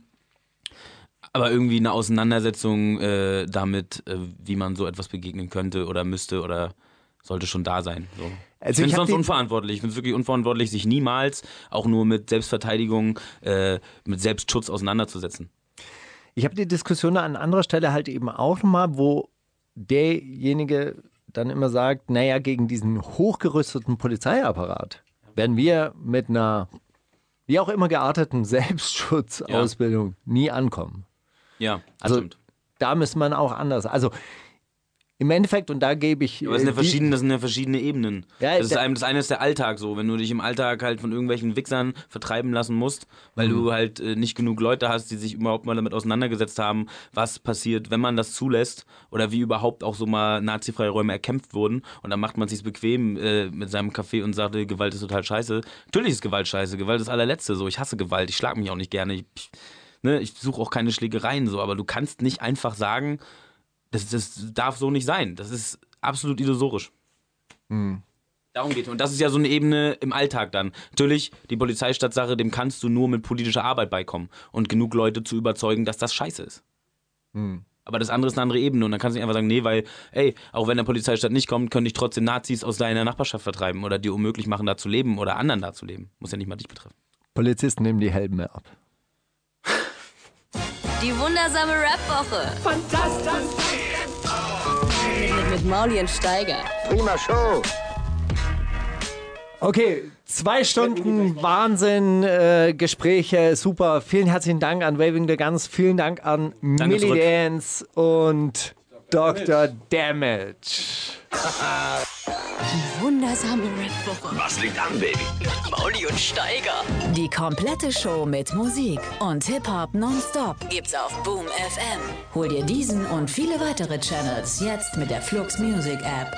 Aber irgendwie eine Auseinandersetzung äh, damit, äh, wie man so etwas begegnen könnte oder müsste oder sollte schon da sein. So. Also ich finde ich es hab sonst unverantwortlich. Ich finde es wirklich unverantwortlich, sich niemals auch nur mit Selbstverteidigung, äh, mit Selbstschutz auseinanderzusetzen. Ich habe die Diskussion an anderer Stelle halt eben auch nochmal, wo derjenige dann immer sagt, naja, gegen diesen hochgerüsteten Polizeiapparat werden wir mit einer wie auch immer gearteten Selbstschutzausbildung nie ankommen. Ja, Also stimmt. da müsste man auch anders. Also im Endeffekt, und da gebe ich. Aber es sind ja äh, verschiedene, das sind ja verschiedene Ebenen. Ja, das, ist einem, das eine ist der Alltag so, wenn du dich im Alltag halt von irgendwelchen Wichsern vertreiben lassen musst, weil Mhm. du halt äh, nicht genug Leute hast, die sich überhaupt mal damit auseinandergesetzt haben, was passiert, wenn man das zulässt oder wie überhaupt auch so mal nazifreie Räume erkämpft wurden und dann macht man es sich bequem äh, mit seinem Kaffee und sagt, äh, Gewalt ist total scheiße. Natürlich ist Gewalt scheiße, Gewalt ist das allerletzte so. Ich hasse Gewalt, ich schlag mich auch nicht gerne. Ich, ich, ne, ich suche auch keine Schlägereien so, aber du kannst nicht einfach sagen, das, das darf so nicht sein. Das ist absolut illusorisch. Darum geht es. Und das ist ja so eine Ebene im Alltag dann. Natürlich, die Polizeistadtsache, dem kannst du nur mit politischer Arbeit beikommen und genug Leute zu überzeugen, dass das scheiße ist. Aber das andere ist eine andere Ebene und dann kannst du nicht einfach sagen, nee, weil, ey, auch wenn der Polizeistaat nicht kommt, können dich trotzdem Nazis aus deiner Nachbarschaft vertreiben oder dir unmöglich machen, da zu leben oder anderen da zu leben. Muss ja nicht mal dich betreffen. Polizisten nehmen die Helme ab. Die wundersame Rap-Woche. Fantastisch. Mit, Mauli und Steiger. Prima Show. Okay, zwei Stunden Wahnsinn, äh, Gespräche, super. Vielen herzlichen Dank an Waving the Guns, vielen Dank an Danke Millie zurück. Dance und Dr. Damage. Wundersame Rap-Woche. Was liegt an, Baby? Mauli und Steiger. Die komplette Show mit Musik und Hip-Hop nonstop. Gibt's auf Boom FM. Hol dir diesen und viele weitere Channels jetzt mit der Flux Music App.